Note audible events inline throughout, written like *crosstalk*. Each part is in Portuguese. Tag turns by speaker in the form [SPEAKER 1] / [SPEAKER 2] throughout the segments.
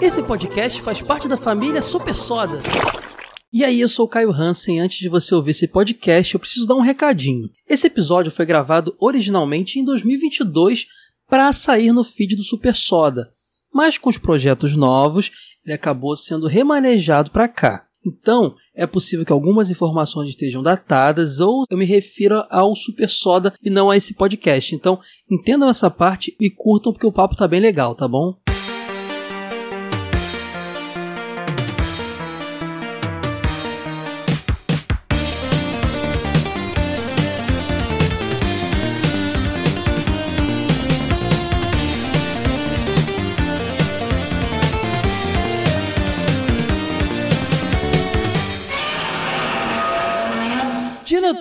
[SPEAKER 1] Esse podcast faz parte da família Super Soda. E aí, eu sou o Caio Hansen. Antes de você ouvir esse podcast, eu preciso dar um recadinho. Esse episódio foi gravado originalmente em 2022 para sair no feed do Super Soda, mas com os projetos novos, ele acabou sendo remanejado para cá. Então, é possível que algumas informações estejam datadas ou eu me refiro ao Super Soda e não a esse podcast. Então, entendam essa parte e curtam porque o papo tá bem legal, tá bom?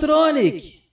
[SPEAKER 1] Dinotronic!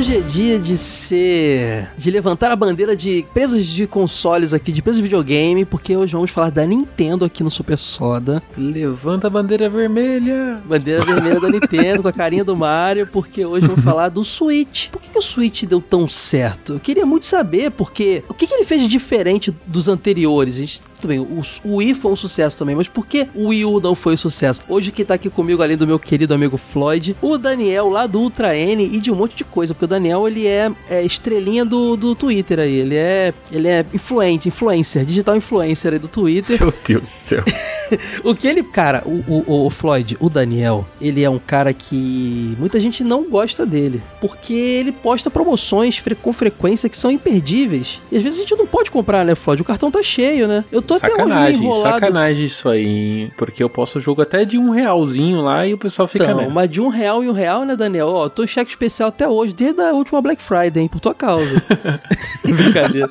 [SPEAKER 1] Hoje é dia de ser. de levantar a bandeira de empresas de consoles aqui, de empresas de videogame, porque hoje vamos falar da Nintendo aqui no Super Soda.
[SPEAKER 2] Levanta a bandeira vermelha!
[SPEAKER 1] Bandeira vermelha da Nintendo com a carinha do Mario, porque hoje vamos falar do Switch. Por que, que o Switch deu tão certo? Eu queria muito saber, porque o que, que ele fez de diferente dos anteriores? A gente tudo bem, o, o Wii foi um sucesso também, mas por que o Wii U não foi um sucesso? Hoje quem tá aqui comigo, além do meu querido amigo Floyd, o Daniel lá do Ultra N e de um monte de coisa, porque o Daniel ele é, é estrelinha do, do Twitter aí, ele é, ele é influente, influencer, digital influencer aí do Twitter.
[SPEAKER 2] Meu Deus do céu. *laughs* *laughs*
[SPEAKER 1] o que ele, cara, o, o, o Floyd, o Daniel, ele é um cara que muita gente não gosta dele, porque ele posta promoções fre com frequência que são imperdíveis. E às vezes a gente não pode comprar, né, Floyd? O cartão tá cheio, né?
[SPEAKER 2] Eu tô sacanagem, até hoje Sacanagem isso aí, porque eu posso jogo até de um realzinho lá e o pessoal fica então, nessa.
[SPEAKER 1] mas de um real e um real, né, Daniel? Ó, tô cheque especial até hoje, desde a última Black Friday, hein, por tua causa. *laughs* *laughs* Brincadeira.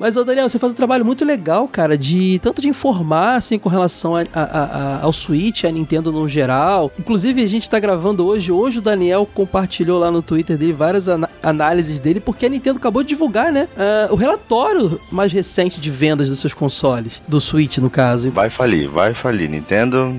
[SPEAKER 1] Mas, ô Daniel, você faz um trabalho muito legal, cara, de tanto de informar, assim, com relação a, a, a, ao Switch, a Nintendo no geral. Inclusive, a gente tá gravando hoje. Hoje o Daniel compartilhou lá no Twitter dele várias análises dele, porque a Nintendo acabou de divulgar, né? Uh, o relatório mais recente de vendas dos seus consoles. Do Switch, no caso.
[SPEAKER 3] Vai falir, vai falir. Nintendo,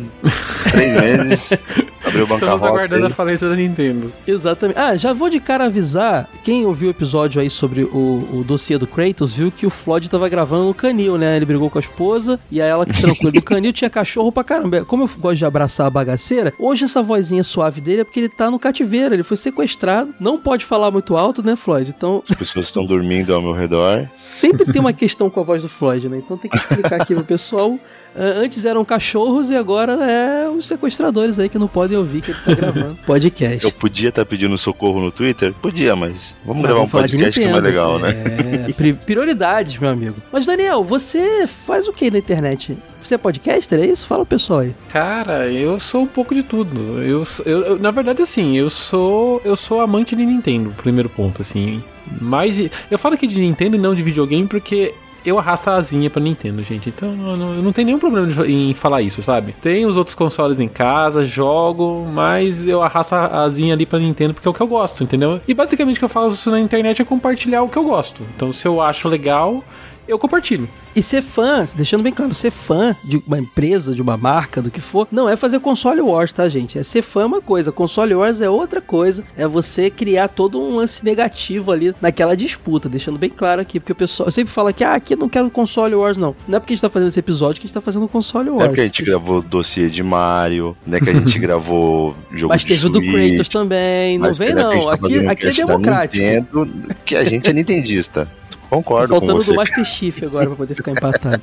[SPEAKER 3] três meses. *laughs* Abriu
[SPEAKER 2] Estamos aguardando aí. a falência da Nintendo.
[SPEAKER 1] Exatamente. Ah, já vou de cara avisar. Quem ouviu o episódio aí sobre o, o dossiê do Kratos viu que o Floyd tava gravando no canil, né? Ele brigou com a esposa e aí ela que tranquilo. No canil tinha cachorro pra caramba. Como eu gosto de abraçar a bagaceira, hoje essa vozinha suave dele é porque ele tá no cativeiro, ele foi sequestrado. Não pode falar muito alto, né, Floyd? Então.
[SPEAKER 3] As pessoas estão dormindo ao meu redor.
[SPEAKER 1] Sempre tem uma questão com a voz do Floyd, né? Então tem que explicar aqui pro pessoal. Antes eram cachorros e agora é os sequestradores aí que não podem ouvir que ele tá gravando *laughs* podcast.
[SPEAKER 3] Eu podia estar tá pedindo socorro no Twitter? Podia, mas vamos gravar vamos um podcast que é mais legal, né? *laughs*
[SPEAKER 1] É, prioridades, meu amigo. Mas, Daniel, você faz o que na internet? Você é podcaster, é isso? Fala o pessoal aí.
[SPEAKER 2] Cara, eu sou um pouco de tudo. Eu, eu, eu, na verdade, assim, eu sou eu sou amante de Nintendo, primeiro ponto, assim. Mas eu falo aqui de Nintendo e não de videogame porque eu arrasto a asinha pra Nintendo, gente. Então eu não, eu não tenho nenhum problema em falar isso, sabe? Tem os outros consoles em casa, jogo, mas eu arrasto a asinha ali pra Nintendo porque é o que eu gosto, entendeu? E basicamente o que eu faço na internet é compartilhar o que eu gosto. Então se eu acho legal, eu compartilho.
[SPEAKER 1] E ser fã, deixando bem claro, ser fã de uma empresa, de uma marca, do que for, não é fazer console wars, tá, gente? É ser fã é uma coisa, console wars é outra coisa. É você criar todo um lance negativo ali naquela disputa, deixando bem claro aqui, porque o pessoal sempre fala que, ah, aqui não quero console wars, não. Não é porque a gente tá fazendo esse episódio que a gente tá fazendo console wars. É
[SPEAKER 3] porque a gente gravou dossiê de Mario, né, que a gente *laughs* gravou jogo
[SPEAKER 1] Mas
[SPEAKER 3] de
[SPEAKER 1] teve o do Kratos também, não vem não. Tá aqui, aqui é democrático.
[SPEAKER 3] Nintendo, que a gente é nintendista. *laughs* Concordo
[SPEAKER 1] Faltando
[SPEAKER 3] com você.
[SPEAKER 1] do Master Chief agora pra poder ficar empatado.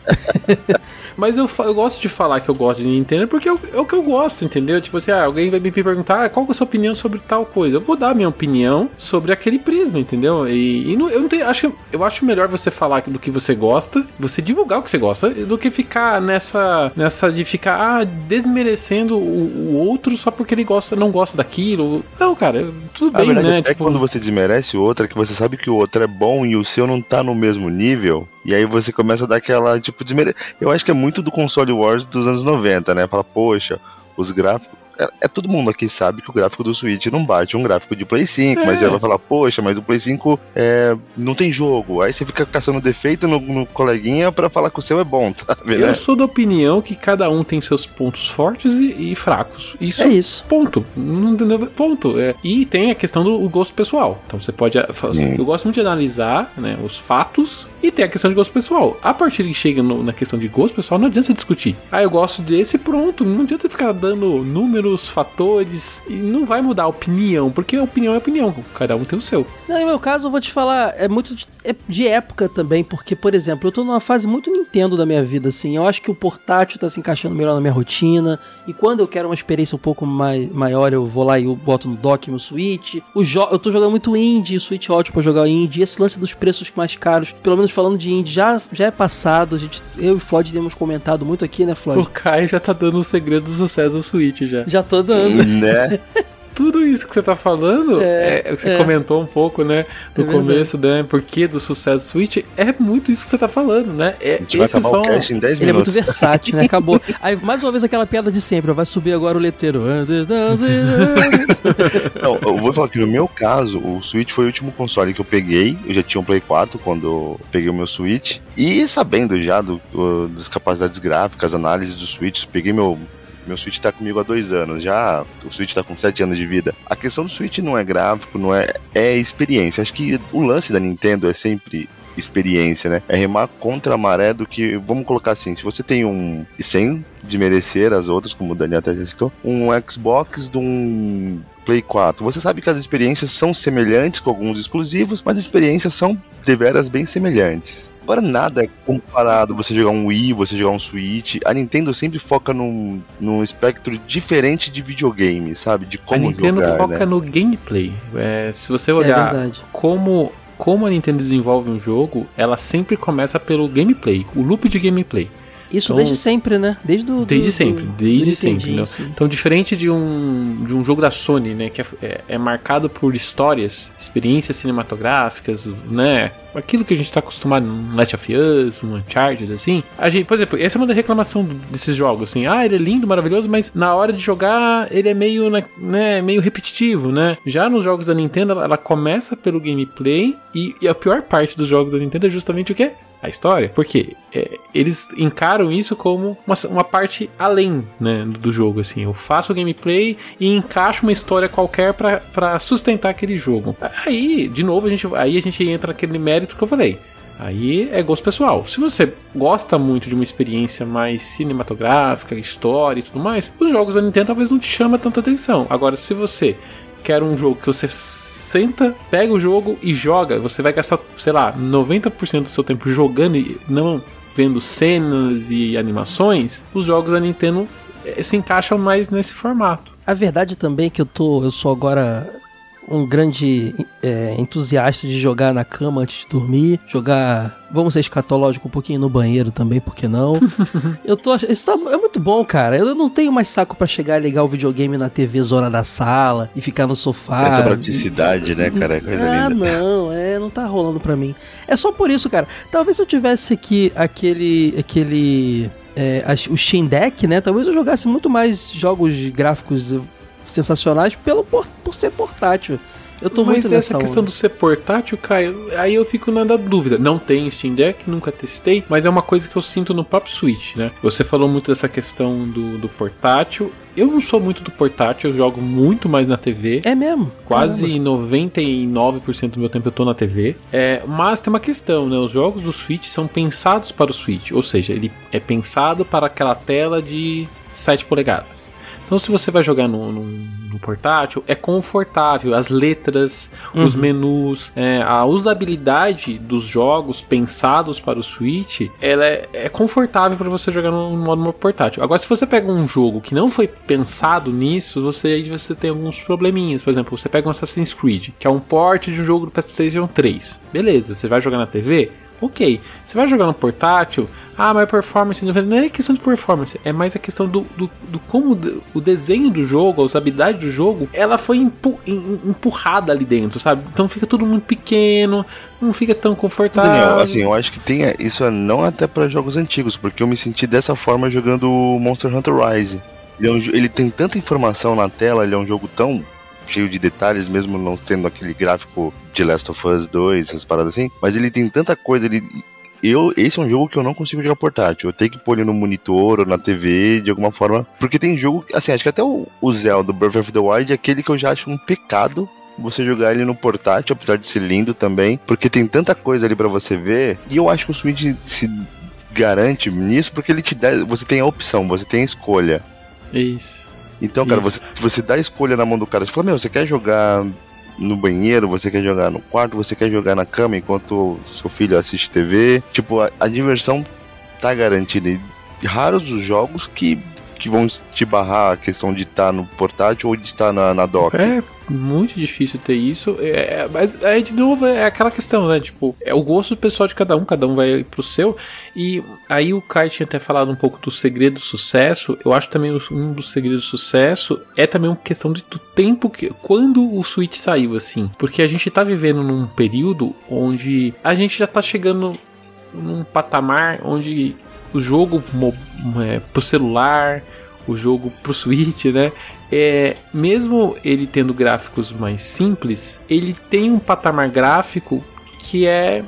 [SPEAKER 1] *laughs*
[SPEAKER 2] Mas eu, eu gosto de falar que eu gosto de Nintendo porque é o, é o que eu gosto, entendeu? Tipo assim, ah, alguém vai me perguntar ah, qual é a sua opinião sobre tal coisa. Eu vou dar a minha opinião sobre aquele prisma, entendeu? E, e não, eu não tenho. Acho, eu acho melhor você falar do que você gosta, você divulgar o que você gosta, do que ficar nessa, nessa de ficar ah, desmerecendo o, o outro só porque ele gosta, não gosta daquilo. Não, cara, tudo bem, né?
[SPEAKER 3] É tipo... quando você desmerece o outro, é que você sabe que o outro é bom e o seu não tá no mesmo nível. E aí você começa a dar aquela, tipo, desmere... Eu acho que é muito do console wars dos anos 90, né? Fala, poxa, os gráficos. É, é, todo mundo aqui sabe que o gráfico do Switch não bate um gráfico de Play 5, é. mas aí vai falar, poxa, mas o Play 5 é, não tem jogo. Aí você fica caçando defeito no, no coleguinha para falar que o seu é bom, *laughs* sabe?
[SPEAKER 2] Eu né? sou da opinião que cada um tem seus pontos fortes e, e fracos. Isso,
[SPEAKER 1] é isso.
[SPEAKER 2] Ponto. Não entendeu? Ponto. É. E tem a questão do gosto pessoal. Então você pode. Sim. Eu gosto muito de analisar né, os fatos e tem a questão de gosto pessoal. A partir que chega no, na questão de gosto pessoal, não adianta você discutir. Ah, eu gosto desse, pronto. Não adianta você ficar dando números, fatores. E não vai mudar a opinião, porque a opinião é opinião. Cada um tem o seu.
[SPEAKER 1] Não, no meu caso, eu vou te falar, é muito de, é de época também, porque, por exemplo, eu tô numa fase muito Nintendo da minha vida, assim. Eu acho que o portátil tá se encaixando melhor na minha rotina. E quando eu quero uma experiência um pouco mais, maior, eu vou lá e eu boto no dock meu Switch. O eu tô jogando muito indie, o Switch é ótimo pra jogar indie. Esse lance dos preços mais caros, pelo menos falando de indie, já, já é passado. A gente, eu e o Floyd temos comentado muito aqui, né, Floyd?
[SPEAKER 2] O Kai já tá dando o segredo do sucesso do Switch já.
[SPEAKER 1] Já tô dando.
[SPEAKER 3] Né? *laughs*
[SPEAKER 2] tudo isso que você tá falando, é, é você é. comentou um pouco, né, no é começo, né, porque do sucesso do Switch, é muito isso que você tá falando, né? É,
[SPEAKER 3] a gente vai acabar são... o cast em 10 minutos.
[SPEAKER 1] Ele é muito versátil, né? Acabou. *laughs* Aí, mais uma vez, aquela piada de sempre, vai subir agora o letreiro. *laughs*
[SPEAKER 3] Não, eu vou falar que no meu caso, o Switch foi o último console que eu peguei. Eu já tinha um Play 4 quando eu peguei o meu Switch. E sabendo já do, das capacidades gráficas, análises do Switch, peguei meu meu Switch tá comigo há dois anos, já o Switch tá com sete anos de vida. A questão do Switch não é gráfico, não é, é experiência. Acho que o lance da Nintendo é sempre experiência, né? É remar contra a maré do que, vamos colocar assim, se você tem um, e sem desmerecer as outras, como o Daniel até citou, um Xbox de um Play 4. Você sabe que as experiências são semelhantes com alguns exclusivos, mas as experiências são deveras bem semelhantes. Agora nada é comparado você jogar um Wii, você jogar um Switch. A Nintendo sempre foca num, num espectro diferente de videogame, sabe? De como
[SPEAKER 2] jogar. A Nintendo
[SPEAKER 3] jogar,
[SPEAKER 2] foca
[SPEAKER 3] né?
[SPEAKER 2] no gameplay. É, se você olhar é como como a Nintendo desenvolve um jogo, ela sempre começa pelo gameplay, o loop de gameplay.
[SPEAKER 1] Isso então, desde sempre, né? Desde do,
[SPEAKER 2] Desde do, sempre, desde do sempre. Né? Então, diferente de um, de um jogo da Sony, né? Que é, é, é, marcado por histórias, experiências cinematográficas, né? Aquilo que a gente tá acostumado no Last of Us, no Uncharted, assim. A gente, por exemplo, essa é uma reclamação desses jogos, assim. Ah, ele é lindo, maravilhoso, mas na hora de jogar ele é meio, né, meio repetitivo, né? Já nos jogos da Nintendo, ela, ela começa pelo gameplay e, e a pior parte dos jogos da Nintendo é justamente o quê? a história, porque é, eles encaram isso como uma, uma parte além né, do jogo. Assim, eu faço o gameplay e encaixo uma história qualquer para sustentar aquele jogo. Aí, de novo, a gente, aí a gente entra naquele mérito que eu falei. Aí é gosto pessoal. Se você gosta muito de uma experiência mais cinematográfica, história e tudo mais, os jogos da Nintendo talvez não te chama tanta atenção. Agora, se você quero um jogo que você senta, pega o jogo e joga. Você vai gastar, sei lá, 90% do seu tempo jogando e não vendo cenas e animações. Os jogos da Nintendo eh, se encaixam mais nesse formato.
[SPEAKER 1] A verdade também é que eu tô, eu sou agora um grande é, entusiasta de jogar na cama antes de dormir, jogar, vamos ser escatológico, um pouquinho no banheiro também, por que não? *laughs* eu tô isso tá, é muito bom, cara. Eu não tenho mais saco para chegar e ligar o videogame na TV zona da sala e ficar no sofá.
[SPEAKER 3] Essa praticidade, né, cara? É coisa
[SPEAKER 1] ah,
[SPEAKER 3] linda.
[SPEAKER 1] não, é, não tá rolando pra mim. É só por isso, cara. Talvez se eu tivesse aqui aquele aquele é, o Steam Deck, né? Talvez eu jogasse muito mais jogos gráficos sensacionais pelo, por, por ser portátil. Eu tô
[SPEAKER 2] Mas
[SPEAKER 1] muito
[SPEAKER 2] nessa
[SPEAKER 1] nessa
[SPEAKER 2] questão
[SPEAKER 1] onda.
[SPEAKER 2] do ser portátil, Caio, aí eu fico na dúvida. Não tem Steam Deck, nunca testei, mas é uma coisa que eu sinto no próprio Switch, né? Você falou muito dessa questão do, do portátil. Eu não sou muito do portátil, eu jogo muito mais na TV.
[SPEAKER 1] É mesmo?
[SPEAKER 2] Quase Caramba. 99% do meu tempo eu tô na TV. É, mas tem uma questão, né? Os jogos do Switch são pensados para o Switch, ou seja, ele é pensado para aquela tela de 7 polegadas. Então, se você vai jogar no, no, no portátil, é confortável. As letras, uhum. os menus, é, a usabilidade dos jogos pensados para o Switch, ela é, é confortável para você jogar no, no modo portátil. Agora, se você pega um jogo que não foi pensado nisso, você, você tem alguns probleminhas. Por exemplo, você pega um Assassin's Creed, que é um port de um jogo do PlayStation 3. Beleza, você vai jogar na TV? Ok. Você vai jogar no portátil, ah, mas performance não é questão de performance, é mais a questão do, do, do como o desenho do jogo, a usabilidade do jogo, ela foi empu, empurrada ali dentro, sabe? Então fica tudo muito pequeno, não fica tão confortável. Daniel,
[SPEAKER 3] assim, eu acho que tem isso é não até para jogos antigos, porque eu me senti dessa forma jogando Monster Hunter Rise. Ele, é um, ele tem tanta informação na tela, ele é um jogo tão cheio de detalhes, mesmo não tendo aquele gráfico de Last of Us 2, essas paradas assim. Mas ele tem tanta coisa, ele. Eu, esse é um jogo que eu não consigo jogar portátil. Eu tenho que pôr ele no monitor ou na TV, de alguma forma. Porque tem jogo. Assim, acho que até o, o Zelda Breath of the Wild é aquele que eu já acho um pecado você jogar ele no portátil, apesar de ser lindo também, porque tem tanta coisa ali para você ver. E eu acho que o Switch se garante nisso porque ele te dá, você tem a opção, você tem a escolha.
[SPEAKER 2] Isso.
[SPEAKER 3] Então, cara, você, você dá a escolha na mão do cara. Você fala, meu, você quer jogar no banheiro, você quer jogar no quarto, você quer jogar na cama enquanto seu filho assiste TV. Tipo, a, a diversão tá garantida. E raros os jogos que que vão te barrar a questão de estar tá no portátil ou de estar na, na dock.
[SPEAKER 2] É muito difícil ter isso. É, é, mas aí, de novo, é aquela questão, né? Tipo, é o gosto pessoal de cada um, cada um vai pro seu. E aí o Kai tinha até falado um pouco do segredo do sucesso. Eu acho também um dos segredos do sucesso é também uma questão de, do tempo que. Quando o Switch saiu, assim. Porque a gente tá vivendo num período onde a gente já tá chegando num patamar onde o jogo é, pro celular, o jogo pro Switch, né? É, mesmo ele tendo gráficos mais simples, ele tem um patamar gráfico que é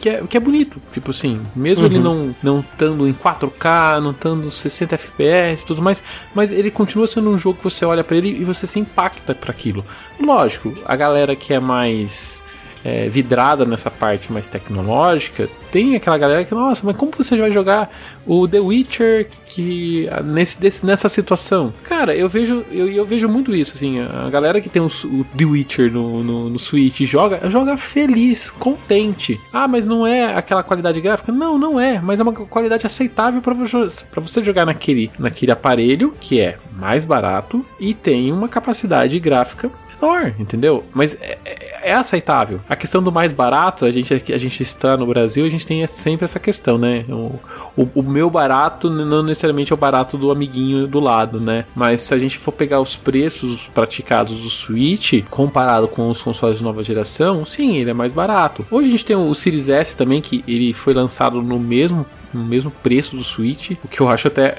[SPEAKER 2] que é, que é bonito. Tipo assim, mesmo uhum. ele não não estando em 4K, não estando 60 FPS tudo mais, mas ele continua sendo um jogo que você olha para ele e você se impacta para aquilo. Lógico, a galera que é mais é, vidrada nessa parte mais tecnológica, tem aquela galera que, nossa, mas como você vai jogar o The Witcher que nesse, desse, nessa situação? Cara, eu vejo eu, eu vejo muito isso, assim, a galera que tem o, o The Witcher no, no, no Switch joga, joga feliz, contente. Ah, mas não é aquela qualidade gráfica? Não, não é, mas é uma qualidade aceitável para você jogar naquele, naquele aparelho que é mais barato e tem uma capacidade gráfica menor, entendeu? Mas é, é, é, aceitável. A questão do mais barato, a gente, a gente está no Brasil, a gente tem sempre essa questão, né? O, o, o, meu barato não necessariamente é o barato do amiguinho do lado, né? Mas se a gente for pegar os preços praticados do Switch, comparado com os consoles de nova geração, sim, ele é mais barato. Hoje a gente tem o Series S também, que ele foi lançado no mesmo no mesmo preço do Switch, o que eu acho até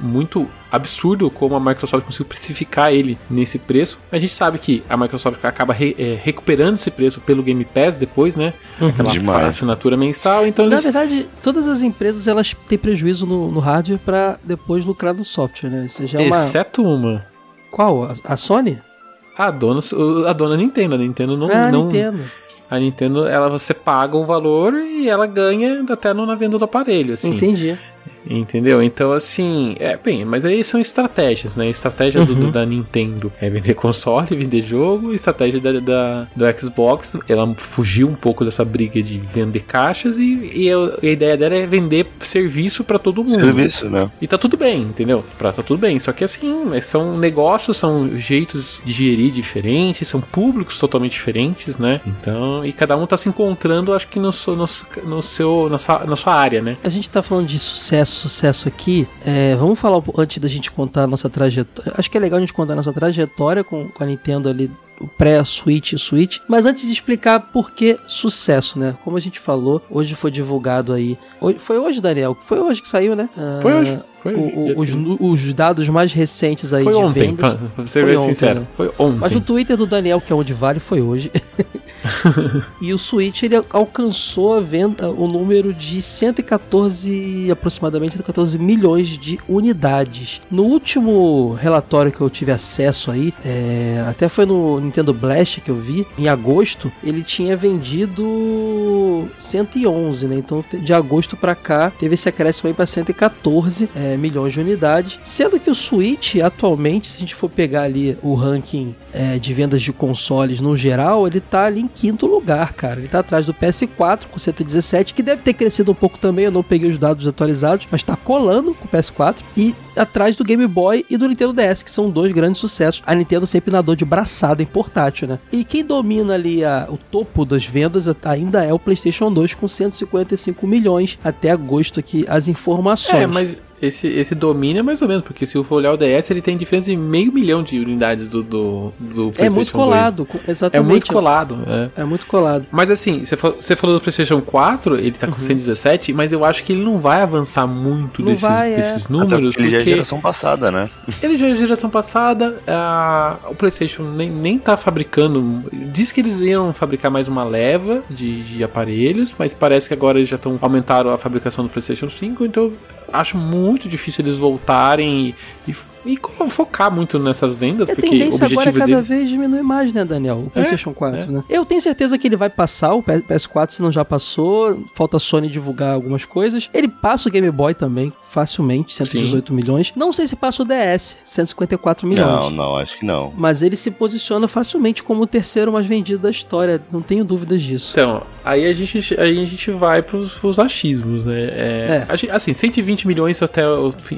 [SPEAKER 2] muito absurdo como a Microsoft conseguiu precificar ele nesse preço. A gente sabe que a Microsoft acaba re, é, recuperando esse preço pelo Game Pass depois, né?
[SPEAKER 3] Uhum. Aquela Demais.
[SPEAKER 2] assinatura mensal. Então
[SPEAKER 1] Na eles... verdade, todas as empresas elas têm prejuízo no, no hardware para depois lucrar no software, né?
[SPEAKER 2] Seja é uma... Exceto uma.
[SPEAKER 1] Qual? A, a Sony?
[SPEAKER 2] A dona, a dona Nintendo. A Nintendo não.
[SPEAKER 1] Ah,
[SPEAKER 2] não...
[SPEAKER 1] Nintendo.
[SPEAKER 2] A Nintendo, ela você paga um valor e ela ganha até na venda do aparelho, assim.
[SPEAKER 1] Entendi.
[SPEAKER 2] Entendeu? Então, assim, é bem, mas aí são estratégias, né? Estratégia uhum. do, da Nintendo é vender *laughs* console, vender jogo, estratégia da, da, do Xbox, ela fugiu um pouco dessa briga de vender caixas e, e a, a ideia dela é vender serviço para todo mundo.
[SPEAKER 3] Serviço, né?
[SPEAKER 2] E tá tudo bem, entendeu? Pra tá tudo bem. Só que assim, são negócios, são jeitos de gerir diferentes, são públicos totalmente diferentes, né? Então, e cada um tá se encontrando, acho que no, no, no seu, na sua, na sua área, né?
[SPEAKER 1] A gente tá falando de sucesso sucesso aqui, é, vamos falar antes da gente contar a nossa trajetória. Acho que é legal a gente contar a nossa trajetória com, com a Nintendo ali o pré-Switch e Switch. Mas antes de explicar por que sucesso, né? Como a gente falou, hoje foi divulgado aí. Hoje, foi hoje, Daniel? Foi hoje que saiu, né?
[SPEAKER 2] Foi hoje. Foi
[SPEAKER 1] o, o, os, os, dados mais recentes aí
[SPEAKER 2] foi
[SPEAKER 1] de
[SPEAKER 2] ontem, vendas. Pra ser foi sincero. Né? Foi ontem.
[SPEAKER 1] Mas o Twitter do Daniel, que é onde vale, foi hoje. *laughs* *laughs* e o Switch ele alcançou a venda, o número de 114, aproximadamente 114 milhões de unidades. No último relatório que eu tive acesso aí, é, até foi no Nintendo Blast que eu vi, em agosto, ele tinha vendido 111, né? Então de agosto para cá teve esse acréscimo aí para 114 é, milhões de unidades, sendo que o Switch atualmente, se a gente for pegar ali o ranking é, de vendas de consoles no geral, ele tá ali em quinto lugar, cara. Ele tá atrás do PS4 com 117, que deve ter crescido um pouco também, eu não peguei os dados atualizados, mas tá colando com o PS4 e atrás do Game Boy e do Nintendo DS, que são dois grandes sucessos. A Nintendo sempre nadou de braçada em portátil, né? E quem domina ali a, o topo das vendas ainda é o PlayStation 2 com 155 milhões até agosto aqui as informações.
[SPEAKER 2] É, mas esse, esse domínio é mais ou menos, porque se eu for olhar o DS, ele tem diferença de meio milhão de unidades do, do, do
[SPEAKER 1] É muito colado, 2. exatamente.
[SPEAKER 2] É muito colado.
[SPEAKER 1] É, é muito colado.
[SPEAKER 2] Mas assim, você falou, você falou do PlayStation 4, ele tá com uhum. 117, mas eu acho que ele não vai avançar muito não desses, vai, é. desses números.
[SPEAKER 3] Até *laughs* ele já é geração passada, né?
[SPEAKER 2] Ele já é geração passada, o PlayStation nem, nem tá fabricando. Diz que eles iam fabricar mais uma leva de, de aparelhos, mas parece que agora eles já estão aumentaram a fabricação do PlayStation 5, então acho muito difícil eles voltarem e, e, e focar muito nessas vendas,
[SPEAKER 1] a
[SPEAKER 2] porque
[SPEAKER 1] o objetivo agora é cada deles... vez diminui mais, né, Daniel? O PlayStation é, 4, é. né? Eu tenho certeza que ele vai passar o PS4, se não já passou. Falta a Sony divulgar algumas coisas. Ele passa o Game Boy também, facilmente, 118 Sim. milhões. Não sei se passa o DS, 154 milhões.
[SPEAKER 3] Não, não, acho que não.
[SPEAKER 1] Mas ele se posiciona facilmente como o terceiro mais vendido da história, não tenho dúvidas disso.
[SPEAKER 2] Então, aí a gente, aí a gente vai pros, pros achismos, né? É, é. Assim, 120 milhões até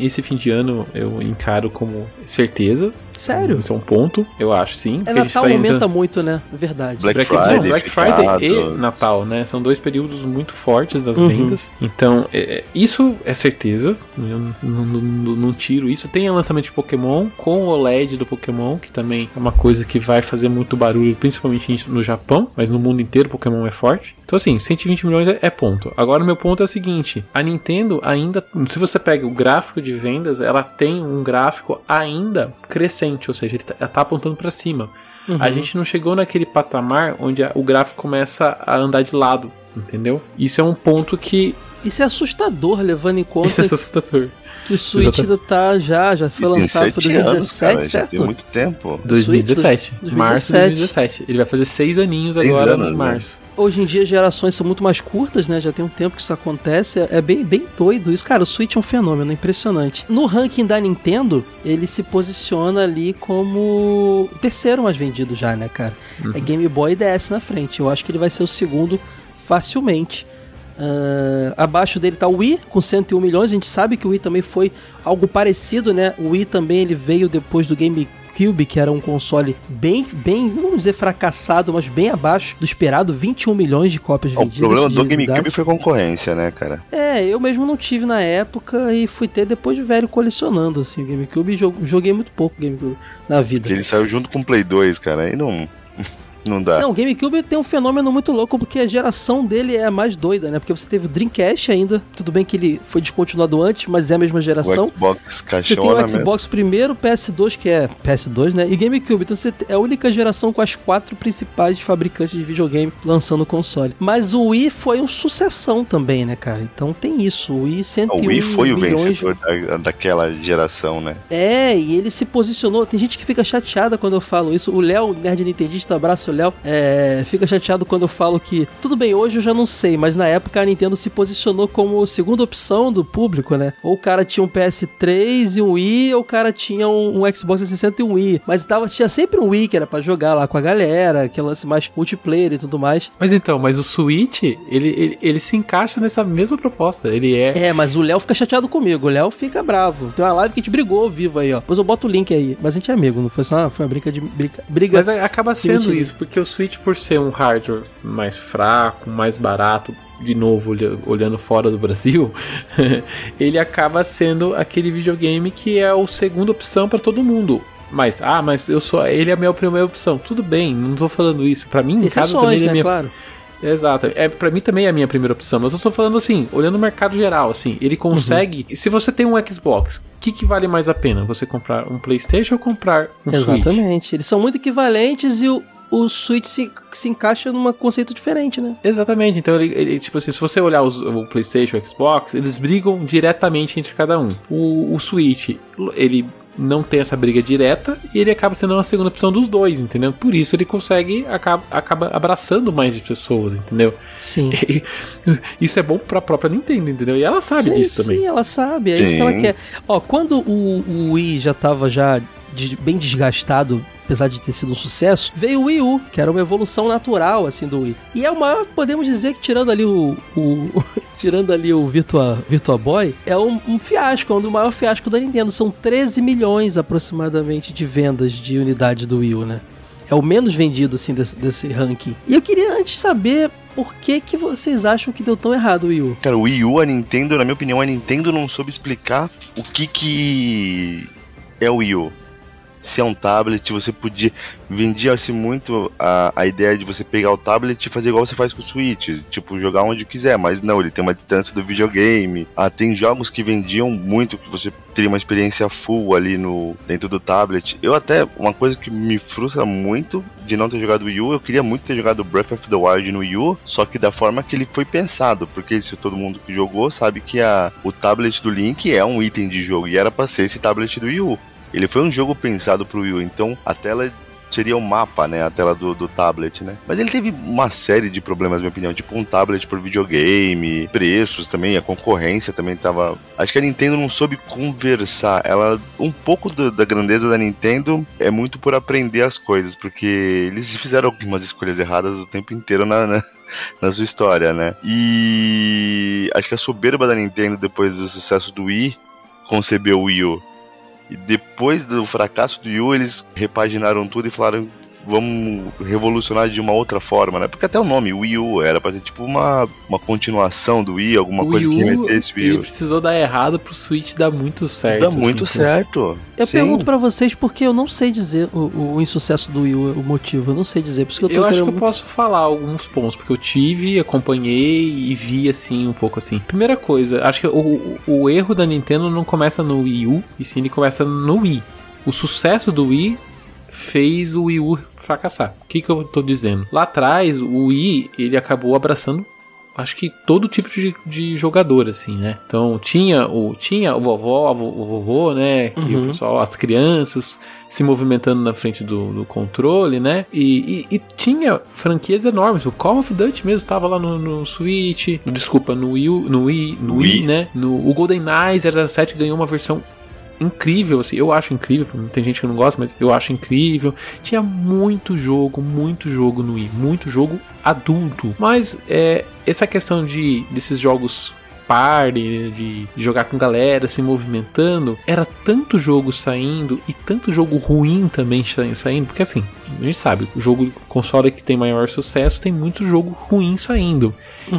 [SPEAKER 2] esse fim de ano eu encaro como certeza.
[SPEAKER 1] Sério?
[SPEAKER 2] Isso é um ponto, eu acho, sim.
[SPEAKER 1] É, Natal tá aumenta entrando... muito, né? Verdade.
[SPEAKER 3] Black, Black Friday, não,
[SPEAKER 2] Black Friday e Natal, né? São dois períodos muito fortes das uhum. vendas. Então, é, é isso é certeza. Eu não, não, não, não, tiro isso. Tem o lançamento de Pokémon com o OLED do Pokémon, que também é uma coisa que vai fazer muito barulho, principalmente no Japão, mas no mundo inteiro Pokémon é forte. Então, assim, 120 milhões é, é ponto. Agora, o meu ponto é o seguinte: a Nintendo ainda, se você pega o gráfico de vendas, ela tem um gráfico ainda crescente, ou seja, ele tá, tá apontando para cima. Uhum. A gente não chegou naquele patamar onde a, o gráfico começa a andar de lado, entendeu? Isso é um ponto que
[SPEAKER 1] isso é assustador, levando em conta.
[SPEAKER 2] Isso é assustador.
[SPEAKER 1] Que o Switch ainda tá já, já foi lançado em 2017, anos, certo?
[SPEAKER 3] tem muito tempo.
[SPEAKER 2] 2017. 2017. Março de 2017. Ele vai fazer seis aninhos seis agora anos, em março. Né?
[SPEAKER 1] Hoje em dia as gerações são muito mais curtas, né? Já tem um tempo que isso acontece. É bem, bem doido isso. Cara, o Switch é um fenômeno, impressionante. No ranking da Nintendo, ele se posiciona ali como o terceiro mais vendido já, né, cara? Uhum. É Game Boy e DS na frente. Eu acho que ele vai ser o segundo facilmente. Uh, abaixo dele tá o Wii com 101 milhões. A gente sabe que o Wii também foi algo parecido, né? O Wii também ele veio depois do GameCube, que era um console bem, bem, vamos dizer, fracassado, mas bem abaixo do esperado, 21 milhões de cópias
[SPEAKER 3] vendidas. O problema do GameCube foi concorrência, né, cara?
[SPEAKER 1] É, eu mesmo não tive na época e fui ter depois de velho colecionando, assim, o GameCube e joguei muito pouco GameCube na vida.
[SPEAKER 3] Ele saiu junto com o Play 2, cara, aí não... *laughs* Não dá.
[SPEAKER 1] Não, o GameCube tem um fenômeno muito louco porque a geração dele é a mais doida, né? Porque você teve o Dreamcast ainda, tudo bem que ele foi descontinuado antes, mas é a mesma geração. O
[SPEAKER 3] Xbox
[SPEAKER 1] Você tem o Xbox mesmo. primeiro, PS2 que é PS2, né? E GameCube. Então você é a única geração com as quatro principais fabricantes de videogame lançando o console. Mas o Wii foi uma sucessão também, né, cara? Então tem isso. O Wii 101
[SPEAKER 3] O Wii foi o vencedor da, daquela geração, né?
[SPEAKER 1] É, e ele se posicionou. Tem gente que fica chateada quando eu falo isso. O Léo, nerd nintendista, abraço Léo, é, fica chateado quando eu falo que, tudo bem, hoje eu já não sei, mas na época a Nintendo se posicionou como segunda opção do público, né? Ou o cara tinha um PS3 e um Wii, ou o cara tinha um, um Xbox 360 e um Wii. Mas tava, tinha sempre um Wii que era pra jogar lá com a galera, que lance mais multiplayer e tudo mais.
[SPEAKER 2] Mas então, mas o Switch, ele, ele, ele se encaixa nessa mesma proposta. Ele é.
[SPEAKER 1] É, mas o Léo fica chateado comigo. O Léo fica bravo. Tem uma live que a gente brigou ao vivo aí, ó. Depois eu boto o link aí. Mas a gente é amigo, não foi só foi uma briga de briga. briga
[SPEAKER 2] mas acaba sendo isso, porque o Switch, por ser um hardware mais fraco, mais barato, de novo olhando fora do Brasil, *laughs* ele acaba sendo aquele videogame que é a segunda opção para todo mundo. Mas, ah, mas eu sou, ele é a minha primeira opção. Tudo bem, não estou falando isso. Para mim,
[SPEAKER 1] em casa também né, é minha claro.
[SPEAKER 2] Exato. É, para mim também é a minha primeira opção. Mas eu tô falando assim, olhando o mercado geral, assim, ele consegue. Uhum. Se você tem um Xbox, o que, que vale mais a pena? Você comprar um PlayStation ou comprar um
[SPEAKER 1] Exatamente.
[SPEAKER 2] Switch?
[SPEAKER 1] Exatamente. Eles são muito equivalentes e o, o Switch se, se encaixa num conceito diferente, né?
[SPEAKER 2] Exatamente. Então, ele, ele, tipo assim, se você olhar os, o PlayStation e o Xbox, eles brigam diretamente entre cada um. O, o Switch, ele não tem essa briga direta e ele acaba sendo uma segunda opção dos dois, entendeu? Por isso ele consegue acaba, acaba abraçando mais pessoas, entendeu?
[SPEAKER 1] Sim. *laughs*
[SPEAKER 2] E, isso é bom para a própria Nintendo, entendeu? E ela sabe sim, disso também.
[SPEAKER 1] Sim, ela sabe, é sim. isso que ela quer. Ó, quando o, o Wii já tava já bem desgastado apesar de ter sido um sucesso, veio o Wii U, que era uma evolução natural, assim, do Wii. E é o maior, podemos dizer que tirando ali o... o *laughs* tirando ali o Virtua, Virtua Boy, é um, um fiasco, é um do maior fiasco da Nintendo. São 13 milhões aproximadamente de vendas de unidades do Wii U, né? É o menos vendido, assim, desse, desse ranking. E eu queria antes saber por que, que vocês acham que deu tão errado o Wii U?
[SPEAKER 3] Cara, o Wii U, a Nintendo, na minha opinião, a Nintendo não soube explicar o que que é o Wii U se é um tablet, você podia. Vendia-se muito a, a ideia de você pegar o tablet e fazer igual você faz com o Switch, tipo, jogar onde quiser, mas não, ele tem uma distância do videogame. Ah, tem jogos que vendiam muito, que você teria uma experiência full ali no dentro do tablet. Eu até, uma coisa que me frustra muito de não ter jogado o Wii U, eu queria muito ter jogado Breath of the Wild no Wii U, só que da forma que ele foi pensado, porque se todo mundo que jogou sabe que a, o tablet do Link é um item de jogo, e era pra ser esse tablet do Wii U. Ele foi um jogo pensado pro Wii U, então a tela seria o um mapa, né? A tela do, do tablet, né? Mas ele teve uma série de problemas, na minha opinião. Tipo, um tablet por videogame, preços também, a concorrência também tava. Acho que a Nintendo não soube conversar. Ela. Um pouco do, da grandeza da Nintendo é muito por aprender as coisas, porque eles fizeram algumas escolhas erradas o tempo inteiro na, na *laughs* na sua história, né? E acho que a soberba da Nintendo depois do sucesso do Wii concebeu o Wii U. E depois do fracasso do Yu, eles repaginaram tudo e falaram vamos revolucionar de uma outra forma, né? Porque até o nome, Wii U, era pra ser tipo uma, uma continuação do Wii, alguma
[SPEAKER 2] o
[SPEAKER 3] coisa
[SPEAKER 2] Wii
[SPEAKER 3] que remetesse
[SPEAKER 2] o Wii. Ele precisou dar errado pro Switch dar muito certo.
[SPEAKER 3] Dá muito
[SPEAKER 2] assim,
[SPEAKER 3] certo.
[SPEAKER 1] Eu
[SPEAKER 3] Sim.
[SPEAKER 1] pergunto pra vocês porque eu não sei dizer o, o insucesso do Wii U, o motivo, eu não sei dizer. Por isso que eu tô
[SPEAKER 2] Eu acho que eu
[SPEAKER 1] querendo-
[SPEAKER 2] posso falar alguns pontos, porque eu tive, acompanhei e vi assim, um pouco assim. Primeira coisa, acho que o, o, o erro da Nintendo não começa no Wii U, e sim ele começa no Wii. O sucesso do Wii fez o Wii U fracassar. O que, que eu tô dizendo? Lá atrás, o Wii, ele acabou abraçando acho que todo tipo de, de jogador, assim, né? Então tinha o, tinha o vovó, o vovô, né? Que
[SPEAKER 1] Uhum.
[SPEAKER 2] o pessoal, as crianças se movimentando na frente do, do controle, né? E, e- e tinha franquias enormes. O Call of Duty mesmo tava lá no, no Switch, no- desculpa, no Wii, no Wii, no Wii,
[SPEAKER 3] Wii.
[SPEAKER 2] né? No, o GoldenEye 007 ganhou uma versão incrível, assim, eu acho incrível, tem gente que não gosta, mas eu acho incrível. Tinha muito jogo, muito jogo no Wii, muito jogo adulto. Mas é, essa questão de desses jogos party, de jogar com galera, se movimentando, era tanto jogo saindo e tanto jogo ruim também sa- saindo, porque assim, a gente sabe, o jogo console que tem maior sucesso tem muito jogo ruim saindo.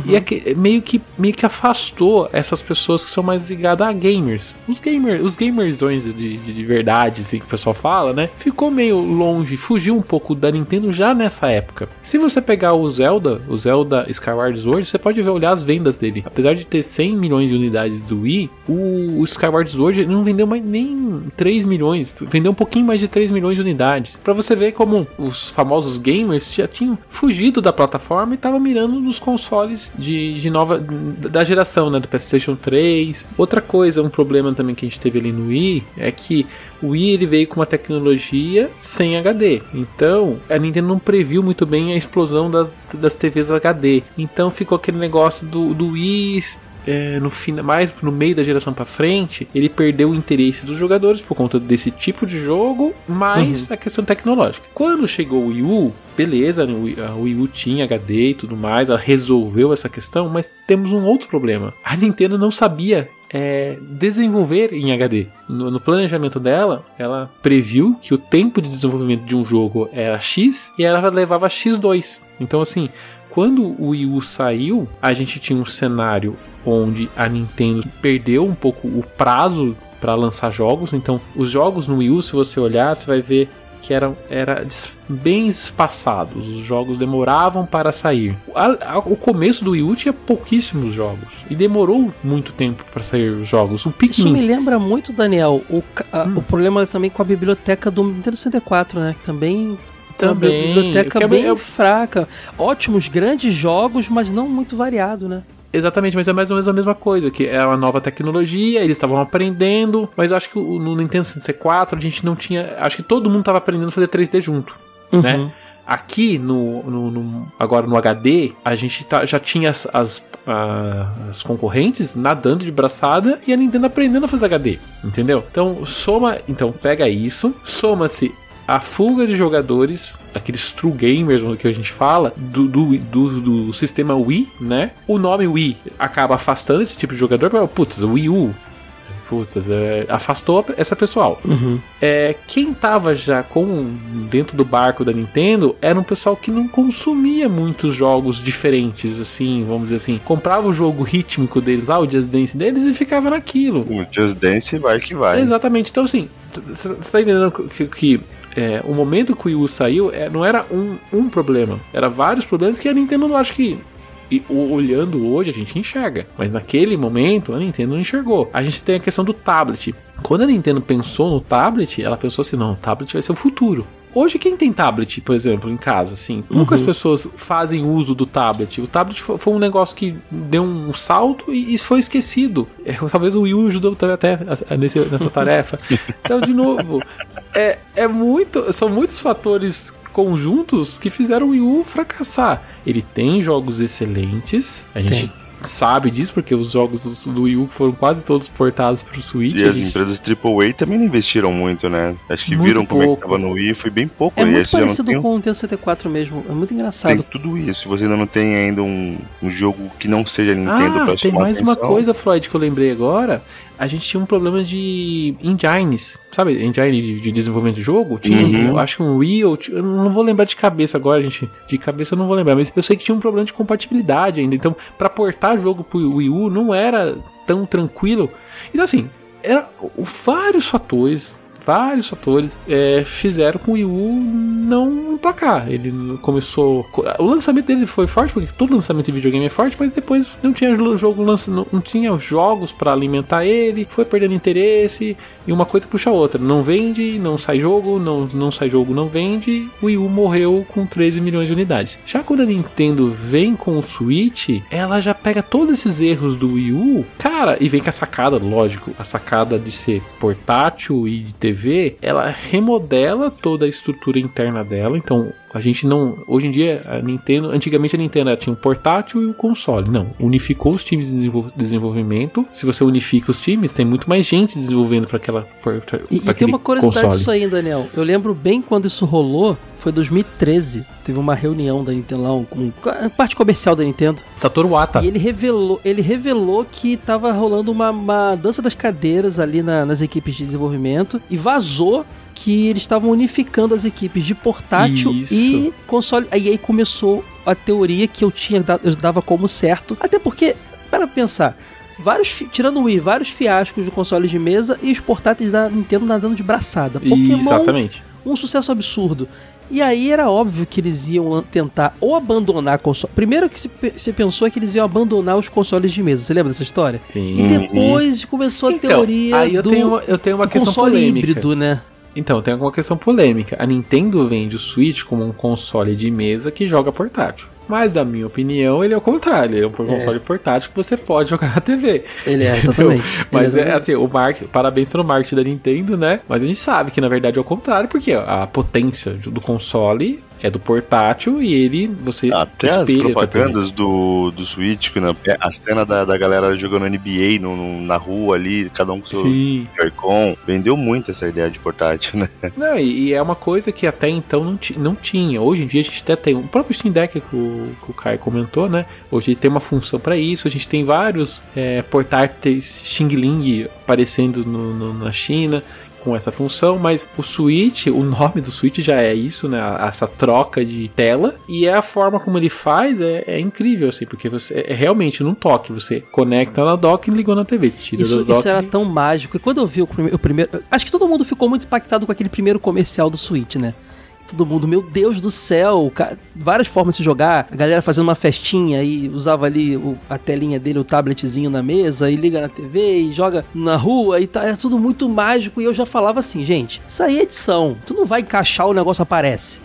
[SPEAKER 2] E é que, meio, que, meio que afastou essas pessoas que são mais ligadas a gamers. Os gamers, os gamerzões de, de, de verdade, assim, que o pessoal fala, né? Ficou meio longe, fugiu um pouco da Nintendo já nessa época. Se você pegar o Zelda, o Zelda Skyward Sword, você pode ver olhar as vendas dele. Apesar de ter 100 milhões de unidades do Wii, o, o Skyward Sword não vendeu mais nem 3 milhões, vendeu um pouquinho mais de 3 milhões de unidades. Pra você ver como os famosos gamers já tinham fugido da plataforma e estavam mirando nos consoles de, de nova da geração, né, do PlayStation 3. Outra coisa, um problema também que a gente teve ali no Wii é que o Wii ele veio com uma tecnologia sem HD. Então, a Nintendo não previu muito bem a explosão das, das TVs HD. Então ficou aquele negócio do, do Wii é, no fim, mais no meio da geração pra frente, ele perdeu o interesse dos jogadores por conta desse tipo de jogo, mais a questão tecnológica. Quando chegou o Wii U, beleza, né, a Wii U tinha HD e tudo mais, ela resolveu essa questão, mas temos um outro problema. A Nintendo não sabia é, desenvolver em HD. No, no planejamento dela, ela previu que o tempo de desenvolvimento de um jogo era X e ela levava X2. Então, assim, quando o Wii U saiu, a gente tinha um cenário onde a Nintendo perdeu um pouco o prazo para lançar jogos. Então, os jogos no Wii U, se você olhar, você vai ver que eram era bem espaçados. Os jogos demoravam para sair. A- a- o começo do Wii U tinha pouquíssimos jogos e demorou muito tempo para sair os jogos. O
[SPEAKER 1] Isso
[SPEAKER 2] Pikmin
[SPEAKER 1] me lembra muito, Daniel, o, a-
[SPEAKER 2] Hum.
[SPEAKER 1] o problema também com a biblioteca do Nintendo 64, né? Que também. tem uma
[SPEAKER 2] Também,
[SPEAKER 1] biblioteca bem
[SPEAKER 2] bem- é-
[SPEAKER 1] fraca. Ótimos, grandes jogos, mas não muito variado, né?
[SPEAKER 2] Exatamente, mas é mais ou menos a mesma coisa, que é uma nova tecnologia, eles estavam aprendendo, mas acho que no Nintendo 64 a gente não tinha, acho que todo mundo estava aprendendo a fazer 3D junto, né?
[SPEAKER 1] Uhum.
[SPEAKER 2] Aqui no, no- no- agora no HD, a gente tá- já tinha as, as, as concorrentes nadando de braçada e a Nintendo aprendendo a fazer HD, entendeu? Então soma, então pega isso, soma-se a fuga de jogadores, aqueles true gamers que a gente fala, do, do, do, do sistema Wii, né? O nome Wii acaba afastando esse tipo de jogador. Putz, o Wii U putz, é, afastou essa pessoal.
[SPEAKER 1] Uhum.
[SPEAKER 2] É, quem tava já com dentro do barco da Nintendo era um pessoal que não consumia muitos jogos diferentes, assim, vamos dizer assim. Comprava o jogo rítmico deles lá, o Just Dance deles, e ficava naquilo.
[SPEAKER 3] O Just Dance vai que vai.
[SPEAKER 2] Exatamente. Então, assim, você tá entendendo que, que é, o momento que o Wii U saiu é, não era um, um problema, era vários problemas que a Nintendo não acho que e olhando hoje a gente enxerga, mas naquele momento a Nintendo não enxergou. A gente tem a questão do tablet. Quando a Nintendo pensou no tablet, ela pensou assim: não, o tablet vai ser o futuro. Hoje, quem tem tablet, por exemplo, em casa, assim, poucas
[SPEAKER 1] Uhum.
[SPEAKER 2] pessoas fazem uso do tablet. O tablet fo- foi um negócio que deu um salto e, e foi esquecido. É, *laughs* talvez o Wii ajudou até nesse- nessa tarefa. *laughs* Então, de novo, é, é muito, são muitos fatores conjuntos que fizeram o Wii U fracassar. Ele tem jogos excelentes, a gente sabe disso porque os jogos do Wii U foram quase todos portados para o Switch.
[SPEAKER 3] E as empresas AAA também não investiram muito, né? Acho que
[SPEAKER 2] Muito
[SPEAKER 3] viram como é
[SPEAKER 2] pouco.
[SPEAKER 3] que tava no Wii, foi bem pouco.
[SPEAKER 1] É
[SPEAKER 3] e
[SPEAKER 1] muito
[SPEAKER 3] esse
[SPEAKER 1] parecido
[SPEAKER 3] tem,
[SPEAKER 1] com o Nintendo 64 mesmo. É muito
[SPEAKER 3] tem
[SPEAKER 1] engraçado.
[SPEAKER 3] tudo isso. Se você ainda não tem ainda um, um jogo que não seja Nintendo
[SPEAKER 2] Ah, tem
[SPEAKER 3] chamar
[SPEAKER 2] mais
[SPEAKER 3] atenção,
[SPEAKER 2] uma coisa, Floyd, que eu lembrei agora. A gente tinha um problema de engines, sabe? Engine de- de desenvolvimento de jogo. Tinha,
[SPEAKER 3] Uhum.
[SPEAKER 2] acho que um Real. Eu não vou lembrar de cabeça agora, gente. De cabeça eu não vou lembrar, mas eu sei que tinha um problema de compatibilidade ainda. Então, pra portar jogo pro Wii U não era tão tranquilo. Então, assim, era vários fatores. Vários fatores é, fizeram com o Wii U não emplacar. Ele começou. O lançamento dele foi forte, porque todo lançamento de videogame é forte, mas depois não tinha jogo lança, não, não tinha jogos para alimentar ele, foi perdendo interesse, e uma coisa puxa a outra. Não vende, não sai jogo, não, não sai jogo, não vende. O Wii U morreu com 13 milhões de unidades. Já quando a Nintendo vem com o Switch, ela já pega todos esses erros do Wii U, cara, e vem com a sacada, lógico, a sacada de ser portátil e de TV, ela remodela toda a estrutura interna dela. Então, a gente não. Hoje em dia, a Nintendo. Antigamente a Nintendo tinha o portátil e o console. Não. Unificou os times de desenvol- desenvolvimento. Se você unifica os times, tem muito mais gente desenvolvendo para aquela. Pra, pra
[SPEAKER 1] E, e tem uma curiosidade
[SPEAKER 2] console.
[SPEAKER 1] disso aí, Daniel. Eu lembro bem quando isso rolou, foi 2013. Teve uma reunião da Nintendo lá, um- com a parte comercial da Nintendo.
[SPEAKER 2] Satoru Wata.
[SPEAKER 1] E ele revelou, ele revelou que tava rolando uma, uma dança das cadeiras ali na- nas equipes de desenvolvimento e vazou que eles estavam unificando as equipes de portátil
[SPEAKER 2] Isso.
[SPEAKER 1] e console. Aí aí começou a teoria que eu tinha eu dava como certo, até porque para pensar, vários tirando o Wii, vários fiascos de consoles de mesa e os portáteis da Nintendo nadando de braçada. Pokémon
[SPEAKER 2] Exatamente.
[SPEAKER 1] um sucesso absurdo. E aí era óbvio que eles iam tentar ou abandonar console. Primeiro que se, pe- se pensou que eles iam abandonar os consoles de mesa. Você lembra dessa história?
[SPEAKER 2] Sim.
[SPEAKER 1] E depois começou a
[SPEAKER 2] Então,
[SPEAKER 1] teoria
[SPEAKER 2] aí eu
[SPEAKER 1] do,
[SPEAKER 2] tenho uma, eu tenho uma questão
[SPEAKER 1] console
[SPEAKER 2] polêmica.
[SPEAKER 1] híbrido, né?
[SPEAKER 2] Então, tem uma questão polêmica. A Nintendo vende o Switch como um console de mesa que joga portátil. Mas, da minha opinião, ele é o contrário. Ele é um console portátil que você pode *laughs* jogar na TV.
[SPEAKER 1] Ele é,
[SPEAKER 2] Entendeu?
[SPEAKER 1] exatamente. *laughs*
[SPEAKER 2] Mas
[SPEAKER 1] Ele
[SPEAKER 2] é assim, o marketing, parabéns pelo marketing da Nintendo, né? Mas a gente sabe que na verdade é o contrário, porque a potência do console é do portátil e ele você
[SPEAKER 3] Até as
[SPEAKER 2] espelha pra
[SPEAKER 3] propagandas do, do Switch, que na- a cena da, da galera jogando NBA no, no- na rua ali, cada um com seu. Joy-Con, vendeu muito essa ideia de portátil, né? *laughs*
[SPEAKER 2] Não, e, e é uma coisa que até então não, não tinha. Hoje em dia a gente até tem. O próprio Steam Deck que o, que o Kai comentou, né? Hoje tem uma função para isso. A gente tem vários é, portáteis Xing Ling aparecendo no- no- na China com essa função, mas o Switch, o nome do Switch já é isso, né? Essa troca de tela e é a forma como ele faz é, é incrível, assim, porque você é realmente num toque, você conecta na dock e ligou na TV, tira
[SPEAKER 1] Isso,
[SPEAKER 2] do dock.
[SPEAKER 1] isso era tão mágico. E quando eu vi o, prime- o primeiro. Acho que todo mundo ficou muito impactado com aquele primeiro comercial do Switch, né? Todo mundo, meu Deus do céu, várias formas de jogar. A galera fazendo uma festinha e usava ali o- a telinha dele, o tabletzinho na mesa, e liga na TV e joga na rua e tá. É tudo muito mágico. E eu já falava assim, gente, isso aí é edição. Tu não vai encaixar, o negócio aparece.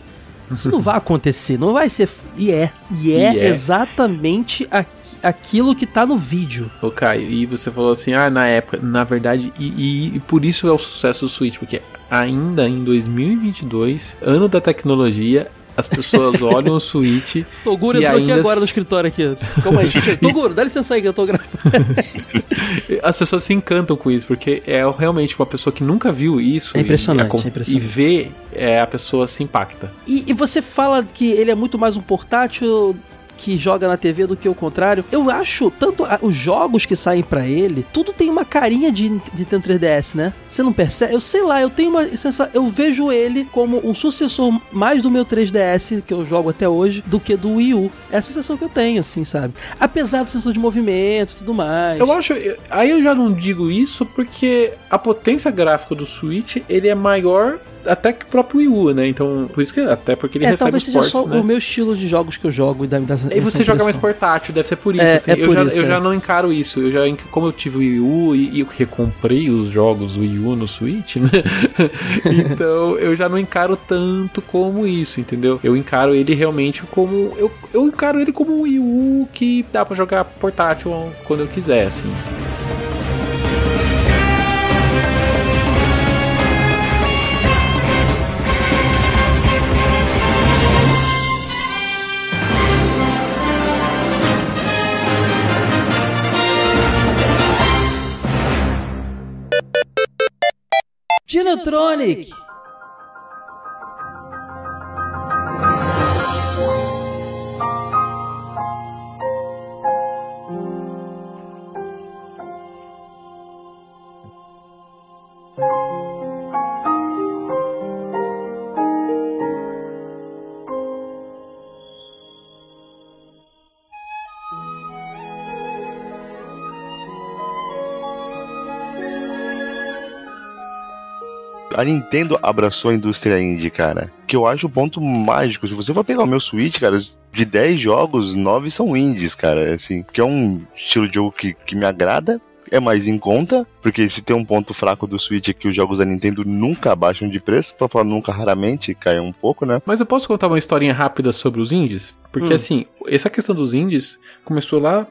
[SPEAKER 1] Isso não vai acontecer, não vai ser. E é. E é,
[SPEAKER 2] é.
[SPEAKER 1] exatamente aqui- aquilo que tá no vídeo.
[SPEAKER 2] Ô Caio, e você falou assim, ah, na época, na verdade, e, e- e por isso é o sucesso do Switch, porque ainda em 2022, ano da tecnologia, as pessoas olham o *laughs* Switch
[SPEAKER 1] Toguro entrou aqui
[SPEAKER 2] ainda
[SPEAKER 1] agora no escritório aqui. Calma aí. *laughs* Toguro, dá licença aí que eu tô gravando. *laughs*
[SPEAKER 2] as pessoas se encantam com isso, porque é realmente uma pessoa que nunca viu isso
[SPEAKER 1] É impressionante,
[SPEAKER 2] e, acom-
[SPEAKER 1] é impressionante.
[SPEAKER 2] e vê, é, a pessoa se impacta.
[SPEAKER 1] E, e você fala que ele é muito mais um portátil. Que joga na TV do que o contrário. Eu acho tanto a, os jogos que saem para ele, tudo tem uma carinha de Nintendo 3DS, né? Você não percebe? Eu sei lá, eu tenho uma sensação, eu vejo ele como um sucessor mais do meu 3DS que eu jogo até hoje do que do Wii U. É a sensação que eu tenho, assim, sabe? Apesar do sensor de movimento e tudo mais.
[SPEAKER 2] Eu acho, aí eu já não digo isso porque a potência gráfica do Switch, ele é maior até que o próprio Wii U, né? Então, por isso que até porque ele é, recebe talvez
[SPEAKER 1] ports,
[SPEAKER 2] seja só
[SPEAKER 1] né? o meu estilo de jogos que eu jogo e dá, dá
[SPEAKER 2] E você joga mais portátil, deve ser por isso. É, assim. é eu, já, isso, eu é. já não encaro isso. Eu já, como eu tive o Wii U e, e recomprei os jogos do Wii U no Switch, né? *laughs* então, eu já não encaro tanto como isso, entendeu? Eu encaro ele realmente como eu, eu encaro ele como um Wii U que dá para jogar portátil quando eu quiser, assim.
[SPEAKER 1] Dinotronic!
[SPEAKER 3] A Nintendo abraçou a indústria indie, cara. Que eu acho o ponto mágico. Se você for pegar o meu Switch, cara, de 10 jogos, 9 são indies, cara. Assim, que é um estilo de jogo que, que me agrada, é mais em conta, porque se tem um ponto fraco do Switch é que os jogos da Nintendo nunca abaixam de preço, pra falar nunca, raramente caem um pouco, né?
[SPEAKER 2] Mas eu posso contar uma historinha rápida sobre os indies? Porque hum. assim, essa questão dos indies começou lá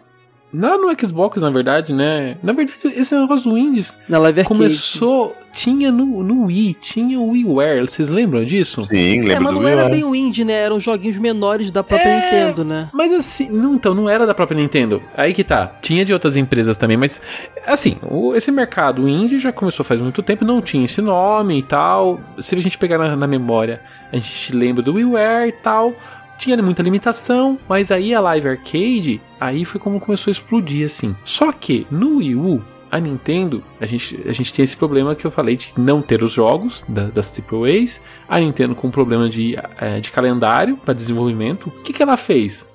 [SPEAKER 2] Lá no Xbox, na verdade, né? Na verdade, esse negócio do Indies
[SPEAKER 1] na Live
[SPEAKER 2] começou. Tinha no, no Wii, tinha o WiiWare. Vocês lembram disso?
[SPEAKER 3] Sim, lembro é,
[SPEAKER 1] mas
[SPEAKER 3] não
[SPEAKER 1] era bem o indie, né? Eram joguinhos menores da própria é, Nintendo, né?
[SPEAKER 2] Mas assim, não, então, não era da própria Nintendo. Aí que tá. Tinha de outras empresas também, mas assim, o, esse mercado indie já começou faz muito tempo, não tinha esse nome e tal. Se a gente pegar na, na memória, a gente lembra do WiiWare e tal tinha muita limitação, mas aí a Live Arcade, aí foi como começou a explodir assim. Só que no Wii U, a Nintendo, a gente, a gente tem esse problema que eu falei de não ter os jogos da, das AAAs, a Nintendo com um problema de, é, de calendário para desenvolvimento. O que, que ela fez?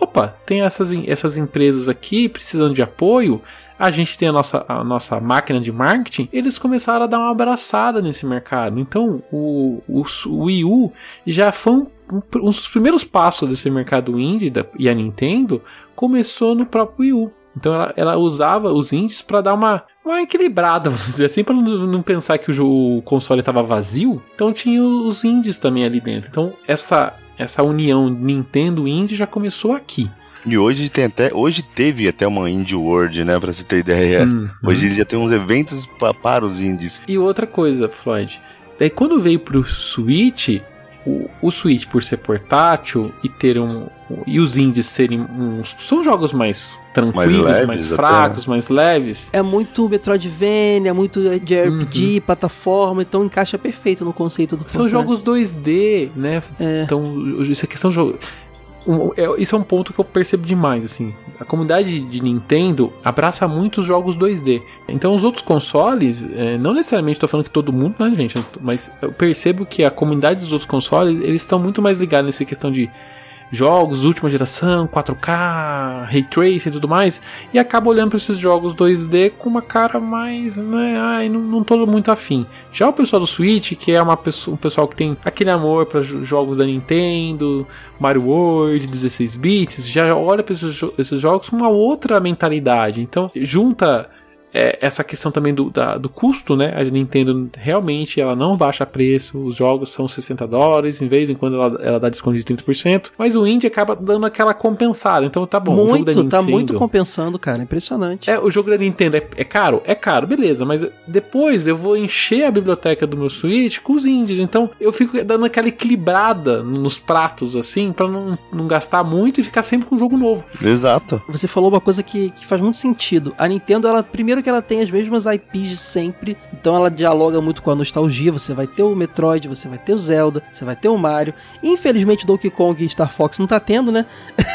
[SPEAKER 2] Opa, tem essas, essas empresas aqui precisando de apoio, a gente tem a nossa, a nossa máquina de marketing, eles começaram a dar uma abraçada nesse mercado. Então, o, o, o Wii U já foi um um, dos primeiros passos desse mercado indie da, e a Nintendo começou no próprio Wii U. Então ela, ela usava os indies para dar uma, uma equilibrada, *laughs* vamos dizer assim, para não, não, pensar que o, o console estava vazio. Então tinha os indies também ali dentro. Então essa, essa união Nintendo indie já começou aqui.
[SPEAKER 3] E hoje tem até, hoje teve até uma Indie World, né, para você ter ideia. Hum, hoje hum. já tem uns eventos pra, para os indies.
[SPEAKER 2] E outra coisa, Floyd, daí quando veio pro Switch, o, o Switch por ser portátil e ter um e os indies serem uns são jogos mais tranquilos, mais, leves, mais fracos, até. mais leves.
[SPEAKER 1] É muito Metroidvania, muito de RPG, uhum. plataforma, então encaixa perfeito no conceito do
[SPEAKER 2] São jogos 2D, né? É. Então, isso é questão de jogo um, é, isso é um ponto que eu percebo demais, assim. A comunidade de Nintendo abraça muitos jogos 2D. Então os outros consoles, é, não necessariamente estou falando que todo mundo, né, gente? Mas eu percebo que a comunidade dos outros consoles, eles estão muito mais ligados nessa questão de jogos última geração, 4K, Ray Tracing e tudo mais, e acaba olhando para esses jogos 2D com uma cara mais, né, ai, não, não tô muito afim. Já o pessoal do Switch, que é uma pessoa, um pessoal que tem aquele amor para jogos da Nintendo, Mario World, 16 bits, já olha para esses, esses jogos com uma outra mentalidade. Então, junta é, essa questão também do, da, do custo, né? A Nintendo realmente ela não baixa preço, os jogos são 60 dólares, em vez em quando ela, ela dá desconto de 30%, mas o indie acaba dando aquela compensada. Então tá bom.
[SPEAKER 1] Muito, Nintendo, tá muito compensando, cara. Impressionante.
[SPEAKER 2] É, o jogo da Nintendo é, é, caro? É caro, beleza, mas depois eu vou encher a biblioteca do meu Switch com os indies. Então eu fico dando aquela equilibrada nos pratos, assim, para não, não gastar muito e ficar sempre com um jogo novo.
[SPEAKER 3] Exato.
[SPEAKER 1] Você falou uma coisa que, que faz muito sentido. A Nintendo, ela primeiro Que ela tem as mesmas IPs de sempre, então ela dialoga muito com a nostalgia. Você vai ter o Metroid, você vai ter o Zelda, você vai ter o Mario. Infelizmente Donkey Kong e Star Fox não tá tendo, né?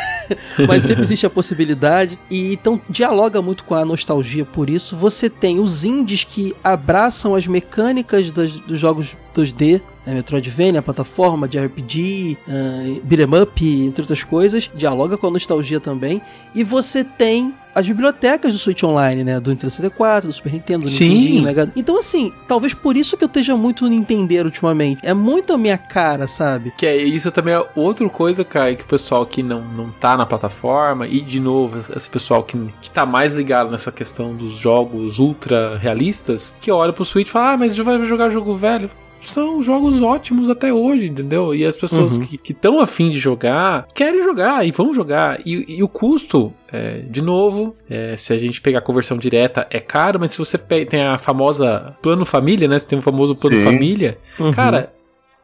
[SPEAKER 1] *laughs* mas sempre existe a possibilidade. E então dialoga muito com a nostalgia por isso. Você tem os indies que abraçam as mecânicas das, dos jogos 2D, né, Metroidvania, plataforma de RPG, uh, beat'em up, entre outras coisas, dialoga com a nostalgia também. E você tem as bibliotecas do Switch Online, né? Do Nintendo 64, do Super Nintendo, do
[SPEAKER 2] Sim.
[SPEAKER 1] Nintendinho, Mega... Então, assim, talvez por isso que eu esteja muito Nintendo ultimamente. É muito a minha cara, sabe?
[SPEAKER 2] Que é isso também é outra coisa, Kai, que o pessoal que não, não tá na plataforma, e de novo, esse pessoal que, que tá mais ligado nessa questão dos jogos ultra realistas, que olha pro Switch e fala, ah, mas já vai jogar jogo velho são jogos ótimos até hoje, entendeu? E as pessoas uhum. que estão afim de jogar querem jogar e vão jogar. E, e o custo, é, de novo, é, se a gente pegar a conversão direta, é caro, mas se você tem a famosa plano família, né? Você tem o famoso plano Sim. família, uhum. cara,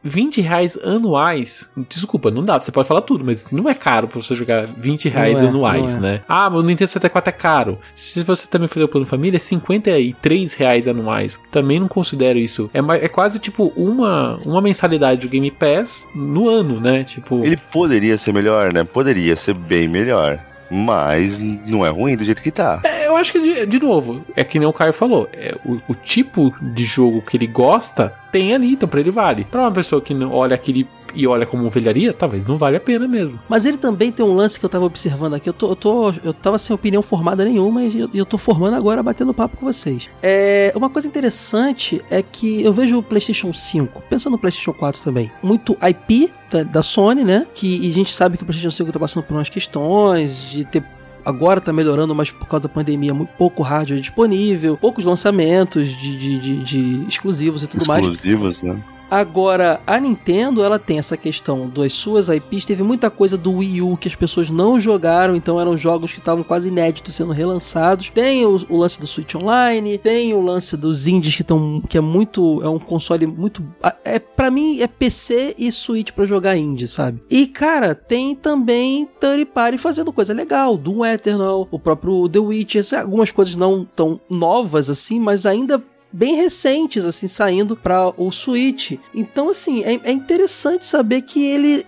[SPEAKER 2] 20 reais anuais. Desculpa, não dá, você pode falar tudo, mas não é caro pra você jogar 20 reais é, anuais, é. né? Ah, meu Nintendo 64 é caro. Se você também fizer o plano família, é 53 reais anuais. Também não considero isso. É, é quase tipo uma, uma mensalidade do Game Pass no ano, né? Tipo.
[SPEAKER 3] Ele poderia ser melhor, né? Poderia ser bem melhor. Mas não é ruim do jeito que tá.
[SPEAKER 2] É, eu acho que, de, de novo, é que nem o Caio falou. É, o, o, tipo de jogo que ele gosta tem ali, então pra ele vale. Pra uma pessoa que não olha aquele e olha como velharia, talvez não vale a pena mesmo.
[SPEAKER 1] Mas ele também tem um lance que eu tava observando aqui. Eu, tô, eu, tô, eu tava sem opinião formada nenhuma e eu, eu tô formando agora, batendo papo com vocês. É, uma coisa interessante é que eu vejo o PlayStation 5, pensando no PlayStation 4 também, muito IP da, da Sony, né? Que, e a gente sabe que o PlayStation 5 tá passando por umas questões de ter agora tá melhorando, mas por causa da pandemia, muito pouco hardware disponível, poucos lançamentos de, de, de, de exclusivos e tudo
[SPEAKER 3] exclusivos,
[SPEAKER 1] mais.
[SPEAKER 3] Exclusivos, né?
[SPEAKER 1] Agora, a Nintendo, ela tem essa questão das suas IPs. Teve muita coisa do Wii U que as pessoas não jogaram, então eram jogos que estavam quase inéditos sendo relançados. Tem o, o, lance do Switch Online, tem o lance dos indies que estão que é muito é um console muito é para mim é PC e Switch para jogar indie, sabe? E cara, tem também third party fazendo coisa legal, Doom Eternal, o próprio The Witcher, algumas coisas não tão novas assim, mas ainda bem recentes, assim, saindo para o Switch. Então, assim, é, é interessante saber que ele,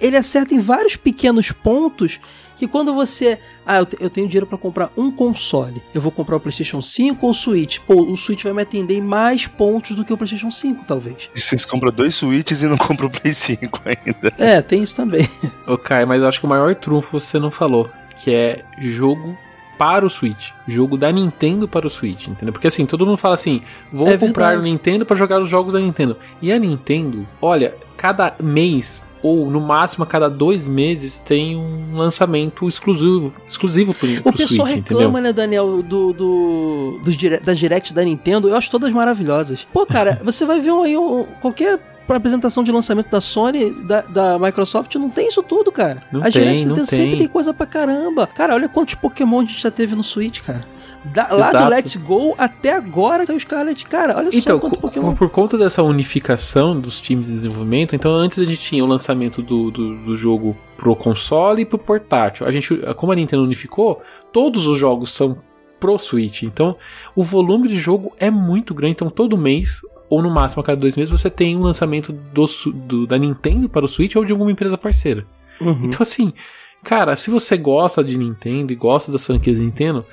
[SPEAKER 1] ele acerta em vários pequenos pontos que quando você. Ah, eu, eu tenho dinheiro para comprar um console. Eu vou comprar o PlayStation 5 ou o Switch. Pô, o Switch vai me atender em mais pontos do que o PlayStation 5, talvez.
[SPEAKER 3] E vocês compram dois Switches e não *laughs* compram o Play 5 ainda.
[SPEAKER 1] É, tem isso também.
[SPEAKER 2] ok, mas eu acho que o maior trunfo você não falou, que é jogo para o Switch. Jogo da Nintendo para o Switch, entendeu? Porque assim, todo mundo fala assim: vou é comprar o Nintendo para jogar os jogos da Nintendo. E a Nintendo, olha, cada mês ou no máximo a cada dois meses tem um lançamento exclusivo exclusivo pro,
[SPEAKER 1] o pessoal Switch, reclama, entendeu? né, Daniel, do, do, dire das directs da Nintendo. Eu acho todas maravilhosas. Pô, cara, *laughs* você vai ver um, aí um, qualquer pra apresentação de lançamento da Sony, da, da Microsoft, não tem isso tudo, cara.
[SPEAKER 2] Não a tem, não tem.
[SPEAKER 1] sempre tem coisa pra caramba. Cara, olha quantos Pokémon a gente já teve no Switch, cara. Da, lá do Let's Go até agora tem o Scarlet. Cara, olha
[SPEAKER 2] então,
[SPEAKER 1] só quanto Pokémon.
[SPEAKER 2] Por conta dessa unificação dos times de desenvolvimento, então antes a gente tinha o lançamento do, do, do jogo pro console e pro portátil. A gente, como a Nintendo unificou, todos os jogos são pro Switch. Então, o volume de jogo é muito grande. Então, todo mês ou no máximo a cada dois meses você tem um lançamento do, do da Nintendo para o Switch ou de alguma empresa parceira. Uhum. Então, assim, cara, se você gosta de Nintendo e gosta das franquias da Nintendo,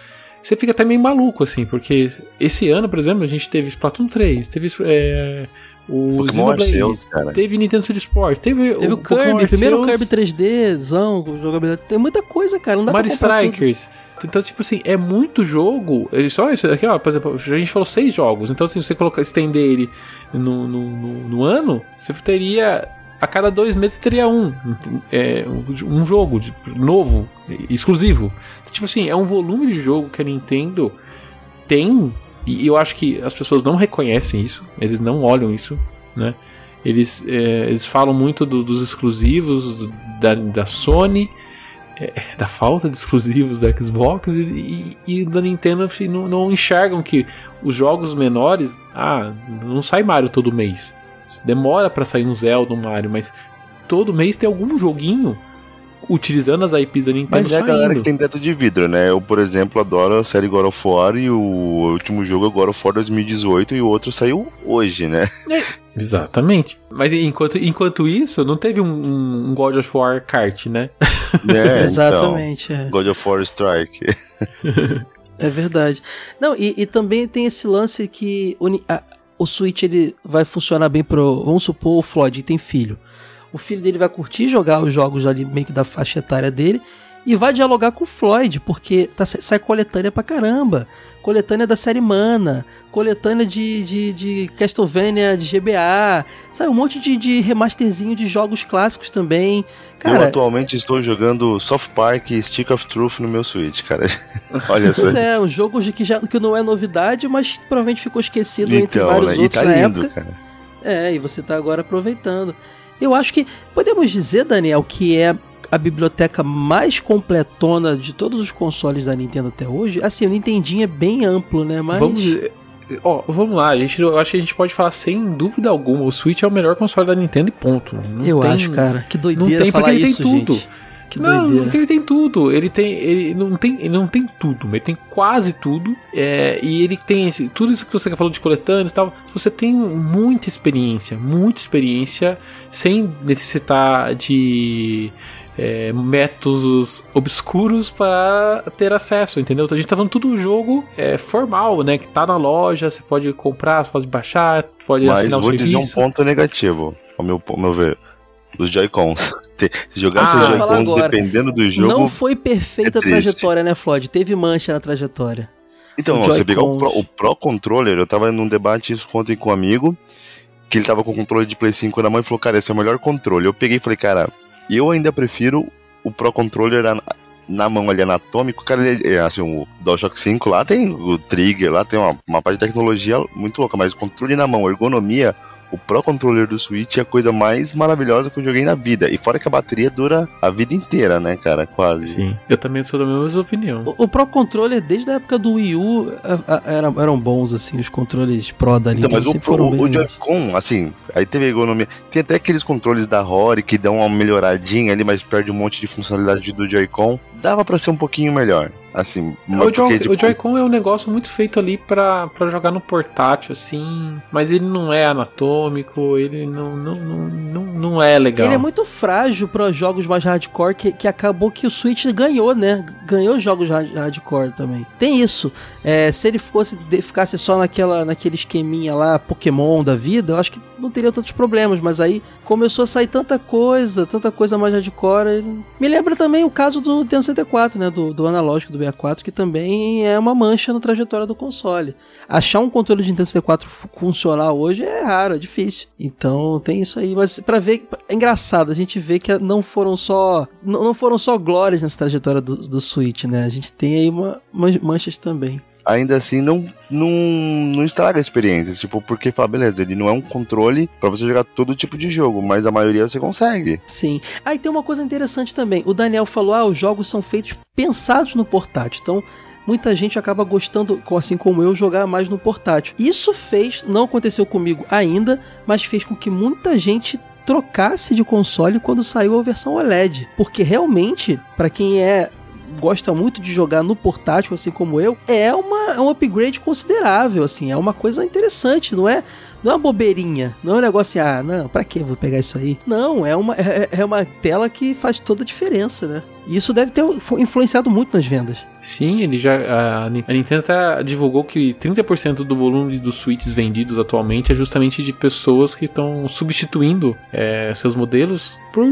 [SPEAKER 2] você fica até meio maluco, assim, porque esse ano, por exemplo, a gente teve Splatoon 3, teve é, o
[SPEAKER 3] Pokémon Arceus, cara.
[SPEAKER 2] Teve Nintendo Switch Sport, teve,
[SPEAKER 1] teve o, o Kirby, primeiro Kirby 3Dzão, jogabilidade. Tem muita coisa, cara. Não dá
[SPEAKER 2] Mario Strikers. Tudo. Então, tipo assim, é muito jogo. Só esse aqui, ó, por exemplo, a gente falou seis jogos. Então, assim, se você colocar, estender ele no, no, no, no ano, você teria. A cada dois meses teria um. É, um jogo de, novo, exclusivo. Então, tipo assim, é um volume de jogo que a Nintendo tem. E eu acho que as pessoas não reconhecem isso. Eles não olham isso, né? Eles, é, eles falam muito do, dos exclusivos do, da, da Sony é, *laughs* da falta de exclusivos da Xbox e, e, e da Nintendo assim, não, não, enxergam que os jogos menores, ah, não sai Mario todo mês. Demora para sair um Zelda, um Mario, mas todo mês tem algum joguinho utilizando as IPs da Nintendo
[SPEAKER 3] Mas é a galera que tem teto de vidro, né? Eu, por exemplo, adoro a série God of War e o último jogo é God of War 2018 e o outro saiu hoje, né? *laughs*
[SPEAKER 2] Exatamente. Mas enquanto, enquanto isso, não teve um, um God of War kart, né? *laughs*
[SPEAKER 3] É,
[SPEAKER 1] Exatamente. é.
[SPEAKER 3] Então, God of War Strike. *laughs*
[SPEAKER 1] É verdade. Não, e, e também tem esse lance que a- o Switch ele vai funcionar bem pro. Vamos supor, o Floyd tem filho. O filho dele vai curtir jogar os jogos ali meio que da faixa etária dele e vai dialogar com o Floyd, porque tá, sai coletânea pra caramba. Coletânea da série Mana, coletânea de, de, de Castlevania de GBA, sai um monte de, de remasterzinho de jogos clássicos também.
[SPEAKER 3] eu
[SPEAKER 1] Cara,
[SPEAKER 3] atualmente estou jogando Soft Park e Stick of Truth no meu Switch, cara. *laughs* Olha só.
[SPEAKER 1] Pois é, um jogo que, já, que não é novidade, mas provavelmente ficou esquecido entre
[SPEAKER 3] Então,
[SPEAKER 1] vários
[SPEAKER 3] né? E
[SPEAKER 1] outros
[SPEAKER 3] tá
[SPEAKER 1] na
[SPEAKER 3] lindo,
[SPEAKER 1] época.
[SPEAKER 3] cara.
[SPEAKER 1] É, e você tá agora aproveitando. Eu acho que podemos dizer, Daniel, que é a biblioteca mais completona de todos os consoles da Nintendo até hoje. Assim, o Nintendinho é bem amplo, né? Mas
[SPEAKER 2] Vamos. Ó, vamos lá, a gente, eu acho que a gente pode falar sem dúvida alguma: o Switch é o melhor console da Nintendo e ponto. Não
[SPEAKER 1] eu
[SPEAKER 2] tem-
[SPEAKER 1] acho, cara, que doideira
[SPEAKER 2] não tem,
[SPEAKER 1] falar
[SPEAKER 2] porque ele
[SPEAKER 1] isso,
[SPEAKER 2] tem tudo.
[SPEAKER 1] gente. Que
[SPEAKER 2] não,
[SPEAKER 1] doideira.
[SPEAKER 2] porque ele tem tudo. Ele tem. Ele não tem, ele não tem tudo, mas ele tem quase tudo. é, e ele tem esse, tudo isso que você falou de coletâneas e tal. Você tem muita experiência, muita experiência, sem necessitar de é, métodos obscuros para ter acesso, entendeu? Então a gente tá falando tudo jogo é, formal, né? Que tá na loja, você pode comprar, você pode baixar, pode
[SPEAKER 3] Mas
[SPEAKER 2] assinar o
[SPEAKER 3] vou dizer um
[SPEAKER 2] serviço.
[SPEAKER 3] ponto negativo, ao meu, ao meu ver. *laughs* Os Joy-Cons. Se jogar
[SPEAKER 2] Ah,
[SPEAKER 1] falar
[SPEAKER 3] Joy-Cons dependendo do jogo.
[SPEAKER 1] Não foi perfeita
[SPEAKER 3] é
[SPEAKER 1] a trajetória, né, Floyd? Teve mancha na trajetória.
[SPEAKER 3] Então, você pegar o. Pro, o Pro Controller, eu tava num debate isso ontem com um amigo, que ele tava com o controle de Play 5 na mão e falou, cara, esse é o melhor controle. Eu peguei e falei, cara, eu ainda prefiro o Pro Controller na, na mão ali anatômico, cara, ele, é, assim, o DualShock 5 lá tem o trigger, lá tem uma, uma parte de tecnologia muito louca, mas o controle na mão, ergonomia, o Pro Controller do Switch é a coisa mais maravilhosa que eu joguei na vida. E fora que a bateria dura a vida inteira, né, cara, quase.
[SPEAKER 2] Sim, eu também sou da mesma opinião.
[SPEAKER 1] O, o Pro Controller, desde a época do Wii U, a- a- eram, eram bons, assim, os controles Pro da
[SPEAKER 3] Então,
[SPEAKER 1] Nintendo
[SPEAKER 3] mas o, Pro- o, o. Joy-Con, assim, aí teve a ergonomia. Tem até aqueles controles da Rory que dão uma melhoradinha ali, mas perde um monte de funcionalidade do Joy-Con. Dava pra ser um pouquinho melhor. Assim,
[SPEAKER 2] O,
[SPEAKER 3] porque,
[SPEAKER 2] Joy-
[SPEAKER 3] tipo,
[SPEAKER 2] o Joy-Con é um negócio muito feito ali pra, pra jogar no portátil, assim. Mas ele não é anatômico, ele não, não, não, não, não é legal.
[SPEAKER 1] Ele é muito frágil para jogos mais hardcore, que, que acabou que o Switch ganhou, né? Ganhou jogos hard- hardcore também. Tem isso. É, se ele fosse de- ficasse só naquela, naquele esqueminha lá, Pokémon da vida, eu acho que não teria tantos problemas. Mas aí começou a sair tanta coisa, tanta coisa mais hardcore. Me lembra também o caso do Nintendo 64, né? Do, do analógico do 64, que também é uma mancha na trajetória do console. Achar um controle de Nintendo 64 fu- funcional hoje é raro, é difícil. Então tem isso aí, mas pra ver é engraçado, a gente vê que não foram só não foram só glórias nessa trajetória do, do Switch, né? A gente tem aí uma, man- manchas também.
[SPEAKER 3] Ainda assim não, não, não estraga a experiência. Tipo, porque fala, beleza, ele não é um controle pra você jogar todo tipo de jogo, mas a maioria você consegue.
[SPEAKER 1] Sim. Ah, tem uma coisa interessante também. O Daniel falou: ah, os jogos são feitos pensados no portátil. Então, muita gente acaba gostando, assim como eu, jogar mais no portátil. Isso fez, não aconteceu comigo ainda, mas fez com que muita gente trocasse de console quando saiu a versão OLED. Porque realmente, para quem é gosta muito de jogar no portátil, assim como eu, é, uma, é um upgrade considerável, assim, é uma coisa interessante, não é, não é uma bobeirinha, não é um negócio assim, ah, não, pra que vou pegar isso aí? Não, é uma, é, é uma tela que faz toda a diferença, né? E isso deve ter influenciado muito nas vendas.
[SPEAKER 2] Sim, ele já. A, a Nintendo até divulgou que 30% do volume dos Switches vendidos atualmente é justamente de pessoas que estão substituindo é, seus modelos por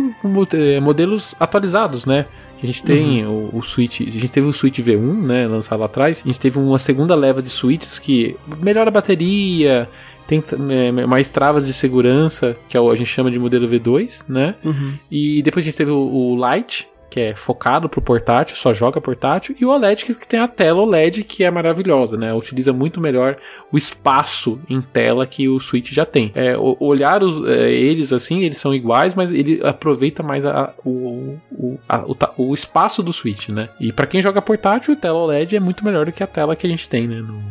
[SPEAKER 2] eh, modelos atualizados, né? A gente tem o, o Switch, a gente teve o Switch V1, né, lançado lá atrás. A gente teve uma segunda leva de Switches que melhora a bateria, tem é, mais travas de segurança, que é o, a gente chama de modelo V2, né? E depois a gente teve o, o Lite, que é focado pro portátil, só joga portátil, e o OLED, que, tem a tela OLED, que é maravilhosa, né? Utiliza muito melhor o espaço em tela que o Switch já tem. É, olhar os, é, eles assim, eles são iguais, mas ele aproveita mais a- o, o, a- o o espaço do Switch, né? E para quem joga portátil, a tela OLED é muito melhor do que a tela que a gente tem, né? No,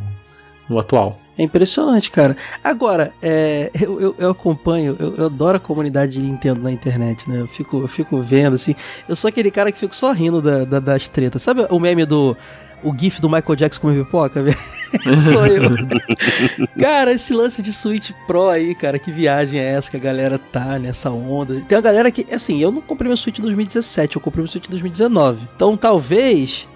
[SPEAKER 2] no atual.
[SPEAKER 1] É impressionante, cara. Agora, é, eu, eu, eu, acompanho, eu, eu, adoro a comunidade de Nintendo na internet, né? Eu fico, eu fico vendo, assim. Eu sou aquele cara que fico só rindo da, da das tretas. Sabe o meme do o gif do Michael Jackson com pipoca? *laughs* Sou eu. *laughs* cara, esse lance de Switch Pro aí, cara, que viagem é essa que a galera tá nessa onda? Tem uma galera que, assim, eu não comprei meu Switch em 2017, eu comprei meu Switch em 2019. Então talvez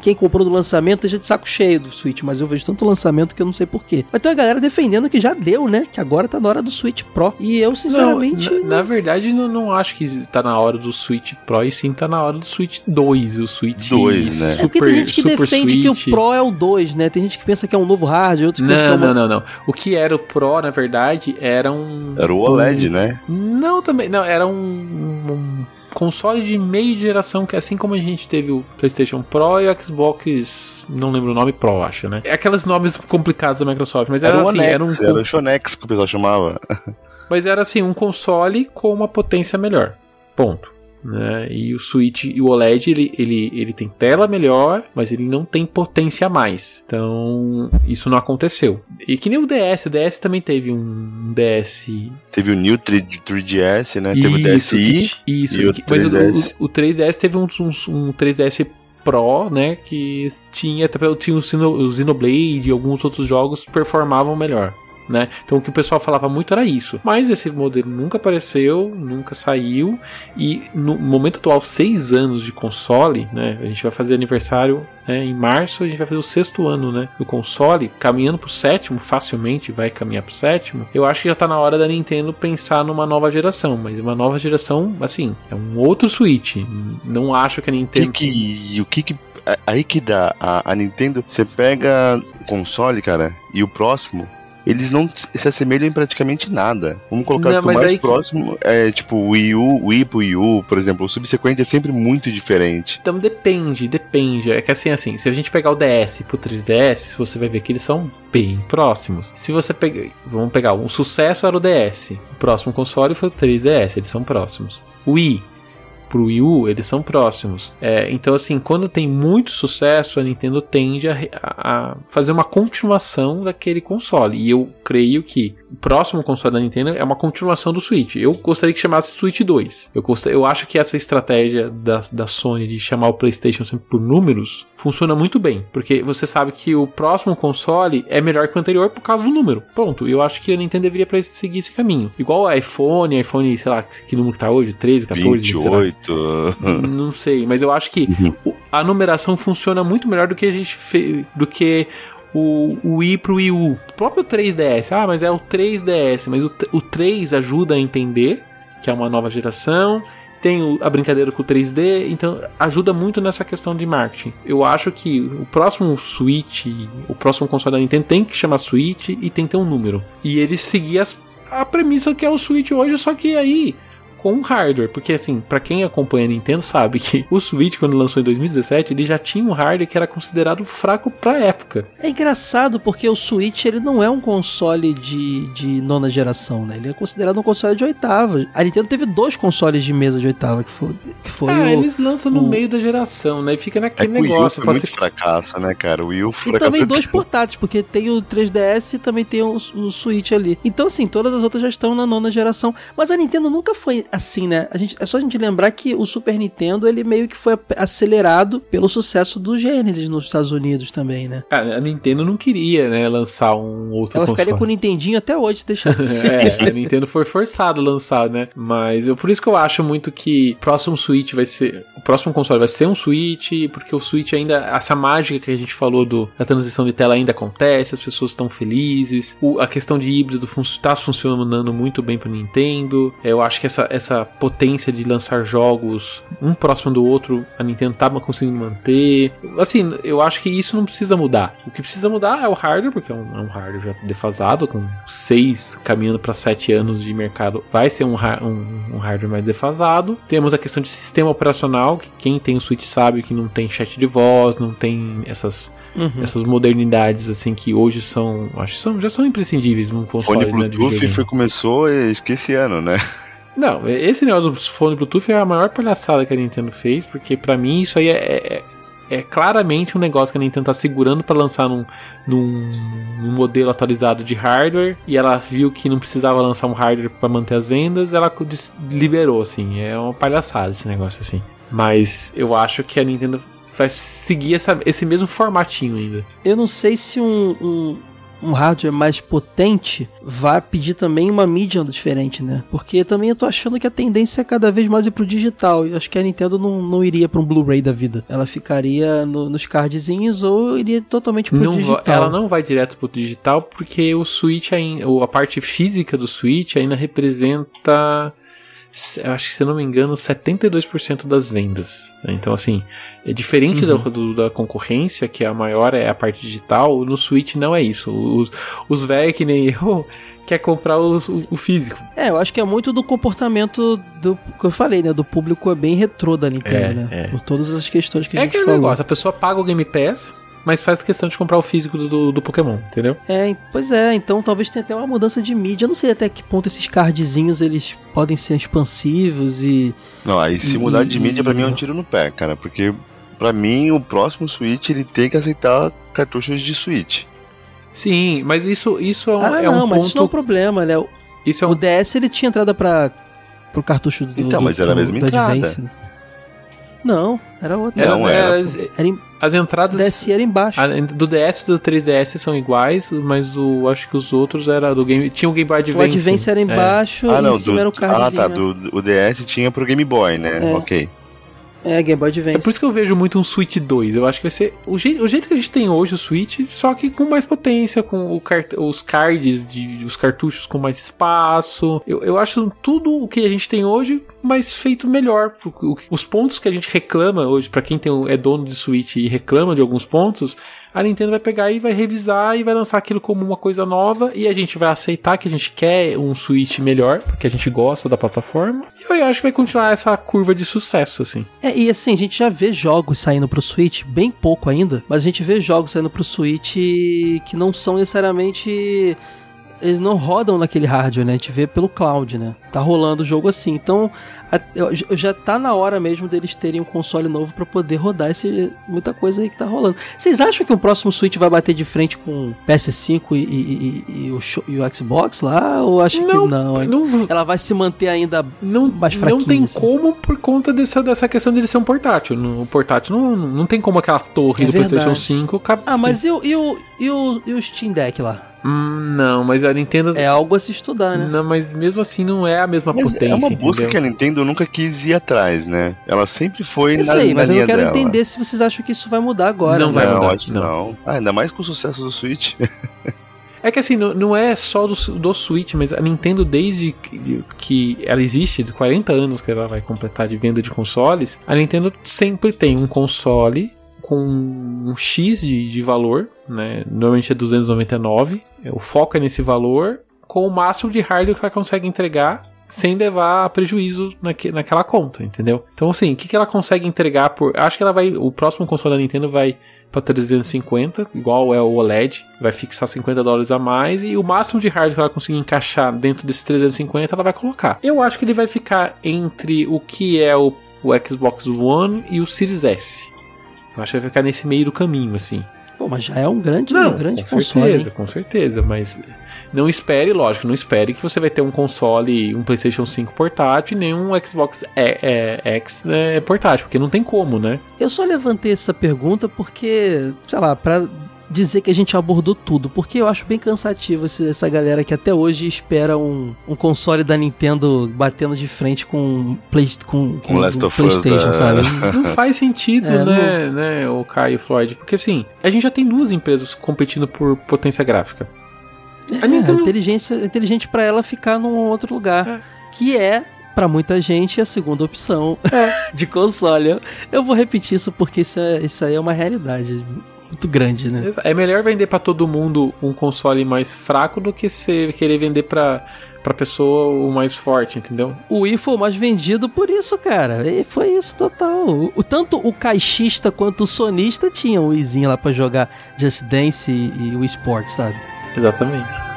[SPEAKER 1] quem comprou no lançamento esteja de saco cheio do Switch, mas eu vejo tanto lançamento que eu não sei porquê. Mas tem uma galera defendendo que já deu, né? Que agora tá na hora do Switch Pro. E eu, sinceramente.
[SPEAKER 2] Não, na, na, verdade, não, não acho que tá na hora do Switch Pro, e sim tá na hora do Switch 2. O Switch
[SPEAKER 3] 2, né?
[SPEAKER 1] Super, é porque tem gente que defende Switch. que o Pro é o 2, né? Tem gente que pensa que é um novo hardware, outros
[SPEAKER 2] não,
[SPEAKER 1] pensam que é
[SPEAKER 2] uma... Não, não, não. O que era o Pro, na verdade, era um.
[SPEAKER 3] Era o OLED, um... né?
[SPEAKER 2] Não, também. Não, era um, um console de meio de geração, que é assim como a gente teve o PlayStation Pro e o Xbox, não lembro o nome Pro, acho, né? É aqueles nomes complicados da Microsoft, mas era, era assim,
[SPEAKER 3] Onex,
[SPEAKER 2] era um
[SPEAKER 3] era o Shonex que o pessoal chamava. *laughs*
[SPEAKER 2] mas era assim, um console com uma potência melhor. Ponto. Né? E o Switch e o OLED ele, ele, ele tem tela melhor, mas ele não tem potência a mais. Então isso não aconteceu. E que nem o DS, o DS também teve um DS.
[SPEAKER 3] Teve o New 3DS, né? Teve o DSi.
[SPEAKER 2] Que, isso, o mas o, o, o 3DS teve um, um, um 3DS Pro, né? Que tinha, tinha o Xenoblade e alguns outros jogos performavam melhor né? Então o que o pessoal falava muito era isso. Mas esse modelo nunca apareceu, nunca saiu e no momento atual, seis anos de console, né? A gente vai fazer aniversário né, em março, a gente vai fazer o sexto ano, né? Do console, caminhando pro sétimo, facilmente vai caminhar pro sétimo. Eu acho que já tá na hora da Nintendo pensar numa nova geração, mas uma nova geração, assim, é um outro Switch. Não acho que a Nintendo.
[SPEAKER 3] Que o que que aí que dá a, a Nintendo, você pega o console, cara, e o próximo eles não se assemelham em praticamente nada. Vamos colocar não, o mais próximo que... é tipo o Wii U, Wii pro Wii U, por exemplo. O subsequente é sempre muito diferente.
[SPEAKER 2] Então depende, depende. É que assim, assim, se a gente pegar o DS pro 3DS, você vai ver que eles são bem próximos. Se você pegar, vamos pegar, um sucesso era o DS. O próximo console foi o 3DS, eles são próximos. Wii pro Wii U, eles são próximos. É, então, assim, quando tem muito sucesso, a Nintendo tende a, a, fazer uma continuação daquele console. E eu creio que o próximo console da Nintendo é uma continuação do Switch. Eu gostaria que chamasse Switch 2. Eu, eu acho que essa estratégia da, da Sony de chamar o PlayStation sempre por números funciona muito bem. Porque você sabe que o próximo console é melhor que o anterior por causa do número. Pronto. Eu acho que a Nintendo deveria seguir esse caminho. Igual o iPhone, iPhone, sei lá, que número que tá hoje? 13, 14,
[SPEAKER 3] 28. *laughs*
[SPEAKER 2] Não sei, mas eu acho que uhum. a numeração funciona muito melhor do que a gente fez, do que o, o Wii pro Wii U. O próprio 3DS, ah, mas é o 3DS, mas o, o 3 ajuda a entender que é uma nova geração. Tem o, a brincadeira com o 3D, então ajuda muito nessa questão de marketing. Eu acho que o próximo Switch, o próximo console da Nintendo tem que chamar Switch e tem que ter um número. E eles seguir as, a premissa que é o Switch hoje, só que aí com hardware, porque assim, para quem acompanha a Nintendo sabe que *laughs* o Switch quando lançou em 2017, ele já tinha um hardware que era considerado fraco para época.
[SPEAKER 1] É engraçado porque o Switch ele não é um console de, de nona geração, né? Ele é considerado um console de oitava. A Nintendo teve dois consoles de mesa de oitava que foi, que foi
[SPEAKER 2] ah, o, eles lançam no meio da geração, né? E fica naquele é negócio.
[SPEAKER 3] O Wii foi muito fracassa, né, cara? O Wii U
[SPEAKER 1] E também dois portáteis, porque tem o 3DS e também tem o, o Switch ali. Então assim, todas as outras já estão na nona geração, mas a Nintendo nunca foi assim, né? A gente, é só a gente lembrar que o Super Nintendo ele meio que foi acelerado pelo sucesso do Genesis nos Estados Unidos também, né?
[SPEAKER 2] A, a Nintendo não queria, né, lançar um outro
[SPEAKER 1] Ela
[SPEAKER 2] console.
[SPEAKER 1] ficaria com o Nintendinho até hoje, deixar
[SPEAKER 2] assim. *laughs* é, a Nintendo foi forçada a lançar, né? Mas eu, por isso que eu acho muito que o próximo Switch vai ser. O próximo console vai ser um Switch, porque o Switch ainda. Essa mágica que a gente falou do, da transição de tela ainda acontece, as pessoas estão felizes. O, a questão de híbrido está funcionando muito bem para Nintendo. Eu acho que essa, essa potência de lançar jogos um próximo do outro, a Nintendo tava conseguindo manter. Assim, eu acho que isso não precisa mudar. O que precisa mudar é o hardware, porque é um, é um hardware já defasado, com seis caminhando para sete anos de mercado, vai ser um, um, um, hardware mais defasado. Temos a questão de sistema operacional, que quem tem o Switch sabe que não tem chat de voz, não tem essas, uhum. essas modernidades assim que hoje são, acho que são, já são imprescindíveis num console.
[SPEAKER 3] Fone né, Bluetooth foi, começou esse ano, né?
[SPEAKER 2] Não, esse negócio do fone Bluetooth é a maior palhaçada que a Nintendo fez, porque para mim isso aí é, é, é claramente um negócio que a Nintendo tá segurando para lançar num, num, num, modelo atualizado de hardware e ela viu que não precisava lançar um hardware para manter as vendas, ela liberou, assim. É uma palhaçada esse negócio, assim. Mas eu acho que a Nintendo vai seguir essa, esse mesmo formatinho ainda.
[SPEAKER 1] Eu não sei se um, um um hardware mais potente vai pedir também uma mídia diferente, né? Porque também eu tô achando que a tendência é cada vez mais ir pro digital. E acho que a Nintendo não, não iria para um Blu-ray da vida. Ela ficaria no, nos cardzinhos ou iria totalmente pro
[SPEAKER 2] não
[SPEAKER 1] digital.
[SPEAKER 2] Ela não vai direto pro digital porque o Switch, ainda, a parte física do Switch ainda representa acho que se não me engano, 72% das vendas. Né? Então, assim, é diferente uhum. do, da concorrência, que a maior é a parte digital, no Switch não é isso. Os, os velhos que nem eu *laughs* quer comprar o, o, físico.
[SPEAKER 1] É, eu acho que é muito do comportamento do que eu falei, né? Do público é bem retrô da Nintendo, é, né? É. Por todas as questões que a
[SPEAKER 2] é
[SPEAKER 1] gente falou.
[SPEAKER 2] Negócio, a pessoa paga o Game Pass, mas faz questão de comprar o físico do, do Pokémon, entendeu?
[SPEAKER 1] É, pois é, então talvez tenha até uma mudança de mídia. Eu não sei até que ponto esses cardzinhos eles podem ser expansivos e.
[SPEAKER 3] Não, aí se e, mudar de mídia, para mim é um tiro no pé, cara, porque para mim o próximo Switch ele tem que aceitar cartuchos de Switch.
[SPEAKER 2] Sim, mas isso, isso é um,
[SPEAKER 1] ah,
[SPEAKER 2] é
[SPEAKER 1] não,
[SPEAKER 2] um
[SPEAKER 1] mas
[SPEAKER 2] ponto...
[SPEAKER 1] isso não é um problema, né? O,
[SPEAKER 2] isso é
[SPEAKER 1] um... o DS ele tinha entrada para pro cartucho do
[SPEAKER 3] Então, mas era a mesma entrada. Advance.
[SPEAKER 1] Não, era outra.
[SPEAKER 3] Não, era.
[SPEAKER 2] era, era em, as entradas.
[SPEAKER 1] DS era embaixo.
[SPEAKER 2] A, do DS e do 3DS são iguais, mas o, acho que os outros era do Game. Tinha o Game Boy Advance. O
[SPEAKER 1] Advance era embaixo é. ah, não, e em cima do, era o cardzinho.
[SPEAKER 3] Ah, tá. Do, o DS tinha pro Game Boy, né? É. Ok.
[SPEAKER 1] É, Game Boy Advance.
[SPEAKER 2] É por isso que eu vejo muito um Switch 2. Eu acho que vai ser o, je o jeito que a gente tem hoje o Switch, só que com mais potência, com os cards, de, os cartuchos com mais espaço. Eu, eu acho tudo o que a gente tem hoje, mas feito melhor. Os pontos que a gente reclama hoje, para quem tem, é dono de Switch e reclama de alguns pontos, a Nintendo vai pegar e vai revisar e vai lançar aquilo como uma coisa nova e a gente vai aceitar que a gente quer um Switch melhor, porque a gente gosta da plataforma. E eu acho que vai continuar essa curva de sucesso, assim.
[SPEAKER 1] É, e assim, a gente já vê jogos saindo pro Switch, bem pouco ainda, mas a gente vê jogos saindo pro Switch que não são necessariamente eles não rodam naquele hardware, né? A gente vê pelo cloud, né? Tá rolando o jogo assim. Então, a, já tá na hora mesmo deles terem um console novo para poder rodar esse, muita coisa aí que tá rolando. Vocês acham que o próximo Switch vai bater de frente com PS5 e, e, e, e o, e o, Xbox lá? Ou acha que não? não? Ela vai se manter ainda não, mais fraquinha?
[SPEAKER 2] Não tem assim? como por conta dessa, dessa questão de ele ser um portátil. O portátil não, não tem como aquela torre é do verdade. PlayStation 5.
[SPEAKER 1] Ah, mas e o, e, o, e, o, e o Steam Deck lá?
[SPEAKER 2] Hum, não, mas a Nintendo.
[SPEAKER 1] É algo a se estudar, né?
[SPEAKER 2] Não, mas mesmo assim não é a mesma mas potência. É
[SPEAKER 3] uma busca
[SPEAKER 2] entendeu?
[SPEAKER 3] que a Nintendo nunca quis ir atrás, né? Ela sempre foi
[SPEAKER 1] eu
[SPEAKER 3] na,
[SPEAKER 1] sei,
[SPEAKER 3] na
[SPEAKER 1] mas
[SPEAKER 3] eu
[SPEAKER 1] não quero
[SPEAKER 3] dela.
[SPEAKER 1] entender se vocês acham que isso vai mudar agora.
[SPEAKER 2] Não
[SPEAKER 1] né?
[SPEAKER 2] vai mudar.
[SPEAKER 3] Acho não. não. Ah, ainda mais com o sucesso do Switch.
[SPEAKER 2] É que assim, não, não é só do, do Switch, mas a Nintendo, desde que, que ela existe, de 40 anos que ela vai completar de venda de consoles, a Nintendo sempre tem um console com um X de, de valor, né? Normalmente é 299. O foco é nesse valor, com o máximo de hardware que ela consegue entregar sem levar prejuízo naque, naquela conta, entendeu? Então, assim, o que, que ela consegue entregar por. Acho que ela vai. O próximo console da Nintendo vai para 350, igual é o OLED, vai fixar 50 dólares a mais e o máximo de hardware que ela conseguir encaixar dentro desses 350 ela vai colocar. Eu acho que ele vai ficar entre o que é o, o Xbox One e o Series S. Eu acho que vai ficar nesse meio do caminho, assim.
[SPEAKER 1] Pô, mas já é um grande, não, um grande
[SPEAKER 2] com
[SPEAKER 1] console.
[SPEAKER 2] certeza, com certeza. Mas não espere, lógico, não espere que você vai ter um console, um PlayStation 5 portátil e nem um Xbox é, é, X né, portátil, porque não tem como, né?
[SPEAKER 1] Eu só levantei essa pergunta porque, sei lá, pra dizer que a gente abordou tudo, porque eu acho bem cansativo essa galera que até hoje espera um, um console da Nintendo batendo de frente com play, com, com,
[SPEAKER 3] com
[SPEAKER 1] PlayStation,
[SPEAKER 3] da...
[SPEAKER 1] sabe?
[SPEAKER 2] Não faz sentido, é, né, não... né, o Caio Floyd, porque assim, a gente já tem duas empresas competindo por potência gráfica.
[SPEAKER 1] É, a Nintendo... inteligente, inteligente para ela ficar num outro lugar, é. que é para muita gente a segunda opção é. *laughs* de console. Eu, eu, vou repetir isso porque isso, é, isso aí é uma realidade muito grande, né?
[SPEAKER 2] É melhor vender para todo mundo um console mais fraco do que você querer vender para pra pessoa o mais forte, entendeu?
[SPEAKER 1] O Wii foi o mais vendido por isso, cara. E foi isso total. O, tanto o caixista quanto o sonista tinham o Wiizinho lá para jogar Just Dance e, e o Sport, sabe?
[SPEAKER 2] Exatamente.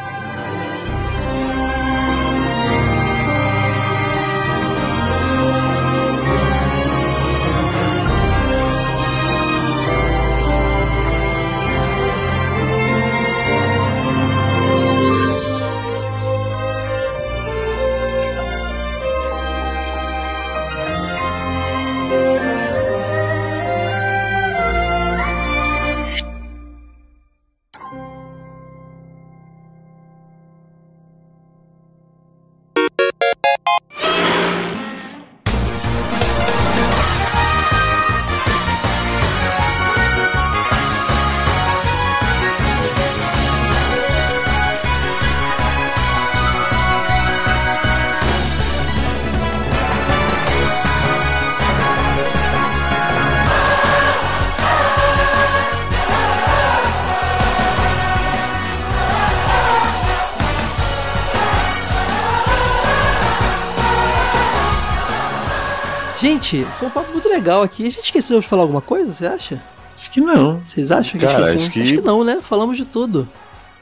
[SPEAKER 1] Gente, foi um papo muito legal aqui. A gente esqueceu de falar alguma coisa, você acha?
[SPEAKER 2] Acho que não.
[SPEAKER 1] Vocês acham que
[SPEAKER 3] Cara, acho que-
[SPEAKER 1] acho que não, né? Falamos de tudo.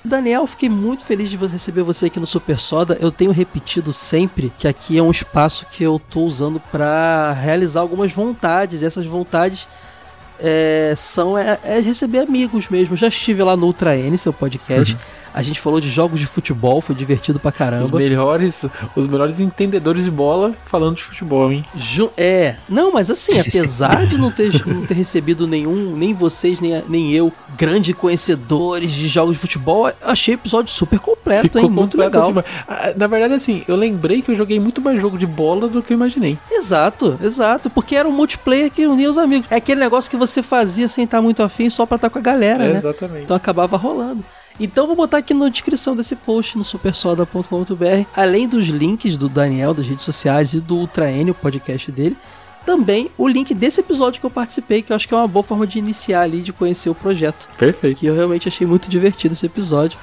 [SPEAKER 1] Daniel, fiquei muito feliz de receber você aqui no Super Soda. Eu tenho repetido sempre que aqui é um espaço que eu tô usando pra realizar algumas vontades. E essas vontades é, são é, é receber amigos mesmo. Já estive lá no Ultra N, seu podcast. A gente falou de jogos de futebol, foi divertido pra
[SPEAKER 2] Os
[SPEAKER 1] caramba.
[SPEAKER 2] melhores, os melhores entendedores de bola falando de futebol, hein?
[SPEAKER 1] Ju- é, não, mas assim, apesar de não ter, não ter recebido nenhum, nem vocês, nem, nem eu, grandes conhecedores de jogos de futebol, achei o episódio super completo, hein? Muito legal.
[SPEAKER 2] demais. Ah, Na verdade, assim, eu lembrei que eu joguei muito mais jogo de bola do que eu imaginei.
[SPEAKER 1] Exato, exato, porque era um multiplayer que unia os amigos. É aquele negócio que você fazia sem estar muito afim, só pra estar com a galera, né?
[SPEAKER 2] exatamente.
[SPEAKER 1] Então acabava rolando. Então vou botar aqui na descrição desse post no supersoda.com.br, além dos links do Daniel das redes sociais e do Ultra N, o podcast dele, também o link desse episódio que eu participei, que eu acho que é uma boa forma de iniciar ali, de conhecer o projeto.
[SPEAKER 2] Perfeito.
[SPEAKER 1] Que eu realmente achei muito divertido esse episódio.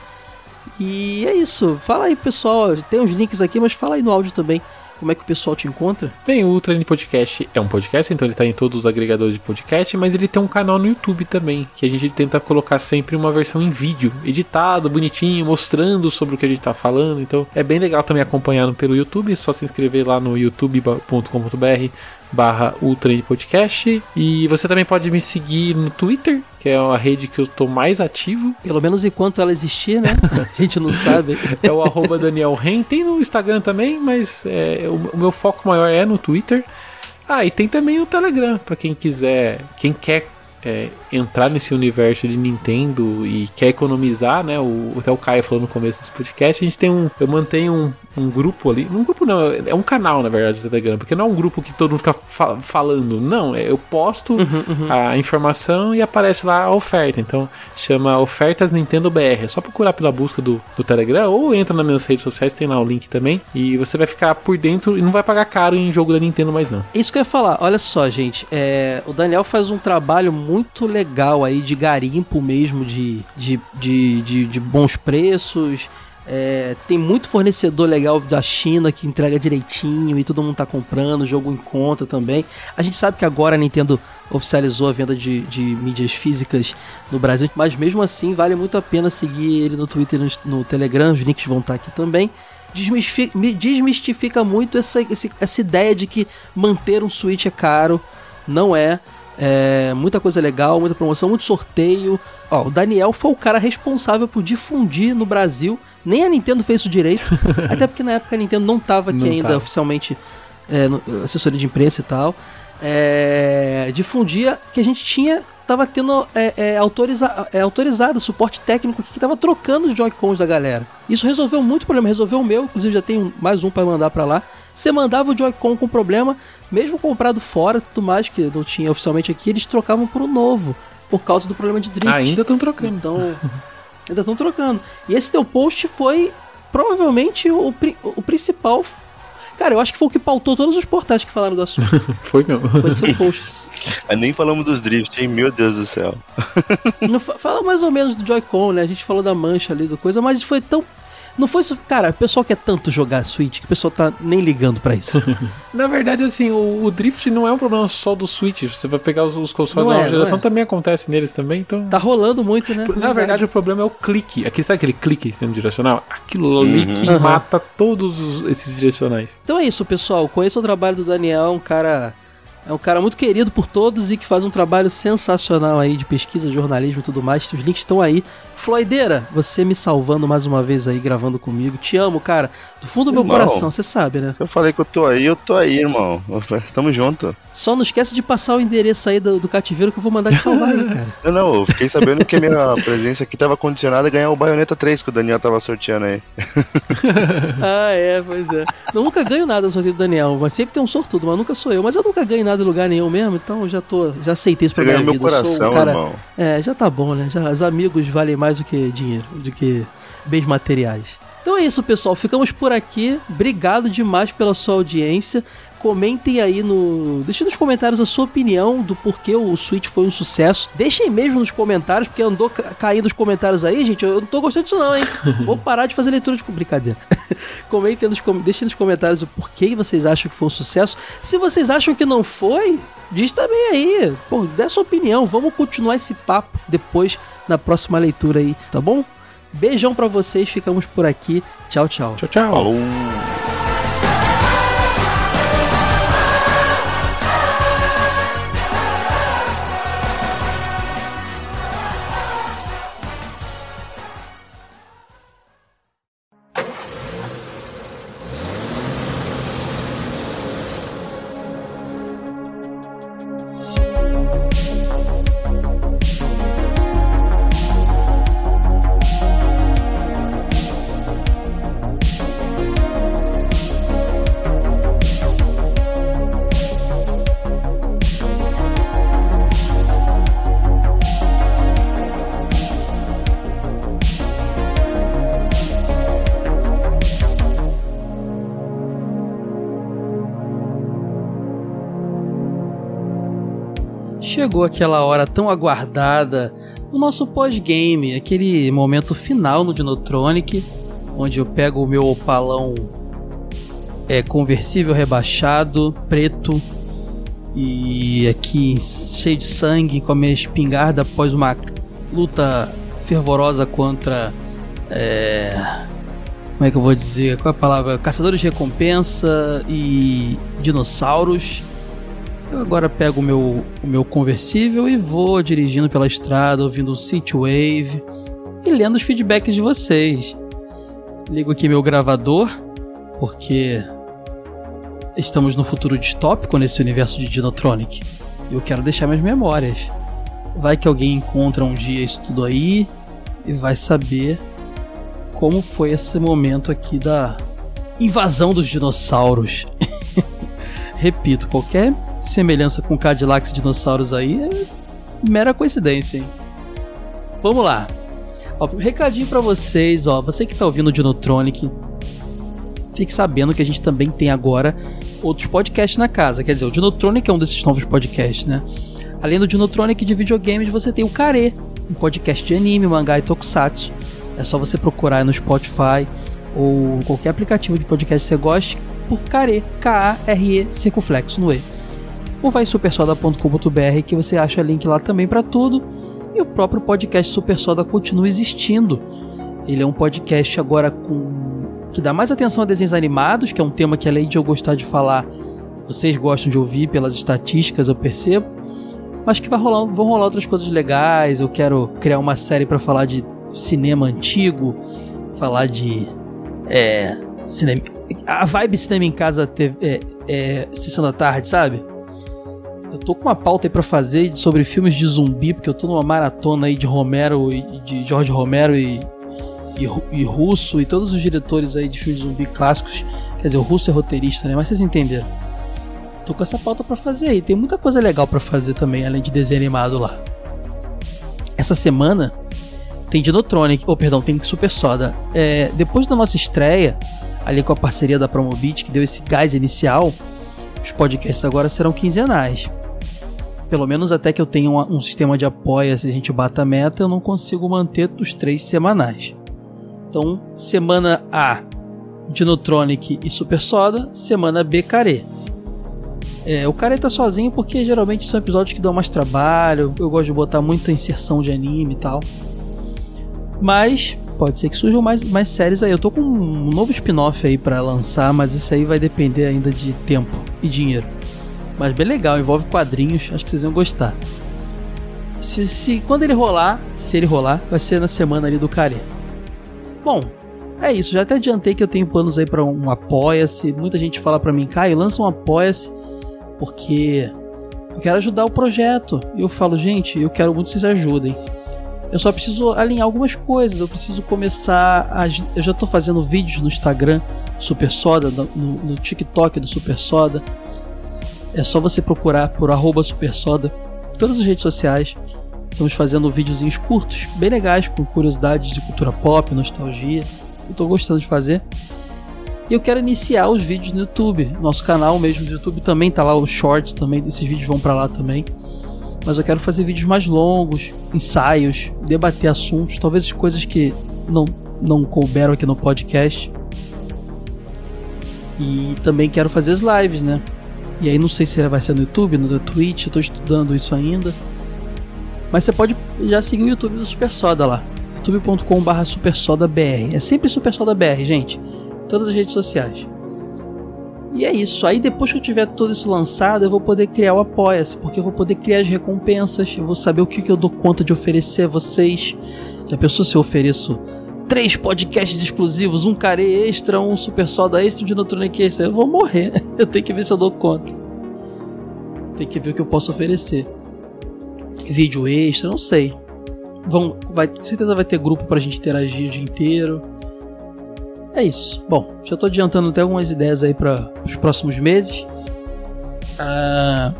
[SPEAKER 1] E é isso. Fala aí, pessoal. Tem uns links aqui, mas fala aí no áudio também como é que o pessoal te encontra.
[SPEAKER 2] Bem, o N Podcast é um podcast, então ele tá em todos os agregadores de podcast, mas ele tem um canal no YouTube também, que a gente tenta colocar sempre uma versão em vídeo, editado, bonitinho, mostrando sobre o que a gente tá falando. Então é bem legal também acompanhando pelo YouTube, é só se inscrever lá no youtube.com.br barra Ultra Podcast. E você também pode me seguir no Twitter, que é a rede que eu tô mais ativo.
[SPEAKER 1] Pelo menos enquanto ela existir, né? *laughs* A gente não sabe. *laughs*
[SPEAKER 2] É o arroba Daniel Ren. Tem no Instagram também, mas é, o, o meu foco maior é no Twitter. Ah, e tem também o Telegram, pra quem quiser, quem quer é, entrar nesse universo de Nintendo e quer economizar, né? O, até o Caio falou no começo desse podcast, a gente tem um. Eu mantenho um, um grupo ali. Um grupo não, é um canal, na verdade, do Telegram, porque não é um grupo que todo mundo fica fa- falando. Não, é, eu posto a informação e aparece lá a oferta. Então chama Ofertas Nintendo BR. É só procurar pela busca do, do Telegram ou entra nas minhas redes sociais, tem lá o link também. E você vai ficar por dentro e não vai pagar caro em jogo da Nintendo mais não.
[SPEAKER 1] Isso que eu ia falar, olha só, gente. é, o Daniel faz um trabalho muito legal aí de garimpo mesmo, de, de, de, de, de bons preços. é, tem muito fornecedor legal da China que entrega direitinho e todo mundo tá comprando, jogo em conta também. A gente sabe que agora a Nintendo oficializou a venda de, de mídias físicas no Brasil, mas mesmo assim vale muito a pena seguir ele no Twitter e no, no Telegram, os links vão estar aqui também desmistifica, desmistifica muito essa, essa ideia de que manter um Switch é caro. Não é. É, muita coisa legal, muita promoção, muito sorteio. Ó, o Daniel foi o cara responsável por difundir no Brasil. Nem a Nintendo fez isso direito. *laughs* até porque na época a Nintendo não tava aqui
[SPEAKER 2] Não
[SPEAKER 1] ainda oficialmente é, no- assessoria de imprensa e tal. É, difundia que a gente tinha, tava tendo é, é, autoriza, é, autorizado suporte técnico que tava trocando os Joy-Cons da galera. Isso resolveu muito problema, resolveu o meu, inclusive já tenho mais um para mandar para lá. Você mandava o Joy-Con com problema, mesmo comprado fora, tudo mais que não tinha oficialmente aqui, eles trocavam por um novo, por causa do problema de drift.
[SPEAKER 2] Ainda estão trocando.
[SPEAKER 1] Então, ainda estão trocando. E esse teu post foi provavelmente o, o principal. Cara, eu acho que foi o que pautou todos os portais que falaram do assunto. *laughs*
[SPEAKER 2] Foi mesmo.
[SPEAKER 1] Foi esse teu post.
[SPEAKER 3] Ah, Nem falamos dos drift, hein? Meu Deus do céu.
[SPEAKER 1] Não fa- fala mais ou menos do Joy-Con, né? A gente falou da mancha ali do coisa, mas foi tão. Não foi isso. Cara, o pessoal quer tanto jogar Switch que o pessoal tá nem ligando pra isso. *laughs*
[SPEAKER 2] Na verdade, assim, o, o drift não é um problema só do Switch. Você vai pegar os, os consoles
[SPEAKER 1] Não
[SPEAKER 2] da
[SPEAKER 1] é,
[SPEAKER 2] nova
[SPEAKER 1] não
[SPEAKER 2] geração,
[SPEAKER 1] é.
[SPEAKER 2] também acontece neles também, então.
[SPEAKER 1] Tá rolando muito, né?
[SPEAKER 2] Na verdade, o problema é o clique. Aquele, sabe aquele clique no direcional? Aquilo ali que
[SPEAKER 1] Aham.
[SPEAKER 2] mata todos os- esses direcionais.
[SPEAKER 1] Então é isso, pessoal. Conheça o trabalho do Daniel, é um cara. É um cara muito querido por todos e que faz um trabalho sensacional aí de pesquisa, jornalismo e tudo mais. Os links estão aí. Floideira, você me salvando mais uma vez aí, gravando comigo. Te amo, cara. Do fundo do meu
[SPEAKER 3] Irmão.
[SPEAKER 1] coração, você sabe, né?
[SPEAKER 3] Se eu falei que eu tô aí, eu tô aí, irmão. *laughs* Tamo junto.
[SPEAKER 1] Só não esquece de passar o endereço aí do, do cativeiro que eu vou mandar te salvar aí, cara. *laughs*
[SPEAKER 3] Não, não, eu fiquei sabendo que a minha *laughs* presença aqui tava condicionada a ganhar o Bayonetta 3 que o Daniel tava sorteando aí.
[SPEAKER 1] ah, é, pois é. Eu nunca ganho nada no sorteio do Daniel, mas sempre tem um sortudo, mas nunca sou eu. Mas eu nunca ganho nada em lugar nenhum mesmo, então eu já tô, já aceitei isso
[SPEAKER 3] Você
[SPEAKER 1] pra minha
[SPEAKER 3] ganhou meu
[SPEAKER 1] vida. Eu sou um
[SPEAKER 3] coração,
[SPEAKER 1] cara,
[SPEAKER 3] irmão.
[SPEAKER 1] É, já tá bom, né? Já, os amigos valem mais do que dinheiro, do que bens materiais. Então é isso, pessoal. Ficamos por aqui. Obrigado demais pela sua audiência. Comentem aí no. Deixem nos comentários a sua opinião do porquê o Switch foi um sucesso. Deixem mesmo nos comentários, porque andou ca caindo os comentários aí, gente. Eu não tô gostando disso, não, hein? *laughs* Vou parar de fazer leitura de brincadeira. *laughs* Comentem nos, com... Deixem nos comentários o porquê vocês acham que foi um sucesso. Se vocês acham que não foi, diz também aí. Pô, dê sua opinião. Vamos continuar esse papo depois na próxima leitura aí, tá bom? Beijão para vocês, ficamos por aqui. Tchau, tchau.
[SPEAKER 2] Tchau, tchau.
[SPEAKER 3] Falou.
[SPEAKER 1] Chegou aquela hora tão aguardada, o nosso pós-game, aquele momento final no Dinotronic, onde eu pego o meu opalão é, conversível rebaixado, preto, e aqui cheio de sangue, com a minha espingarda após uma luta fervorosa contra. É, como é que eu vou dizer? Qual é a palavra? Caçadores de recompensa e dinossauros. Eu agora pego o meu, o meu conversível e vou dirigindo pela estrada, ouvindo o Synthwave e lendo os feedbacks de vocês. Ligo aqui meu gravador, porque estamos no futuro distópico nesse universo de Dinotronic. E eu quero deixar minhas memórias. Vai que alguém encontra um dia isso tudo aí e vai saber como foi esse momento aqui da invasão dos dinossauros. *laughs* Repito, qualquer semelhança com Cadillacs e dinossauros aí é mera coincidência, hein? Vamos lá. Ó, recadinho para vocês, ó, você que tá ouvindo o Dinotronic, fique sabendo que a gente também tem agora outros podcasts na casa. Quer dizer, o Dinotronic é um desses novos podcasts, né? Além do Dinotronic de videogames, você tem o Care, um podcast de anime, mangá e tokusatsu. É só você procurar no Spotify ou qualquer aplicativo de podcast que você goste por Care, K-A-R-E, circunflexo no E ou vai supersoda.com.br que você acha link lá também para tudo. E o próprio podcast Super Soda continua existindo. Ele é um podcast agora com que dá mais atenção a desenhos animados, que é um tema que além de eu gostar de falar, vocês gostam de ouvir pelas estatísticas, eu percebo. Mas que vai rolar, vão rolar outras coisas legais. Eu quero criar uma série para falar de cinema antigo, falar de é, cinema, a vibe cinema em casa, TV, é, é, sessão da tarde, sabe? Eu tô com uma pauta aí pra fazer sobre filmes de zumbi, porque eu tô numa maratona aí de Romero e de George Romero e, e, e Russo e todos os diretores aí de filmes de zumbi clássicos. Quer dizer, o Russo é roteirista, né? Mas vocês entenderam. Tô com essa pauta para fazer aí. Tem muita coisa legal para fazer também, além de desenho animado lá. Essa semana tem Dinotronic, ou oh, perdão, tem Super Soda. É, depois da nossa estreia, ali com a parceria da Promobit, que deu esse gás inicial, os podcasts agora serão quinzenais pelo menos até que eu tenha um, um sistema de apoio, se a gente bata a meta, eu não consigo manter os três semanais. Então, semana A, Dinotronic e Super Soda, semana B, Care. É, o Care tá sozinho porque geralmente são episódios que dão mais trabalho, eu gosto de botar muita inserção de anime e tal. Mas pode ser que surjam mais, mais séries aí. Eu tô com um novo spin-off aí para lançar, mas isso aí vai depender ainda de tempo e dinheiro. Mas bem legal, envolve quadrinhos, acho que vocês iam gostar. Se, se quando ele rolar, se ele rolar, vai ser na semana ali do Care. Bom, é isso, já até adiantei que eu tenho planos aí para um apoia-se. Muita gente fala para mim, Caio, lança um apoia-se, porque eu quero ajudar o projeto. Eu falo, gente, eu quero muito que vocês ajudem. Eu só preciso alinhar algumas coisas. Eu preciso começar a. Eu já tô fazendo vídeos no Instagram Super Soda, no, no TikTok do Super Soda. É só você procurar por arroba supersoda todas as redes sociais. Estamos fazendo videozinhos curtos, bem legais, com curiosidades de cultura pop, nostalgia. eu tô gostando de fazer. E eu quero iniciar os vídeos no YouTube. Nosso canal mesmo do YouTube também tá lá, os shorts também, esses vídeos vão para lá também. Mas eu quero fazer vídeos mais longos, ensaios, debater assuntos, talvez coisas que não, não couberam aqui no podcast. E também quero fazer as lives, né? E aí não sei se vai ser no YouTube, no Twitch, eu tô estudando isso ainda. Mas você pode já seguir o YouTube do Super Soda lá. youtube.com.br supersodabr. É sempre Super Soda BR, gente. Todas as redes sociais. E é isso. Aí depois que eu tiver tudo isso lançado, eu vou poder criar o Apoia-se, porque eu vou poder criar as recompensas, eu vou saber o que, que eu dou conta de oferecer a vocês. Já pensou se eu ofereço três podcasts exclusivos, um care extra, um super soda extra, um Dinotronic extra? Eu vou morrer. *laughs* Eu tenho que ver se eu dou conta. Tem que ver o que eu posso oferecer. Vídeo extra, não sei. Vão, vai, com certeza vai ter grupo pra gente interagir o dia inteiro. É isso. Bom, já tô adiantando até algumas ideias aí para os próximos meses. Ah,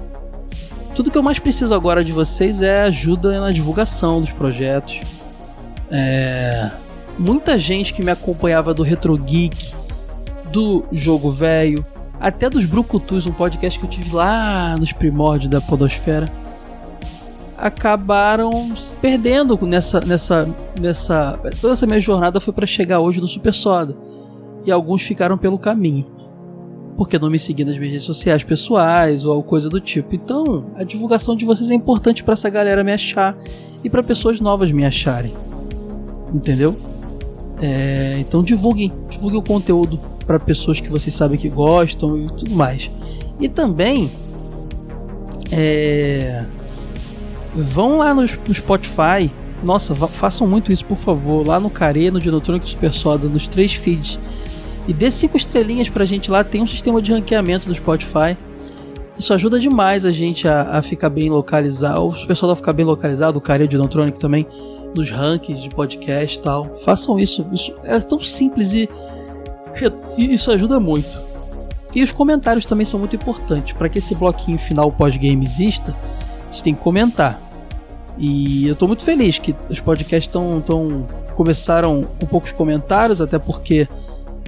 [SPEAKER 1] tudo que eu mais preciso agora de vocês é ajuda na divulgação dos projetos. É, muita gente que me acompanhava do Retro Geek, do Jogo Velho, até dos Brucutus, um podcast que eu tive lá nos primórdios da Podosfera, acabaram se perdendo nessa, nessa, nessa. Toda essa minha jornada foi para chegar hoje no Super Soda. E alguns ficaram pelo caminho. Porque não me seguiam nas minhas redes sociais pessoais ou coisa do tipo. Então, a divulgação de vocês é importante para essa galera me achar e para pessoas novas me acharem. Entendeu? É, então divulguem, divulguem o conteúdo para pessoas que vocês sabem que gostam e tudo mais. E também é, Vão lá no, no Spotify. Nossa, façam muito isso, por favor. Lá no Care, no Dinotronic Super Soda, nos três feeds. E dê cinco estrelinhas pra gente lá. Tem um sistema de ranqueamento no Spotify. Isso ajuda demais a gente a, a ficar bem localizado. O Super Soda ficar bem localizado. O Care, o Dinotronic também. Nos rankings de podcast e tal. Façam isso. Isso é tão simples e, e isso ajuda muito. E os comentários também são muito importantes. para que esse bloquinho final pós-game exista gente tem que comentar. E eu tô muito feliz que os podcasts estão tão, começaram com poucos comentários, até porque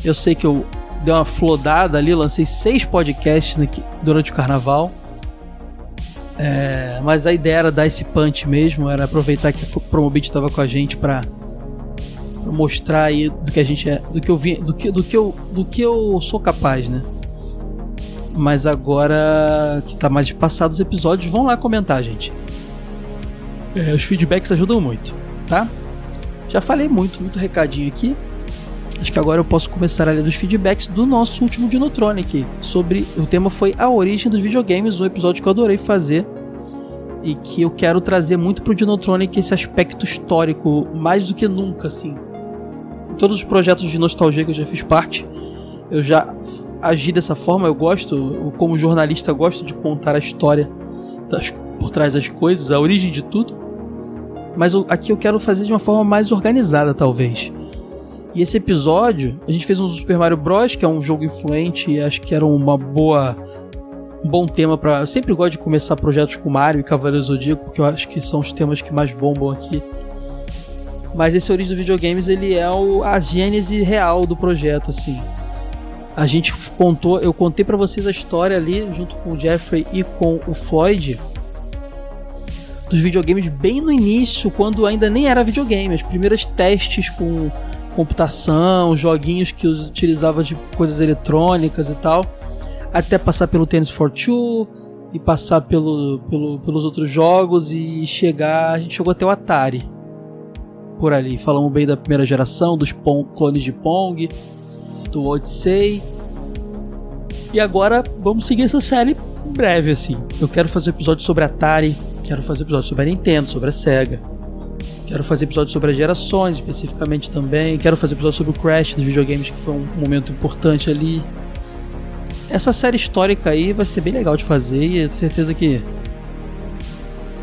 [SPEAKER 1] eu sei que eu dei uma flodada ali, lancei seis podcasts durante o carnaval. É, mas a ideia era dar esse punch mesmo, era aproveitar que a Promobit estava com a gente para mostrar aí do que a gente é, do que eu vi, do que, do que eu, do que eu sou capaz, né? Mas agora que tá mais passados os episódios, vão lá comentar, gente. É, os feedbacks ajudam muito, tá? Já falei muito, muito recadinho aqui. Acho que agora eu posso começar a ler os feedbacks do nosso último Dinotronic. Sobre. O tema foi a origem dos videogames, um episódio que eu adorei fazer. E que eu quero trazer muito pro Dinotronic esse aspecto histórico, mais do que nunca, assim. Em todos os projetos de nostalgia que eu já fiz parte, eu já agir dessa forma. Eu gosto, como jornalista, gosto de contar a história das, por trás das coisas, a origem de tudo. Mas eu, aqui eu quero fazer de uma forma mais organizada, talvez. E esse episódio, a gente fez um Super Mario Bros, que é um jogo influente e acho que era uma boa um bom tema para. Eu sempre gosto de começar projetos com Mario e Cavaleiro Zodíaco, porque eu acho que são os temas que mais bombam aqui. Mas esse Origem dos Videogames, ele é o, a gênese real do projeto, assim a gente contou, eu contei para vocês a história ali junto com o Jeffrey e com o Floyd dos videogames bem no início, quando ainda nem era videogame, as primeiras testes com computação, joguinhos que utilizava de coisas eletrônicas e tal, até passar pelo Tennis for Two e passar pelo, pelo, pelos outros jogos e chegar, a gente chegou até o Atari por ali. Falamos bem da primeira geração, dos Pong, clones de Pong, do Odyssey. E agora vamos seguir essa série breve assim. Eu quero fazer episódio sobre Atari, quero fazer episódio sobre a Nintendo, sobre a Sega. Quero fazer episódio sobre as gerações especificamente também. Quero fazer episódio sobre o Crash dos videogames, que foi um momento importante ali. Essa série histórica aí vai ser bem legal de fazer e eu tenho certeza que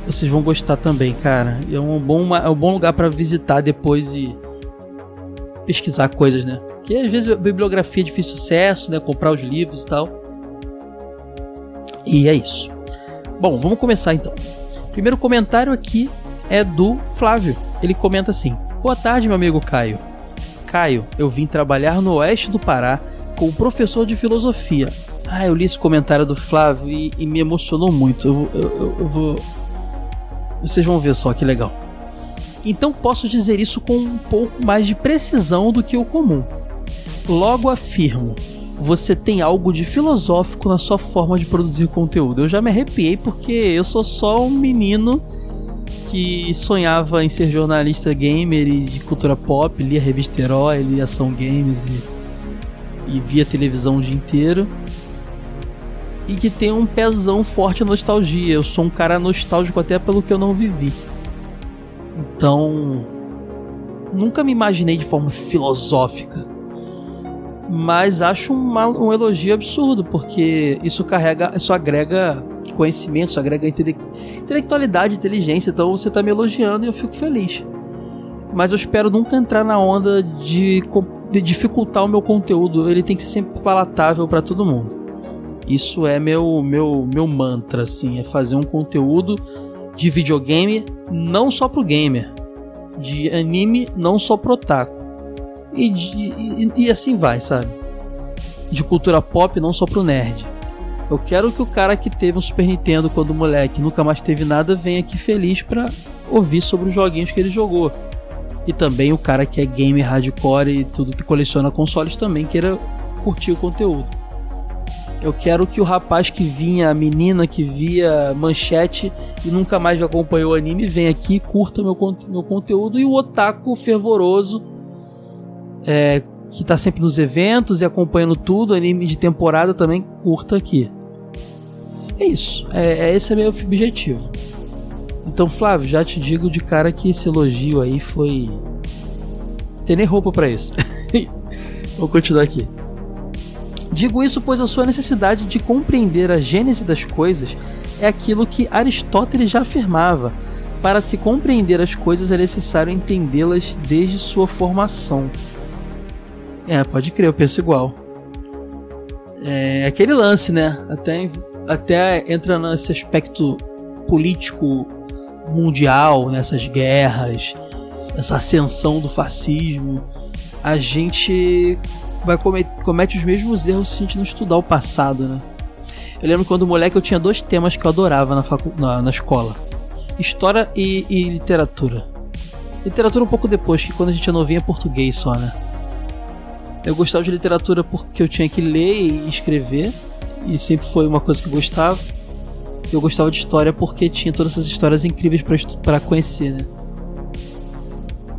[SPEAKER 1] vocês vão gostar também, cara. É um bom, é um bom lugar para visitar depois e pesquisar coisas, né? Que às vezes a bibliografia é difícil acesso, né? Comprar os livros e tal. E é isso. Bom, vamos começar então. Primeiro comentário aqui é do Flávio. Ele comenta assim: Boa tarde, meu amigo Caio. Caio, eu vim trabalhar no oeste do Pará com o professor de filosofia. Ah, eu li esse comentário do Flávio e, e me emocionou muito. Eu, eu, eu, eu vou. Vocês vão ver só que legal. Então posso dizer isso com um pouco mais de precisão do que o comum. Logo afirmo, você tem algo de filosófico na sua forma de produzir conteúdo. Eu já me arrepiei porque eu sou só um menino que sonhava em ser jornalista gamer e de cultura pop, lia revista Herói, lia Ação Games e, e via televisão o dia inteiro. E que tem um pezão forte a nostalgia. Eu sou um cara nostálgico até pelo que eu não vivi. Então, nunca me imaginei de forma filosófica. Mas acho um elogio absurdo, porque isso carrega, isso agrega conhecimento, isso agrega intele intelectualidade, inteligência. Então você está me elogiando e eu fico feliz. Mas eu espero nunca entrar na onda de, de dificultar o meu conteúdo. Ele tem que ser sempre palatável para todo mundo. Isso é meu, meu, meu mantra, assim, é fazer um conteúdo de videogame não só pro gamer, de anime não só pro otaku. E, de, e, e assim vai, sabe? De cultura pop não só pro nerd. Eu quero que o cara que teve um Super Nintendo quando moleque nunca mais teve nada venha aqui feliz pra ouvir sobre os joguinhos que ele jogou. E também o cara que é gamer hardcore e tudo que coleciona consoles também queira curtir o conteúdo. Eu quero que o rapaz que vinha, a menina que via manchete e nunca mais acompanhou o anime, venha aqui curta meu, meu conteúdo. E o otaku fervoroso, é, que tá sempre nos eventos e acompanhando tudo, anime de temporada também, curta aqui. É isso. É, é esse é meu objetivo. Então, Flávio, já te digo de cara que esse elogio aí foi. Tem nem roupa para isso. *laughs* Vou continuar aqui. Digo isso pois a sua necessidade de compreender a gênese das coisas é aquilo que Aristóteles já afirmava. Para se compreender as coisas é necessário entendê-las desde sua formação. É, pode crer, eu penso igual. É aquele lance, né? Até, até entra nesse aspecto político mundial, nessas guerras, essa ascensão do fascismo. A gente vai cometer, comete os mesmos erros se a gente não estudar o passado, né? Eu lembro quando moleque eu tinha dois temas que eu adorava na, facu na, na escola: História e, e, literatura. Literatura um pouco depois, que quando a gente é novinho é português só, né? Eu gostava de literatura porque eu tinha que ler e escrever, e sempre foi uma coisa que eu gostava. Eu gostava de história porque tinha todas essas histórias incríveis para conhecer, né?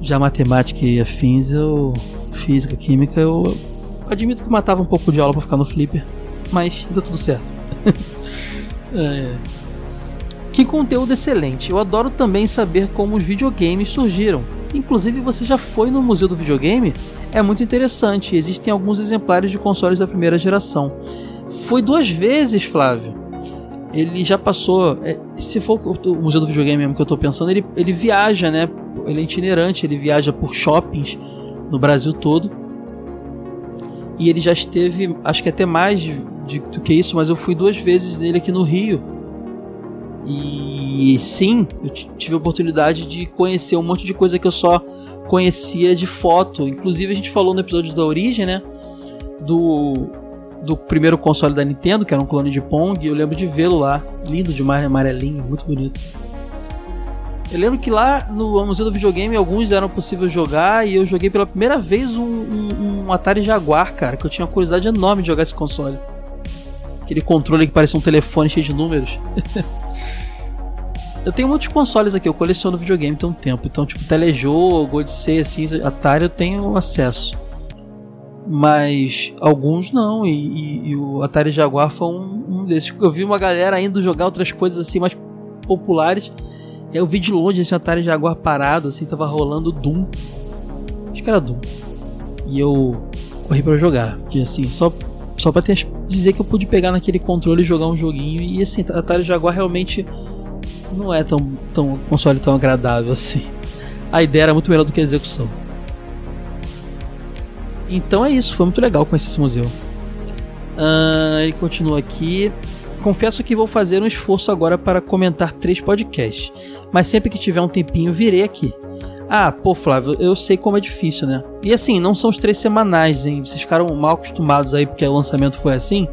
[SPEAKER 1] Já matemática e afins, eu física, química, eu admito que matava um pouco de aula para ficar no flipper, mas deu tudo certo. *laughs* é. Que conteúdo excelente! Eu adoro também saber como os videogames surgiram. Inclusive, você já foi no Museu do Videogame? É muito interessante. Existem alguns exemplares de consoles da primeira geração. Foi duas vezes, Flávio. Ele já passou. É, se for o Museu do Videogame mesmo que eu tô pensando, ele, ele viaja, né? Ele é itinerante, ele viaja por shoppings no Brasil todo. E ele já esteve, acho que até mais de, do que isso, mas eu fui duas vezes nele aqui no Rio. E sim, eu tive a oportunidade de conhecer um monte de coisa que eu só conhecia de foto. Inclusive a gente falou no episódio da origem, né? Do, do primeiro console da Nintendo, que era um clone de Pong. Eu lembro de vê-lo lá, lindo demais, amarelinho, muito bonito. Eu lembro que lá no Museu do Videogame alguns eram possível jogar e eu joguei pela primeira vez um, um, um, Atari Jaguar, cara, que eu tinha uma curiosidade enorme de jogar esse console. Aquele controle que parecia um telefone cheio de números. *laughs* eu tenho muitos consoles aqui, eu coleciono videogame tem um tempo, então tipo telejogo, Odyssey, assim, Atari eu tenho acesso. Mas alguns não, e, e, e o Atari Jaguar foi um, um desses. Eu vi uma galera indo jogar outras coisas assim mais populares eu vi de longe esse Atari Jaguar parado, assim, tava rolando Doom. Acho que era Doom. E eu corri para jogar, porque assim, só só para dizer que eu pude pegar naquele controle e jogar um joguinho e assim, Atari Jaguar realmente não é tão tão console tão agradável assim. A ideia era muito melhor do que a execução. Então é isso, foi muito legal conhecer esse museu. Uh, ele continua aqui. Confesso que vou fazer um esforço agora para comentar três podcasts mas sempre que tiver um tempinho virei aqui. Ah, pô, Flávio, eu sei como é difícil, né? E assim, não são os três semanais, hein? Vocês ficaram mal acostumados aí porque o lançamento foi assim.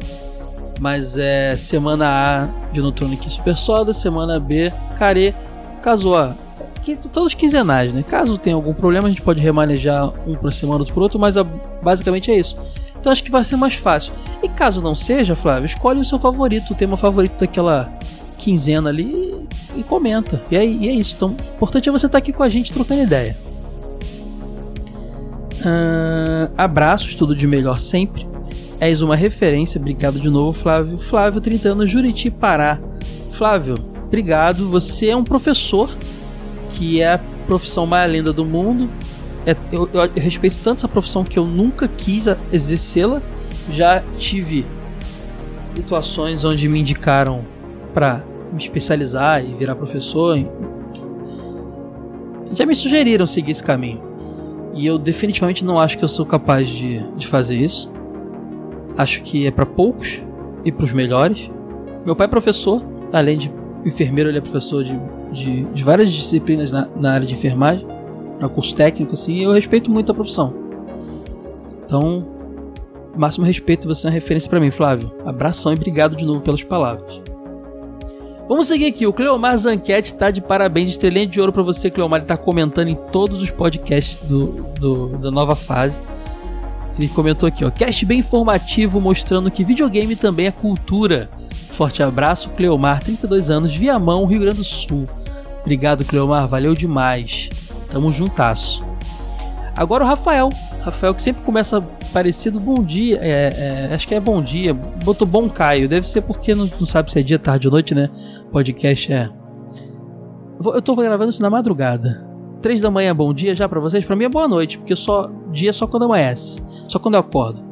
[SPEAKER 1] Mas é semana A de Neutronic Super Soda, semana B, Care, caso a. Que, todos quinzenais, né? Caso tenha algum problema, a gente pode remanejar um por semana, outro outro, mas a, basicamente é isso. Então acho que vai ser mais fácil. E caso não seja, Flávio, escolhe o seu favorito, o tema favorito daquela quinzena ali e comenta. E é, e é isso. Então, o importante é você estar aqui com a gente trocando ideia. Uh, abraços, tudo de melhor sempre. És uma referência, obrigado de novo, Flávio. Flávio, 30 anos, Juriti, Pará. Flávio, obrigado. Você é um professor, que é a profissão mais linda do mundo. É, eu, eu, eu respeito tanto essa profissão que eu nunca quis exercê-la. Já tive situações onde me indicaram para me especializar e virar professor. Já me sugeriram seguir esse caminho. E eu definitivamente não acho que eu sou capaz de, de fazer isso. Acho que é para poucos e para os melhores. Meu pai é professor, além de enfermeiro, ele é professor de, de, de várias disciplinas na, na, área de enfermagem, na curso técnico, assim, e eu respeito muito a profissão. Então, máximo respeito, você é uma referência para mim, Flávio. Abração e obrigado de novo pelas palavras. Vamos seguir aqui. O Cleomar Zanquete tá de parabéns. Estrelinha de ouro para você, Cleomar. Ele tá comentando em todos os podcasts do, do, da nova fase. Ele comentou aqui, ó. Cast bem informativo, mostrando que videogame também é cultura. Forte abraço, Cleomar, 32 anos, Viamão, Rio Grande do Sul. Obrigado, Cleomar. Valeu demais. Tamo juntasso. Agora o Rafael. Rafael que sempre começa parecido bom dia. É, é, acho que é bom dia. Botou bom Caio. Deve ser porque não, não, sabe se é dia, tarde ou noite, né? Podcast é. Eu tô gravando isso na madrugada. Três da manhã, bom dia já para vocês? Para mim é boa noite, porque só dia é só quando amanhece, só quando eu acordo.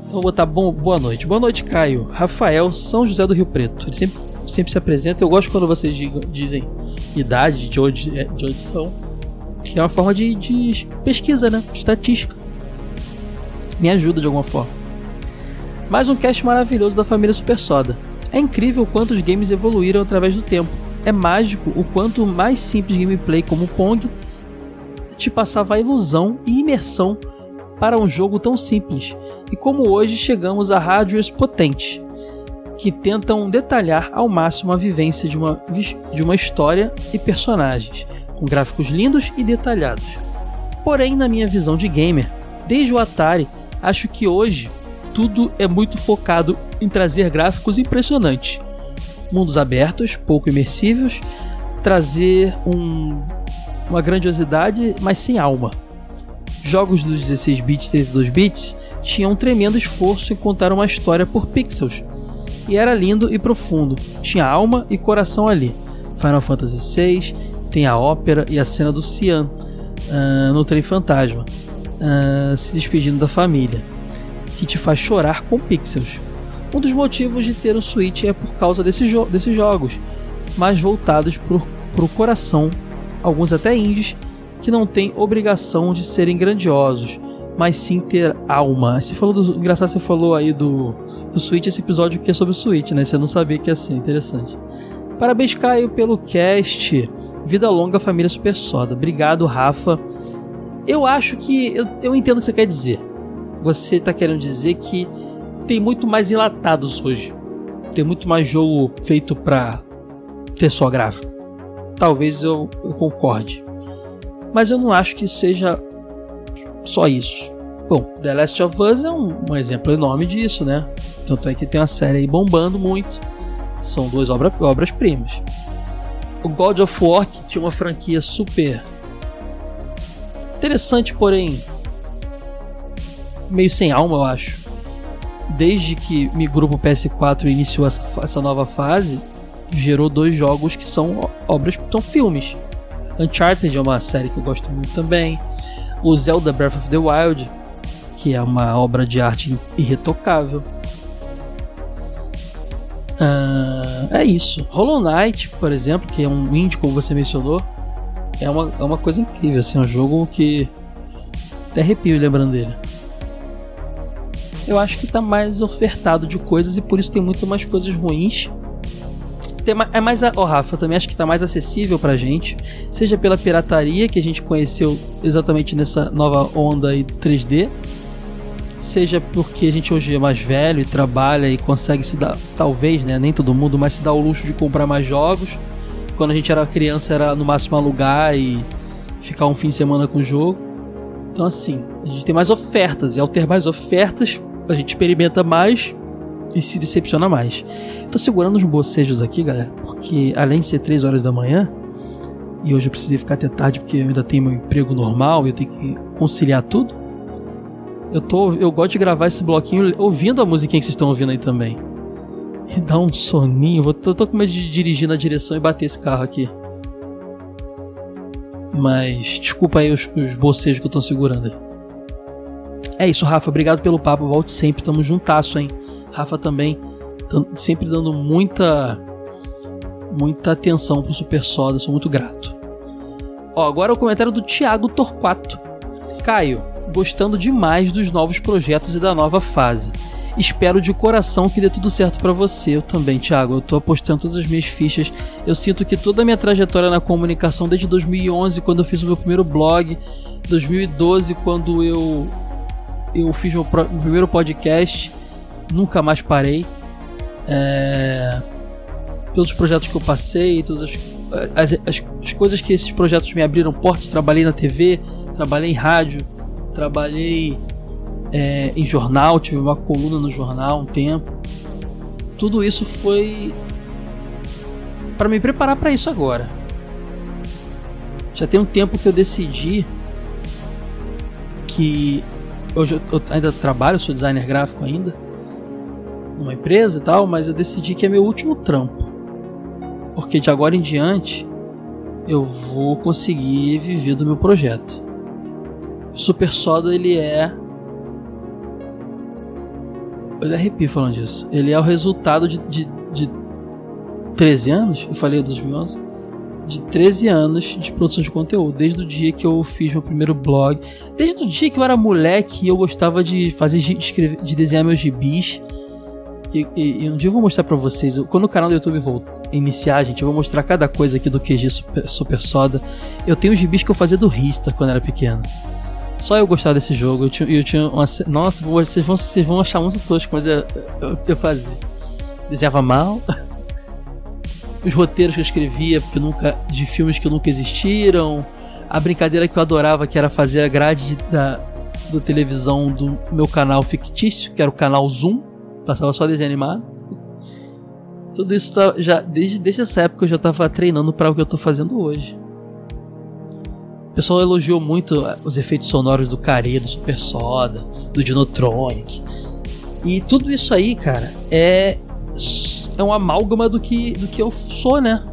[SPEAKER 1] Então vou botar bom, boa noite. Boa noite, Caio. Rafael, São José do Rio Preto. Ele sempre, sempre se apresenta. Eu gosto quando vocês digam, dizem idade, de onde, de onde são. Que é uma forma de, de pesquisa, né? Estatística me ajuda de alguma forma. Mais um cast maravilhoso da família Super Soda. É incrível quanto os games evoluíram através do tempo. É mágico o quanto mais simples gameplay como Pong te passava a ilusão e imersão para um jogo tão simples, e como hoje chegamos a hardwares potentes, que tentam detalhar ao máximo a vivência de uma, de uma história e personagens, com gráficos lindos e detalhados. Porém, na minha visão de gamer, desde o Atari acho que hoje tudo é muito focado em trazer gráficos impressionantes, mundos abertos, pouco imersivos, trazer um, uma grandiosidade, mas sem alma. Jogos dos 16 bits e 32 bits tinham um tremendo esforço em contar uma história por pixels, e era lindo e profundo, tinha alma e coração ali. Final Fantasy VI tem a ópera e a cena do Cian uh, no trem fantasma uh, se despedindo da família, que te faz chorar com pixels. Um dos motivos de ter o Switch é por causa desse jo desses jogos, mais voltados para o coração, alguns até indies, que não têm obrigação de serem grandiosos, mas sim ter alma. Você falou do. Engraçado, você falou aí do, do Switch, esse episódio que é sobre o Switch, né? Você não sabia que ia ser interessante. Parabéns, Caio, pelo cast. Vida longa, família Super Soda. Obrigado, Rafa. Eu acho que. Eu, eu entendo o que você quer dizer. Você está querendo dizer que tem muito mais enlatados hoje. Tem muito mais jogo feito para ter só gráfico. Talvez eu, eu concorde. Mas eu não acho que seja só isso. Bom, The Last of Us é um, um, exemplo enorme disso, né? Tanto é que tem uma série aí bombando muito. São duas obra, obras-primas. O God of War, que tinha uma franquia super Interessante, porém meio sem alma, eu acho. Desde que migrou pro PS4 e iniciou essa, essa nova fase, gerou dois jogos que são obras, são filmes. Uncharted é uma série que eu gosto muito também. O Zelda Breath of the Wild, que é uma obra de arte irretocável. Uh, é isso. Hollow Knight, por exemplo, que é um indie, como você mencionou, é uma, é uma coisa incrível, assim, é um jogo que até arrepio lembrando dele. Eu acho que tá mais ofertado de coisas e por isso tem muito mais coisas ruins. tem, é mais. Ó, oh, Rafa, também acho que tá mais acessível pra gente. Seja pela pirataria, que a gente conheceu exatamente nessa nova onda aí do 3D. Seja porque a gente hoje é mais velho e trabalha e consegue se dar, talvez, né? Nem todo mundo, mas se dá o luxo de comprar mais jogos. Quando a gente era criança era no máximo alugar e ficar um fim de semana com o jogo. Então assim, a gente tem mais ofertas e ao ter mais ofertas, a gente experimenta mais e se decepciona mais. Tô segurando os bocejos aqui, galera, porque além de ser 3 horas da manhã, e hoje eu precisei ficar até tarde porque eu ainda tenho meu emprego normal e eu tenho que conciliar tudo. Eu tô, eu gosto de gravar esse bloquinho ouvindo a musiquinha que vocês estão ouvindo aí também. E dá um soninho, vou tô, tô com medo de dirigir na direção e bater esse carro aqui. Mas desculpa aí os, os bocejos que eu tô segurando aí. É isso, Rafa. Obrigado pelo papo. Volte sempre. Tamo juntasso, hein? Rafa também sempre dando muita muita atenção pro Super Soda, sou muito grato. Ó, agora o comentário do Thiago Torquato. Caio, gostando demais dos novos projetos e da nova fase. Espero de coração que dê tudo certo para você. Eu também, Thiago. Eu tô apostando todas as minhas fichas. Eu sinto que toda a minha trajetória na comunicação, desde 2011, quando eu fiz o meu primeiro blog, 2012, quando eu eu fiz o primeiro podcast, nunca mais parei. É, pelos projetos que eu passei, todas as, as, as, as, coisas que esses projetos me abriram portas. Trabalhei na TV, trabalhei em rádio, trabalhei é, em jornal, tive uma coluna no jornal um tempo. Tudo isso foi para me preparar para isso agora. Já tem um tempo que eu decidi que hoje eu ainda trabalho, sou designer gráfico ainda numa empresa e tal, mas eu decidi que é meu último trampo. Porque de agora em diante eu vou conseguir viver do meu projeto. O Super Soda ele é eu arrepio falando disso. Ele é o resultado de, de, de 13 anos, eu falei 2011, de 13 anos de produção de conteúdo, desde o dia que eu fiz meu primeiro blog, desde o dia que eu era moleque e eu gostava de fazer de, escrever, de desenhar meus gibis e, e, um dia eu vou mostrar pra vocês. Quando o canal do YouTube voltar, iniciar, gente, eu vou mostrar cada coisa aqui do QG Super, Super Soda. Eu tenho os gibis que eu fazia do Rista quando era pequeno. Só eu gostava desse jogo. Eu tinha, eu tinha uma. Nossa, vocês vão, vocês vão achar muito tosco, mas eu, eu, eu fazia. Desenhava mal. *laughs* Os roteiros que eu escrevia porque nunca, de filmes que nunca existiram. A brincadeira que eu adorava, que era fazer a grade da, da televisão do meu canal fictício, que era o canal Zoom Passava só desenho animado. Tudo isso tá, já desde, desde essa época eu já estava treinando para o que eu estou fazendo hoje. O pessoal elogiou muito ah, os efeitos sonoros do Care, do Super Soda, do Dinotronic. E tudo isso aí, cara, é é um amálgama do que do que eu sou, né?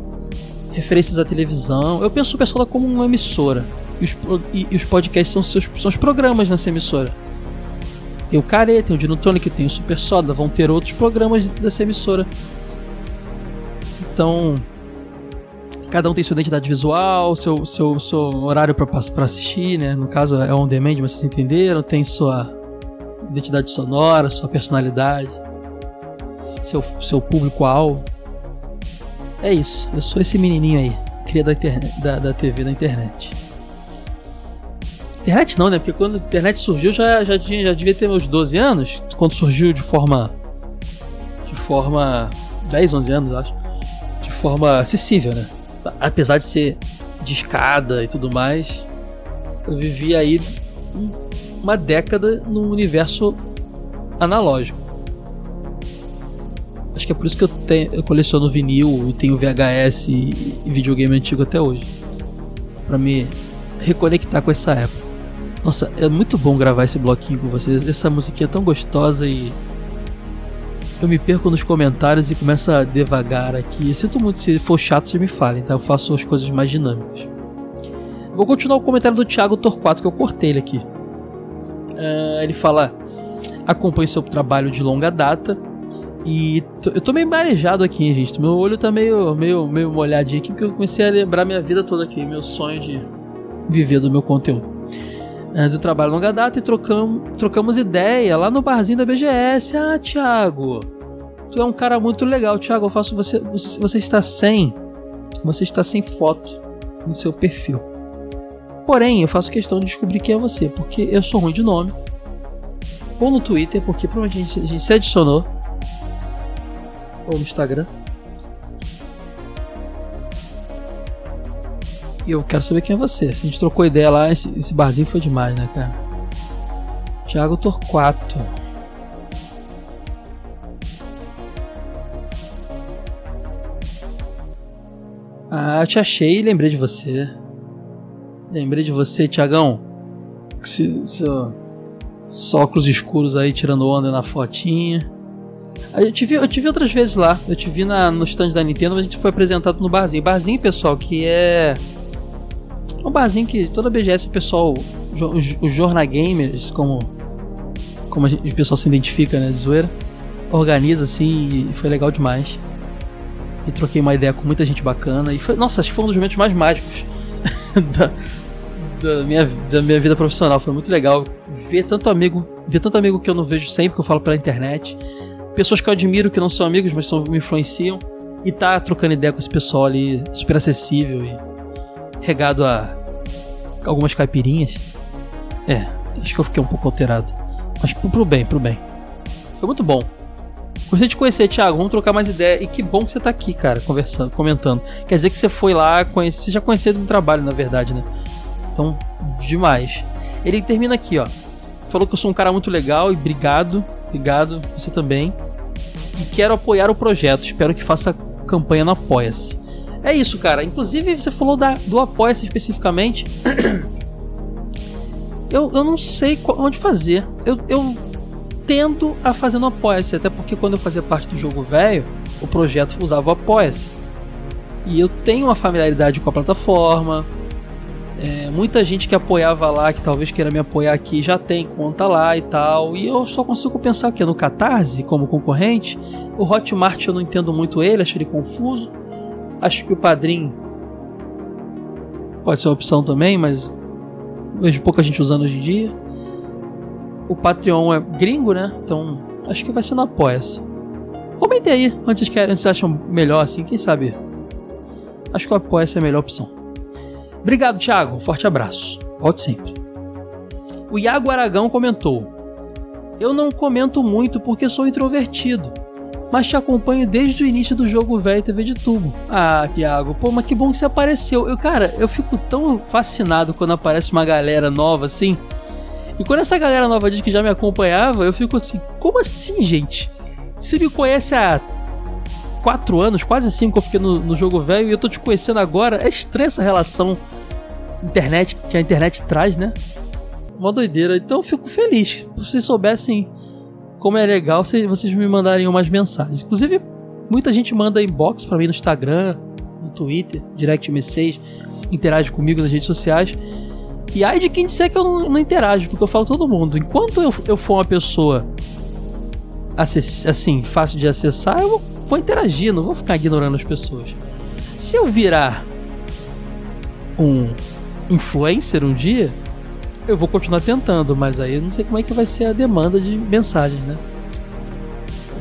[SPEAKER 1] Referências à televisão. Eu penso o Soda como uma emissora. E os, e, e os podcasts são, seus, são os programas nessa emissora. Tem o Care, tem o Dinotonic, tem o Super Soda, vão ter outros programas dentro dessa emissora. Então, cada um tem sua identidade visual, seu, seu, seu horário para assistir, né? No caso é on demand, mas vocês entenderam. Tem sua identidade sonora, sua personalidade, seu, seu público-alvo. É isso, eu sou esse menininho aí, cria da, da, da TV da internet. Internet não, né? Porque quando a internet surgiu já, já, tinha, já devia ter meus 12 anos. Quando surgiu de forma. De forma. 10, 11 anos, acho. De forma acessível, né? Apesar de ser de escada e tudo mais. Eu vivi aí uma década num universo analógico. Acho que é por isso que eu, tenho, eu coleciono vinil e tenho VHS e, e videogame antigo até hoje. para me reconectar com essa época. Nossa, é muito bom gravar esse bloquinho com vocês. Essa musiquinha é tão gostosa e. Eu me perco nos comentários e começo a devagar aqui. Eu sinto muito, se for chato, vocês me falem, tá? Eu faço as coisas mais dinâmicas. Vou continuar o comentário do Thiago Torquato, que eu cortei ele aqui. Uh, ele fala: acompanho seu trabalho de longa data. E eu tô meio marejado aqui, gente. Meu olho tá meio, meio, meio molhadinho aqui, porque eu comecei a lembrar minha vida toda aqui, meu sonho de viver do meu conteúdo é, do trabalho longa data e trocamos, trocamos ideia lá no barzinho da BGS. Ah, Thiago, Tu é um cara muito legal, Thiago. Eu faço você. Você está sem. Você está sem foto no seu perfil. Porém, eu faço questão de descobrir quem é você, porque eu sou ruim de nome. Ou no Twitter, porque provavelmente a gente se adicionou. Ou no Instagram. E eu quero saber quem é você. A gente trocou ideia lá, esse, esse barzinho foi demais, né, cara? Thiago Torquato. Ah, eu te achei e lembrei de você. Lembrei de você, Tiagão. Seu, seu óculos escuros aí tirando onda na fotinha. Eu te, vi, eu te vi outras vezes lá. Eu te vi na, no stand da Nintendo, mas a gente foi apresentado no barzinho. Barzinho, pessoal, que é. Um barzinho que toda BGS o pessoal. Os, jornagamers, como. Como gente, o pessoal se identifica, né? De zoeira. Organiza assim e foi legal demais e troquei uma ideia com muita gente bacana. E foi, nossa, acho que foi um dos momentos mais mágicos *laughs* da, da, minha, da minha vida profissional. Foi muito legal ver tanto amigo, ver tanto amigo que eu não vejo sempre, que eu falo pela internet. Pessoas que eu admiro, que não são amigos, mas são, me influenciam. E tá trocando ideia com esse pessoal ali, super acessível e regado a algumas caipirinhas. É, acho que eu fiquei um pouco alterado. Mas pro bem, pro bem. Foi muito bom. Gostei de conhecer, Thiago. Vamos trocar mais ideia. E que bom que você tá aqui, cara, conversando, comentando. Quer dizer que você foi lá, conhece, você já conhecia do trabalho, na verdade, né? Então, demais. Ele termina aqui, ó. Falou que eu sou um cara muito legal e obrigado. Obrigado, você também. E quero apoiar o projeto. Espero que faça campanha no Apoia-se. É isso, cara. Inclusive, você falou da, do Apoia-se especificamente. *clears throat* eu, eu não sei qual, onde fazer. Eu, eu tendo a fazer no Apoia-se, até porque quando eu fazia parte do jogo velho, o projeto usava o Apoia-se. E eu tenho uma familiaridade com a plataforma. É, muita gente que apoiava lá, que talvez queira me apoiar aqui, já tem conta lá e tal. E eu só consigo pensar que no Catarse, como concorrente, o Hotmart eu não entendo muito ele, acho ele confuso. Acho que o Padrim pode ser uma opção também, mas vejo pouca gente usando hoje em dia o Patreon é gringo, né? Então acho que vai ser no Apoia-se. Comentem aí onde vocês vocês acham melhor, assim, quem sabe. Acho que o Apoia-se é a melhor opção. Obrigado, Thiago. Forte abraço. Volte sempre. O Iago Aragão comentou: Eu não comento muito porque sou introvertido, mas te acompanho desde o início do jogo velho TV de tubo. Ah, Iago, pô, mas que bom que você apareceu. Eu, cara, eu fico tão fascinado quando aparece uma galera nova assim. E quando essa galera nova diz que já me acompanhava, eu fico assim, como assim, gente? Você me conhece há quatro anos, quase cinco que eu fiquei no, no jogo velho e eu tô te conhecendo agora. É estranha essa relação internet que a internet traz, né? Uma doideira. Então eu fico feliz. Se vocês soubessem como é legal, vocês me mandarem umas mensagens. Inclusive, muita gente manda inbox para mim no Instagram, no Twitter, direct message, interage comigo nas redes sociais. E aí de quem disser que eu não, não interajo, porque eu falo todo mundo. Enquanto eu, eu for uma pessoa assim, fácil de acessar, eu vou, vou interagir, não vou ficar ignorando as pessoas. Se eu virar um influencer um dia, eu vou continuar tentando, mas aí eu não sei como é que vai ser a demanda de mensagens, né?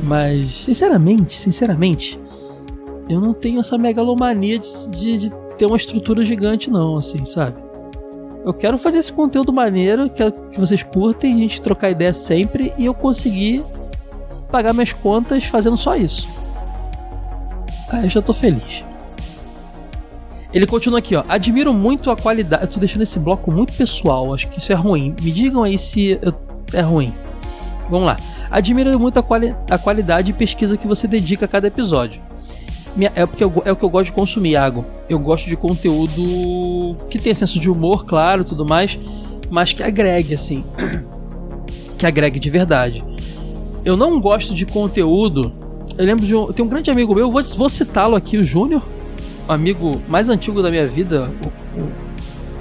[SPEAKER 1] Mas, sinceramente, sinceramente, eu não tenho essa megalomania de, de, de ter uma estrutura gigante, não, assim, sabe? Eu quero fazer esse conteúdo maneiro, quero que vocês curtem, a gente trocar ideia sempre e eu conseguir pagar minhas contas fazendo só isso. Aí eu já tô feliz. Ele continua aqui, ó. Admiro muito a qualidade. Eu tô deixando esse bloco muito pessoal, acho que isso é ruim. Me digam aí se é ruim. Vamos lá. Admiro muito a, quali a qualidade e pesquisa que você dedica a cada episódio é, porque eu, é o que eu gosto de consumir, Iago. Eu gosto de conteúdo que tem senso de humor, claro, tudo mais, mas que agregue, assim. *clears throat* Que agregue de verdade. Eu não gosto de conteúdo. Eu lembro de um. Tem um grande amigo meu, vou, vou citá-lo aqui, o Júnior, amigo mais antigo da minha vida,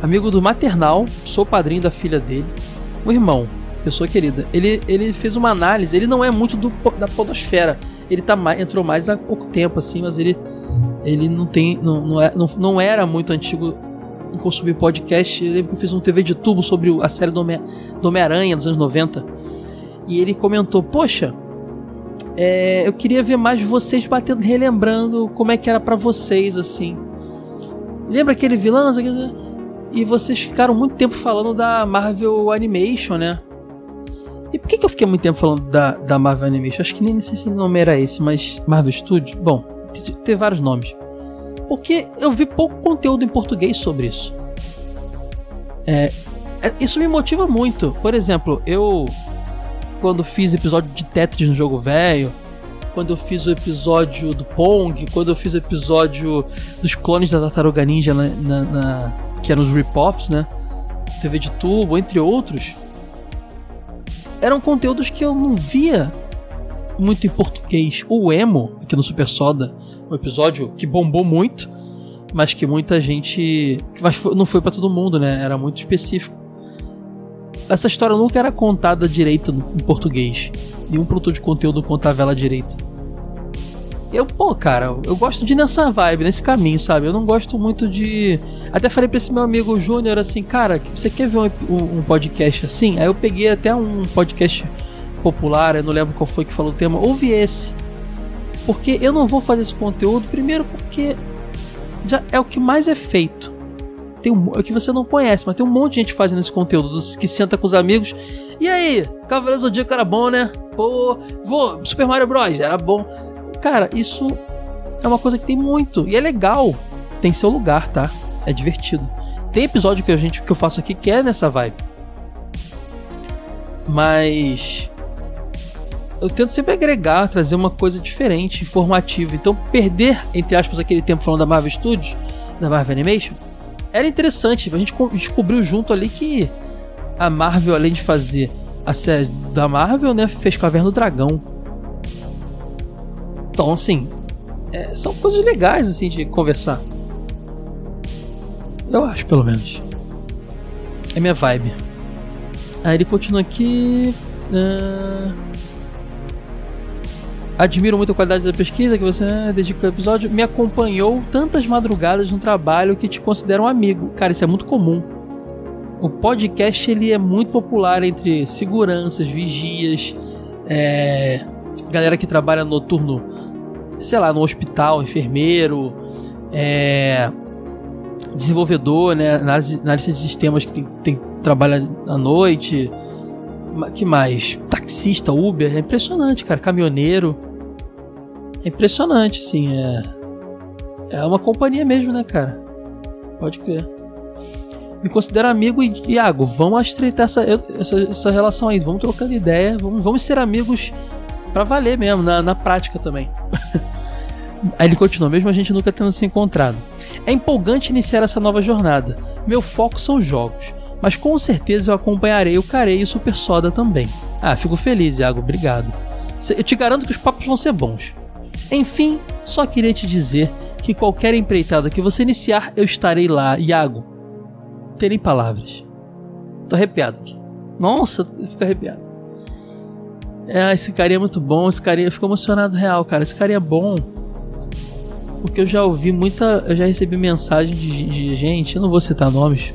[SPEAKER 1] amigo do maternal, sou padrinho da filha dele, o irmão, pessoa querida. Ele, ele fez uma análise, ele não é muito do, da podosfera ele tá entrou mais há pouco tempo, assim, mas ele, ele não tem. Não, não, é, não, não era muito antigo em consumir podcast. Eu lembro que eu fiz um TV de tubo sobre a série do Homem-Aranha dos anos 90. E ele comentou: Poxa, É, eu queria ver mais vocês batendo, relembrando como é que era para vocês, assim. Lembra aquele vilão? E vocês ficaram muito tempo falando da Marvel Animation, né? E por que, que eu fiquei muito tempo falando da, da Marvel Animation? Acho que nem sei se o nome era esse, mas Marvel Studios. Bom, tem vários nomes. Porque eu vi pouco conteúdo em português sobre isso. É, é, isso me motiva muito. Por exemplo, eu quando fiz episódio de Tetris no jogo velho, quando eu fiz o episódio do Pong, quando eu fiz o episódio dos clones da Tartaruga Ninja na, na, na que eram os rip-offs, né? TV de tubo, entre outros. Eram conteúdos que eu não via muito em português. O Emo, aqui no Super Soda, um episódio que bombou muito, mas que muita gente. Mas não foi para todo mundo, né? Era muito específico essa história nunca era contada direito em português. Nenhum produtor de conteúdo contava ela direito. Eu, pô, cara, eu gosto de ir nessa vibe, nesse caminho, sabe? Eu não gosto muito de. Até falei pra esse meu amigo Júnior assim, cara, você quer ver um, um, podcast assim? Aí eu peguei até um podcast popular, eu não lembro qual foi que falou o tema, ouve esse. Porque eu não vou fazer esse conteúdo, primeiro porque já é o que mais é feito tem um, é que você não conhece, mas tem um monte de gente fazendo esse conteúdo, dos que senta com os amigos. E aí, Cavaleiro Zodíaco era bom, né? Pô, pô, Super Mario Bros. era bom. Cara, isso é uma coisa que tem muito e é legal. Tem seu lugar, tá? É divertido. Tem episódio que a gente que eu faço aqui que é nessa vibe. Mas eu tento sempre agregar, trazer uma coisa diferente, informativa. Então, perder, entre aspas, aquele tempo falando da Marvel Studios, da Marvel Animation, era interessante. A gente descobriu junto ali que a Marvel, além de fazer a série da Marvel, né, fez Caverna do Dragão. Então, assim, é, são coisas legais, assim, de conversar. Eu acho, pelo menos. É minha vibe. Aí ele continua aqui. Uh... Admiro muito a qualidade da pesquisa que você né, dedica ao episódio. Me acompanhou tantas madrugadas no trabalho que te considero um amigo. Cara, isso é muito comum. O podcast ele é muito popular entre seguranças, vigias, é, galera que trabalha noturno, sei lá, no hospital, enfermeiro, é, desenvolvedor, né, análise, analista de sistemas que tem, tem trabalha à noite que mais? Taxista, Uber, é impressionante, cara. Caminhoneiro. É impressionante, assim. É, é uma companhia mesmo, né, cara? Pode crer. Me considero amigo e Iago, vamos estreitar essa, essa, essa relação aí. Vamos trocando ideia. Vamos, vamos ser amigos para valer mesmo, na, na prática também. *laughs* Aí ele continua, mesmo a gente nunca tendo se encontrado. É empolgante iniciar essa nova jornada. Meu foco são jogos mas com certeza eu acompanharei o Carei e o Super Soda também. Ah, fico feliz, Iago, obrigado. Eu te garanto que os papos vão ser bons. Enfim, só queria te dizer que qualquer empreitada que você iniciar, eu estarei lá, Iago. Terem palavras. Tô arrepiado aqui. Nossa, fico arrepiado. É, esse carinha é muito bom, esse carinha, eu fico emocionado real, cara. Esse carinha é bom. Porque eu já ouvi muita. Eu já recebi mensagem de, de gente, eu não vou citar nomes,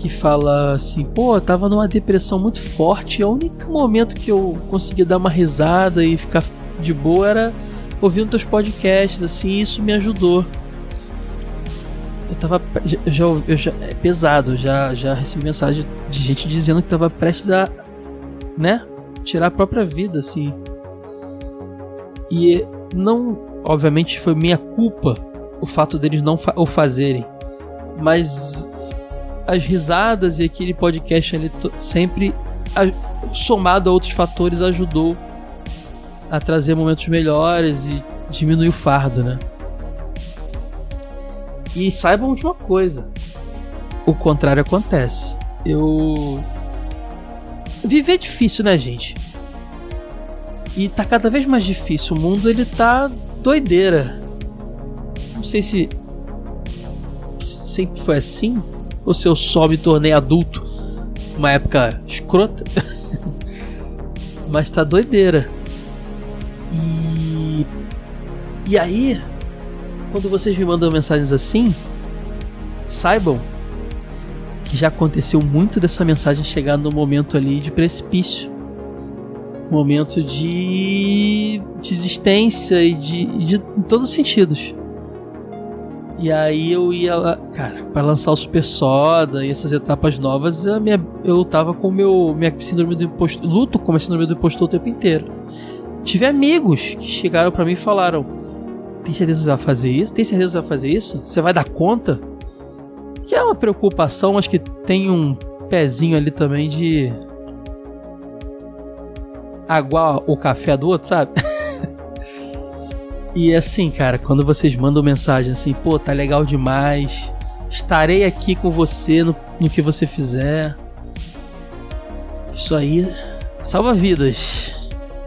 [SPEAKER 1] que fala assim: pô, eu tava numa depressão muito forte. E o único momento que eu conseguia dar uma risada e ficar de boa era ouvindo teus podcasts, assim, isso me ajudou. Eu tava. Já, eu já, é pesado, já, já recebi mensagem de gente dizendo que tava prestes a. né? Tirar a própria vida, assim. E não. Obviamente foi minha culpa o fato deles não fa o fazerem. Mas as risadas e aquele podcast ali sempre somado a outros fatores ajudou a trazer momentos melhores e diminuir o fardo, né? E saibam de uma coisa: o contrário acontece. Eu. Viver é difícil, né, gente? E tá cada vez mais difícil. O mundo ele tá doideira. Não sei se sempre foi assim, ou se eu só me tornei adulto uma época escrota. *laughs* Mas tá doideira. E. E aí, quando vocês me mandam mensagens assim, saibam que já aconteceu muito dessa mensagem chegar no momento ali de precipício. momento de desistência e de, de em todos os sentidos. E aí eu ia lá, cara, para lançar o Super Soda e essas etapas novas, a minha, eu tava com meu minha síndrome do impostor, luto com a síndrome do impostor o tempo inteiro. Tive amigos que chegaram para mim e falaram: "Tem certeza que você vai fazer isso? Tem certeza que você vai fazer isso? Você vai dar conta?" Que é uma preocupação, acho que tem um pezinho ali também de aguar o café do outro, sabe? *laughs* e assim, cara, quando vocês mandam mensagem assim, pô, tá legal demais, estarei aqui com você no, no que você fizer. Isso aí salva vidas.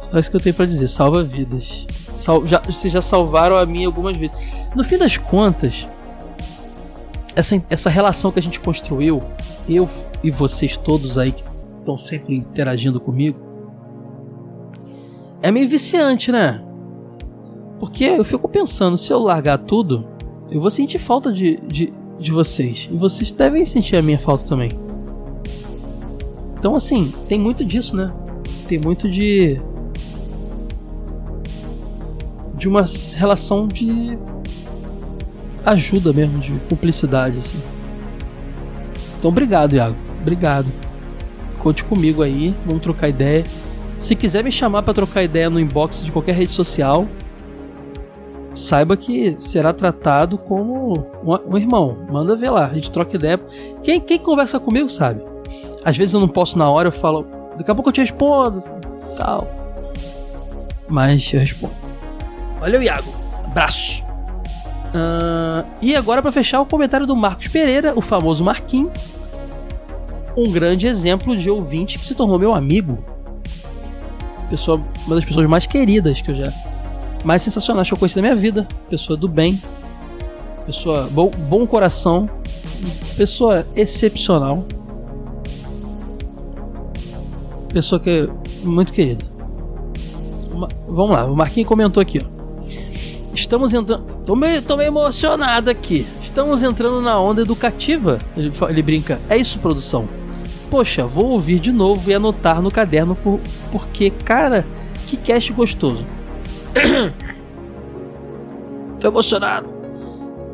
[SPEAKER 1] Só isso que eu tenho para dizer, salva vidas. Sal, já, vocês já salvaram a mim algumas vezes. No fim das contas, essa, essa relação que a gente construiu, eu e vocês todos aí que estão sempre interagindo comigo, é meio viciante, né? Porque eu fico pensando, se eu largar tudo, eu vou sentir falta de, de, de vocês. E vocês devem sentir a minha falta também. Então, assim, tem muito disso, né? Tem muito de. De uma relação de ajuda mesmo, de cumplicidade, assim. Então, obrigado, Iago. Obrigado. Conte comigo aí, vamos trocar ideia. Se quiser me chamar para trocar ideia no inbox de qualquer rede social, saiba que será tratado como um, irmão. Manda ver lá, a gente troca ideia. Quem, quem conversa comigo sabe. Às vezes eu não posso na hora, eu falo, daqui a pouco eu te respondo, tal. Mas eu respondo. Valeu, Iago. Abraço. Uh, e agora, para fechar, o comentário do Marcos Pereira, o famoso Marquinhos. Um grande exemplo de ouvinte que se tornou meu amigo pessoa, uma das pessoas mais queridas que eu já. Mais sensacionais que eu conheci na minha vida. Pessoa do bem. Pessoa. Bom, bom coração. Pessoa excepcional. Pessoa que é muito querida. Vamos lá, o Marquinhos comentou aqui, ó. Estamos entrando. Tô meio, tô meio emocionado aqui. Estamos entrando na onda educativa. Ele, ele brinca. É isso, produção. Poxa, vou ouvir de novo e anotar no caderno por, porque, cara, que cast gostoso. *coughs* Tô emocionado.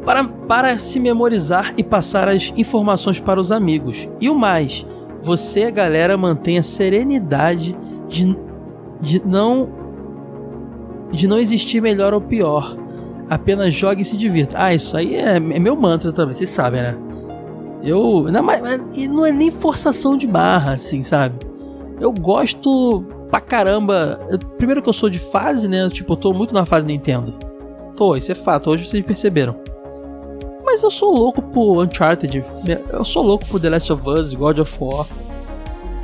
[SPEAKER 1] Para, para se memorizar e passar as informações para os amigos. E o mais, você, a galera, mantenha serenidade de, de não de não existir melhor ou pior. Apenas jogue e se divirta. Ah, isso aí é, é meu mantra também, vocês sabem, né? Eu. Não, mas, mas, não é nem forçação de barra, assim, sabe? Eu gosto pra caramba. Eu, primeiro que eu sou de fase, né? Tipo, eu tô muito na fase Nintendo. Tô, isso é fato, hoje vocês perceberam. Mas eu sou louco por Uncharted. Eu sou louco por The Last of Us, God of War.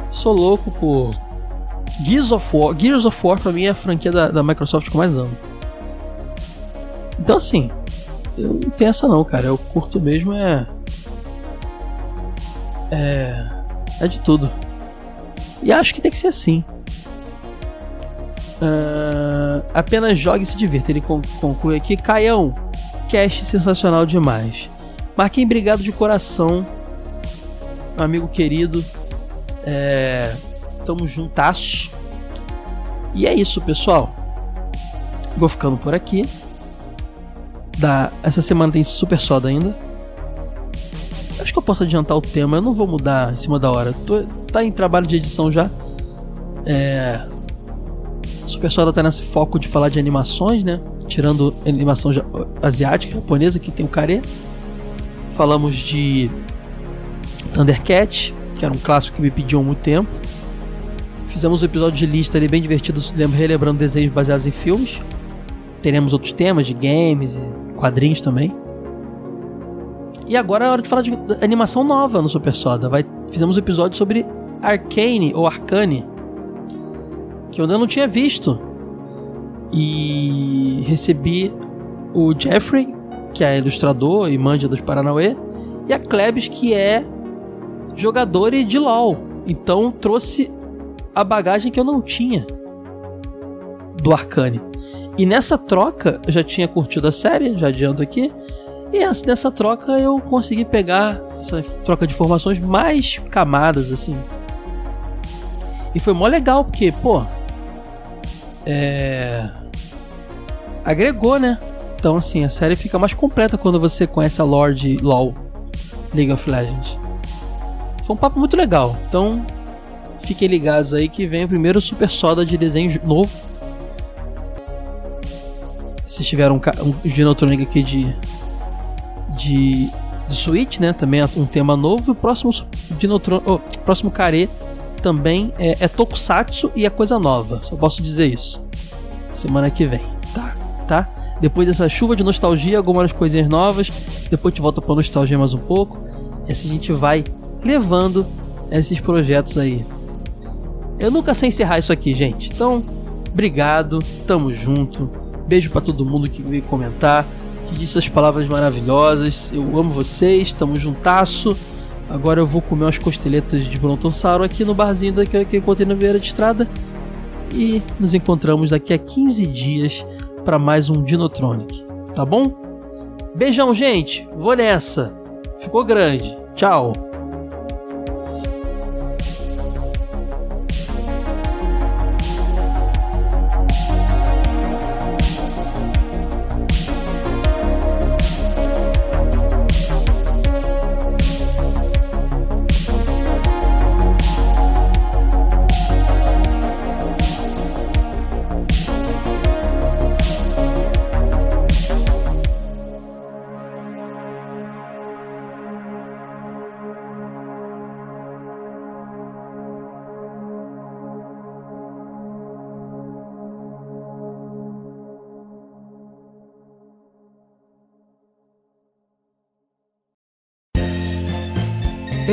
[SPEAKER 1] Sou louco por. Gears of War. Gears of War pra mim é a franquia da, da Microsoft que eu mais amo. Então assim. Eu não tenho essa não, cara. Eu curto mesmo é é, é de tudo. E acho que tem que ser assim. Uh, apenas jogue e se divirta. Ele conclui aqui. Caião, cast sensacional demais. Marquinhos, obrigado de coração. amigo querido. É, tamo juntasso. E é isso, pessoal. Vou ficando por aqui. Da, essa semana tem super soda ainda. Acho que eu posso adiantar o tema, eu não vou mudar em cima da hora. Tô, tá em trabalho de edição já. É. Super Soda tá nesse foco de falar de animações, né? Tirando animação asiática, japonesa, que tem o Kare. Falamos de Thundercat, que era um clássico que me pediam há muito tempo. Fizemos um episódio de lista ali bem divertido, relembrando desenhos baseados em filmes. Teremos outros temas de games e quadrinhos também. E agora é hora de falar de animação nova no Super Soda. Vai, fizemos um episódio sobre Arcane ou Arcane, que eu ainda não tinha visto. E recebi o Jeffrey, que é ilustrador e manja dos Paranauê, e a Klebs, que é jogador de LoL. Então trouxe a bagagem que eu não tinha do Arcane. E nessa troca, eu já tinha curtido a série, já adianto aqui. E nessa troca eu consegui pegar essa troca de informações mais camadas, assim. E foi mó legal, porque, pô, é, agregou, né? Então, assim, a série fica mais completa quando você conhece a lore de LoL, League of Legends. Foi um papo muito legal. Então, fiquem ligados aí que vem o primeiro Super Soda de desenho novo. Vocês tiveram um, um Genotronic aqui de, de, de Switch, né? Também é um tema novo. E o próximo Dinotron, oh, próximo Care também é, é Tokusatsu e é coisa nova. Só posso dizer isso. Semana que vem, tá? Tá? Depois dessa chuva de nostalgia, algumas coisinhas novas. Depois gente volta pra nostalgia mais um pouco. E assim a gente vai levando esses projetos aí. Eu nunca sei encerrar isso aqui, gente. Então, obrigado, tamo junto. Beijo para todo mundo que veio comentar, que disse as palavras maravilhosas. Eu amo vocês, tamo juntasso. Agora eu vou comer umas costeletas de brontossauro aqui no barzinho que, que eu encontrei na beira de estrada. E nos encontramos daqui a 15 dias para mais um Dinotronic, tá bom? Beijão, gente. Vou nessa. Ficou grande. Tchau.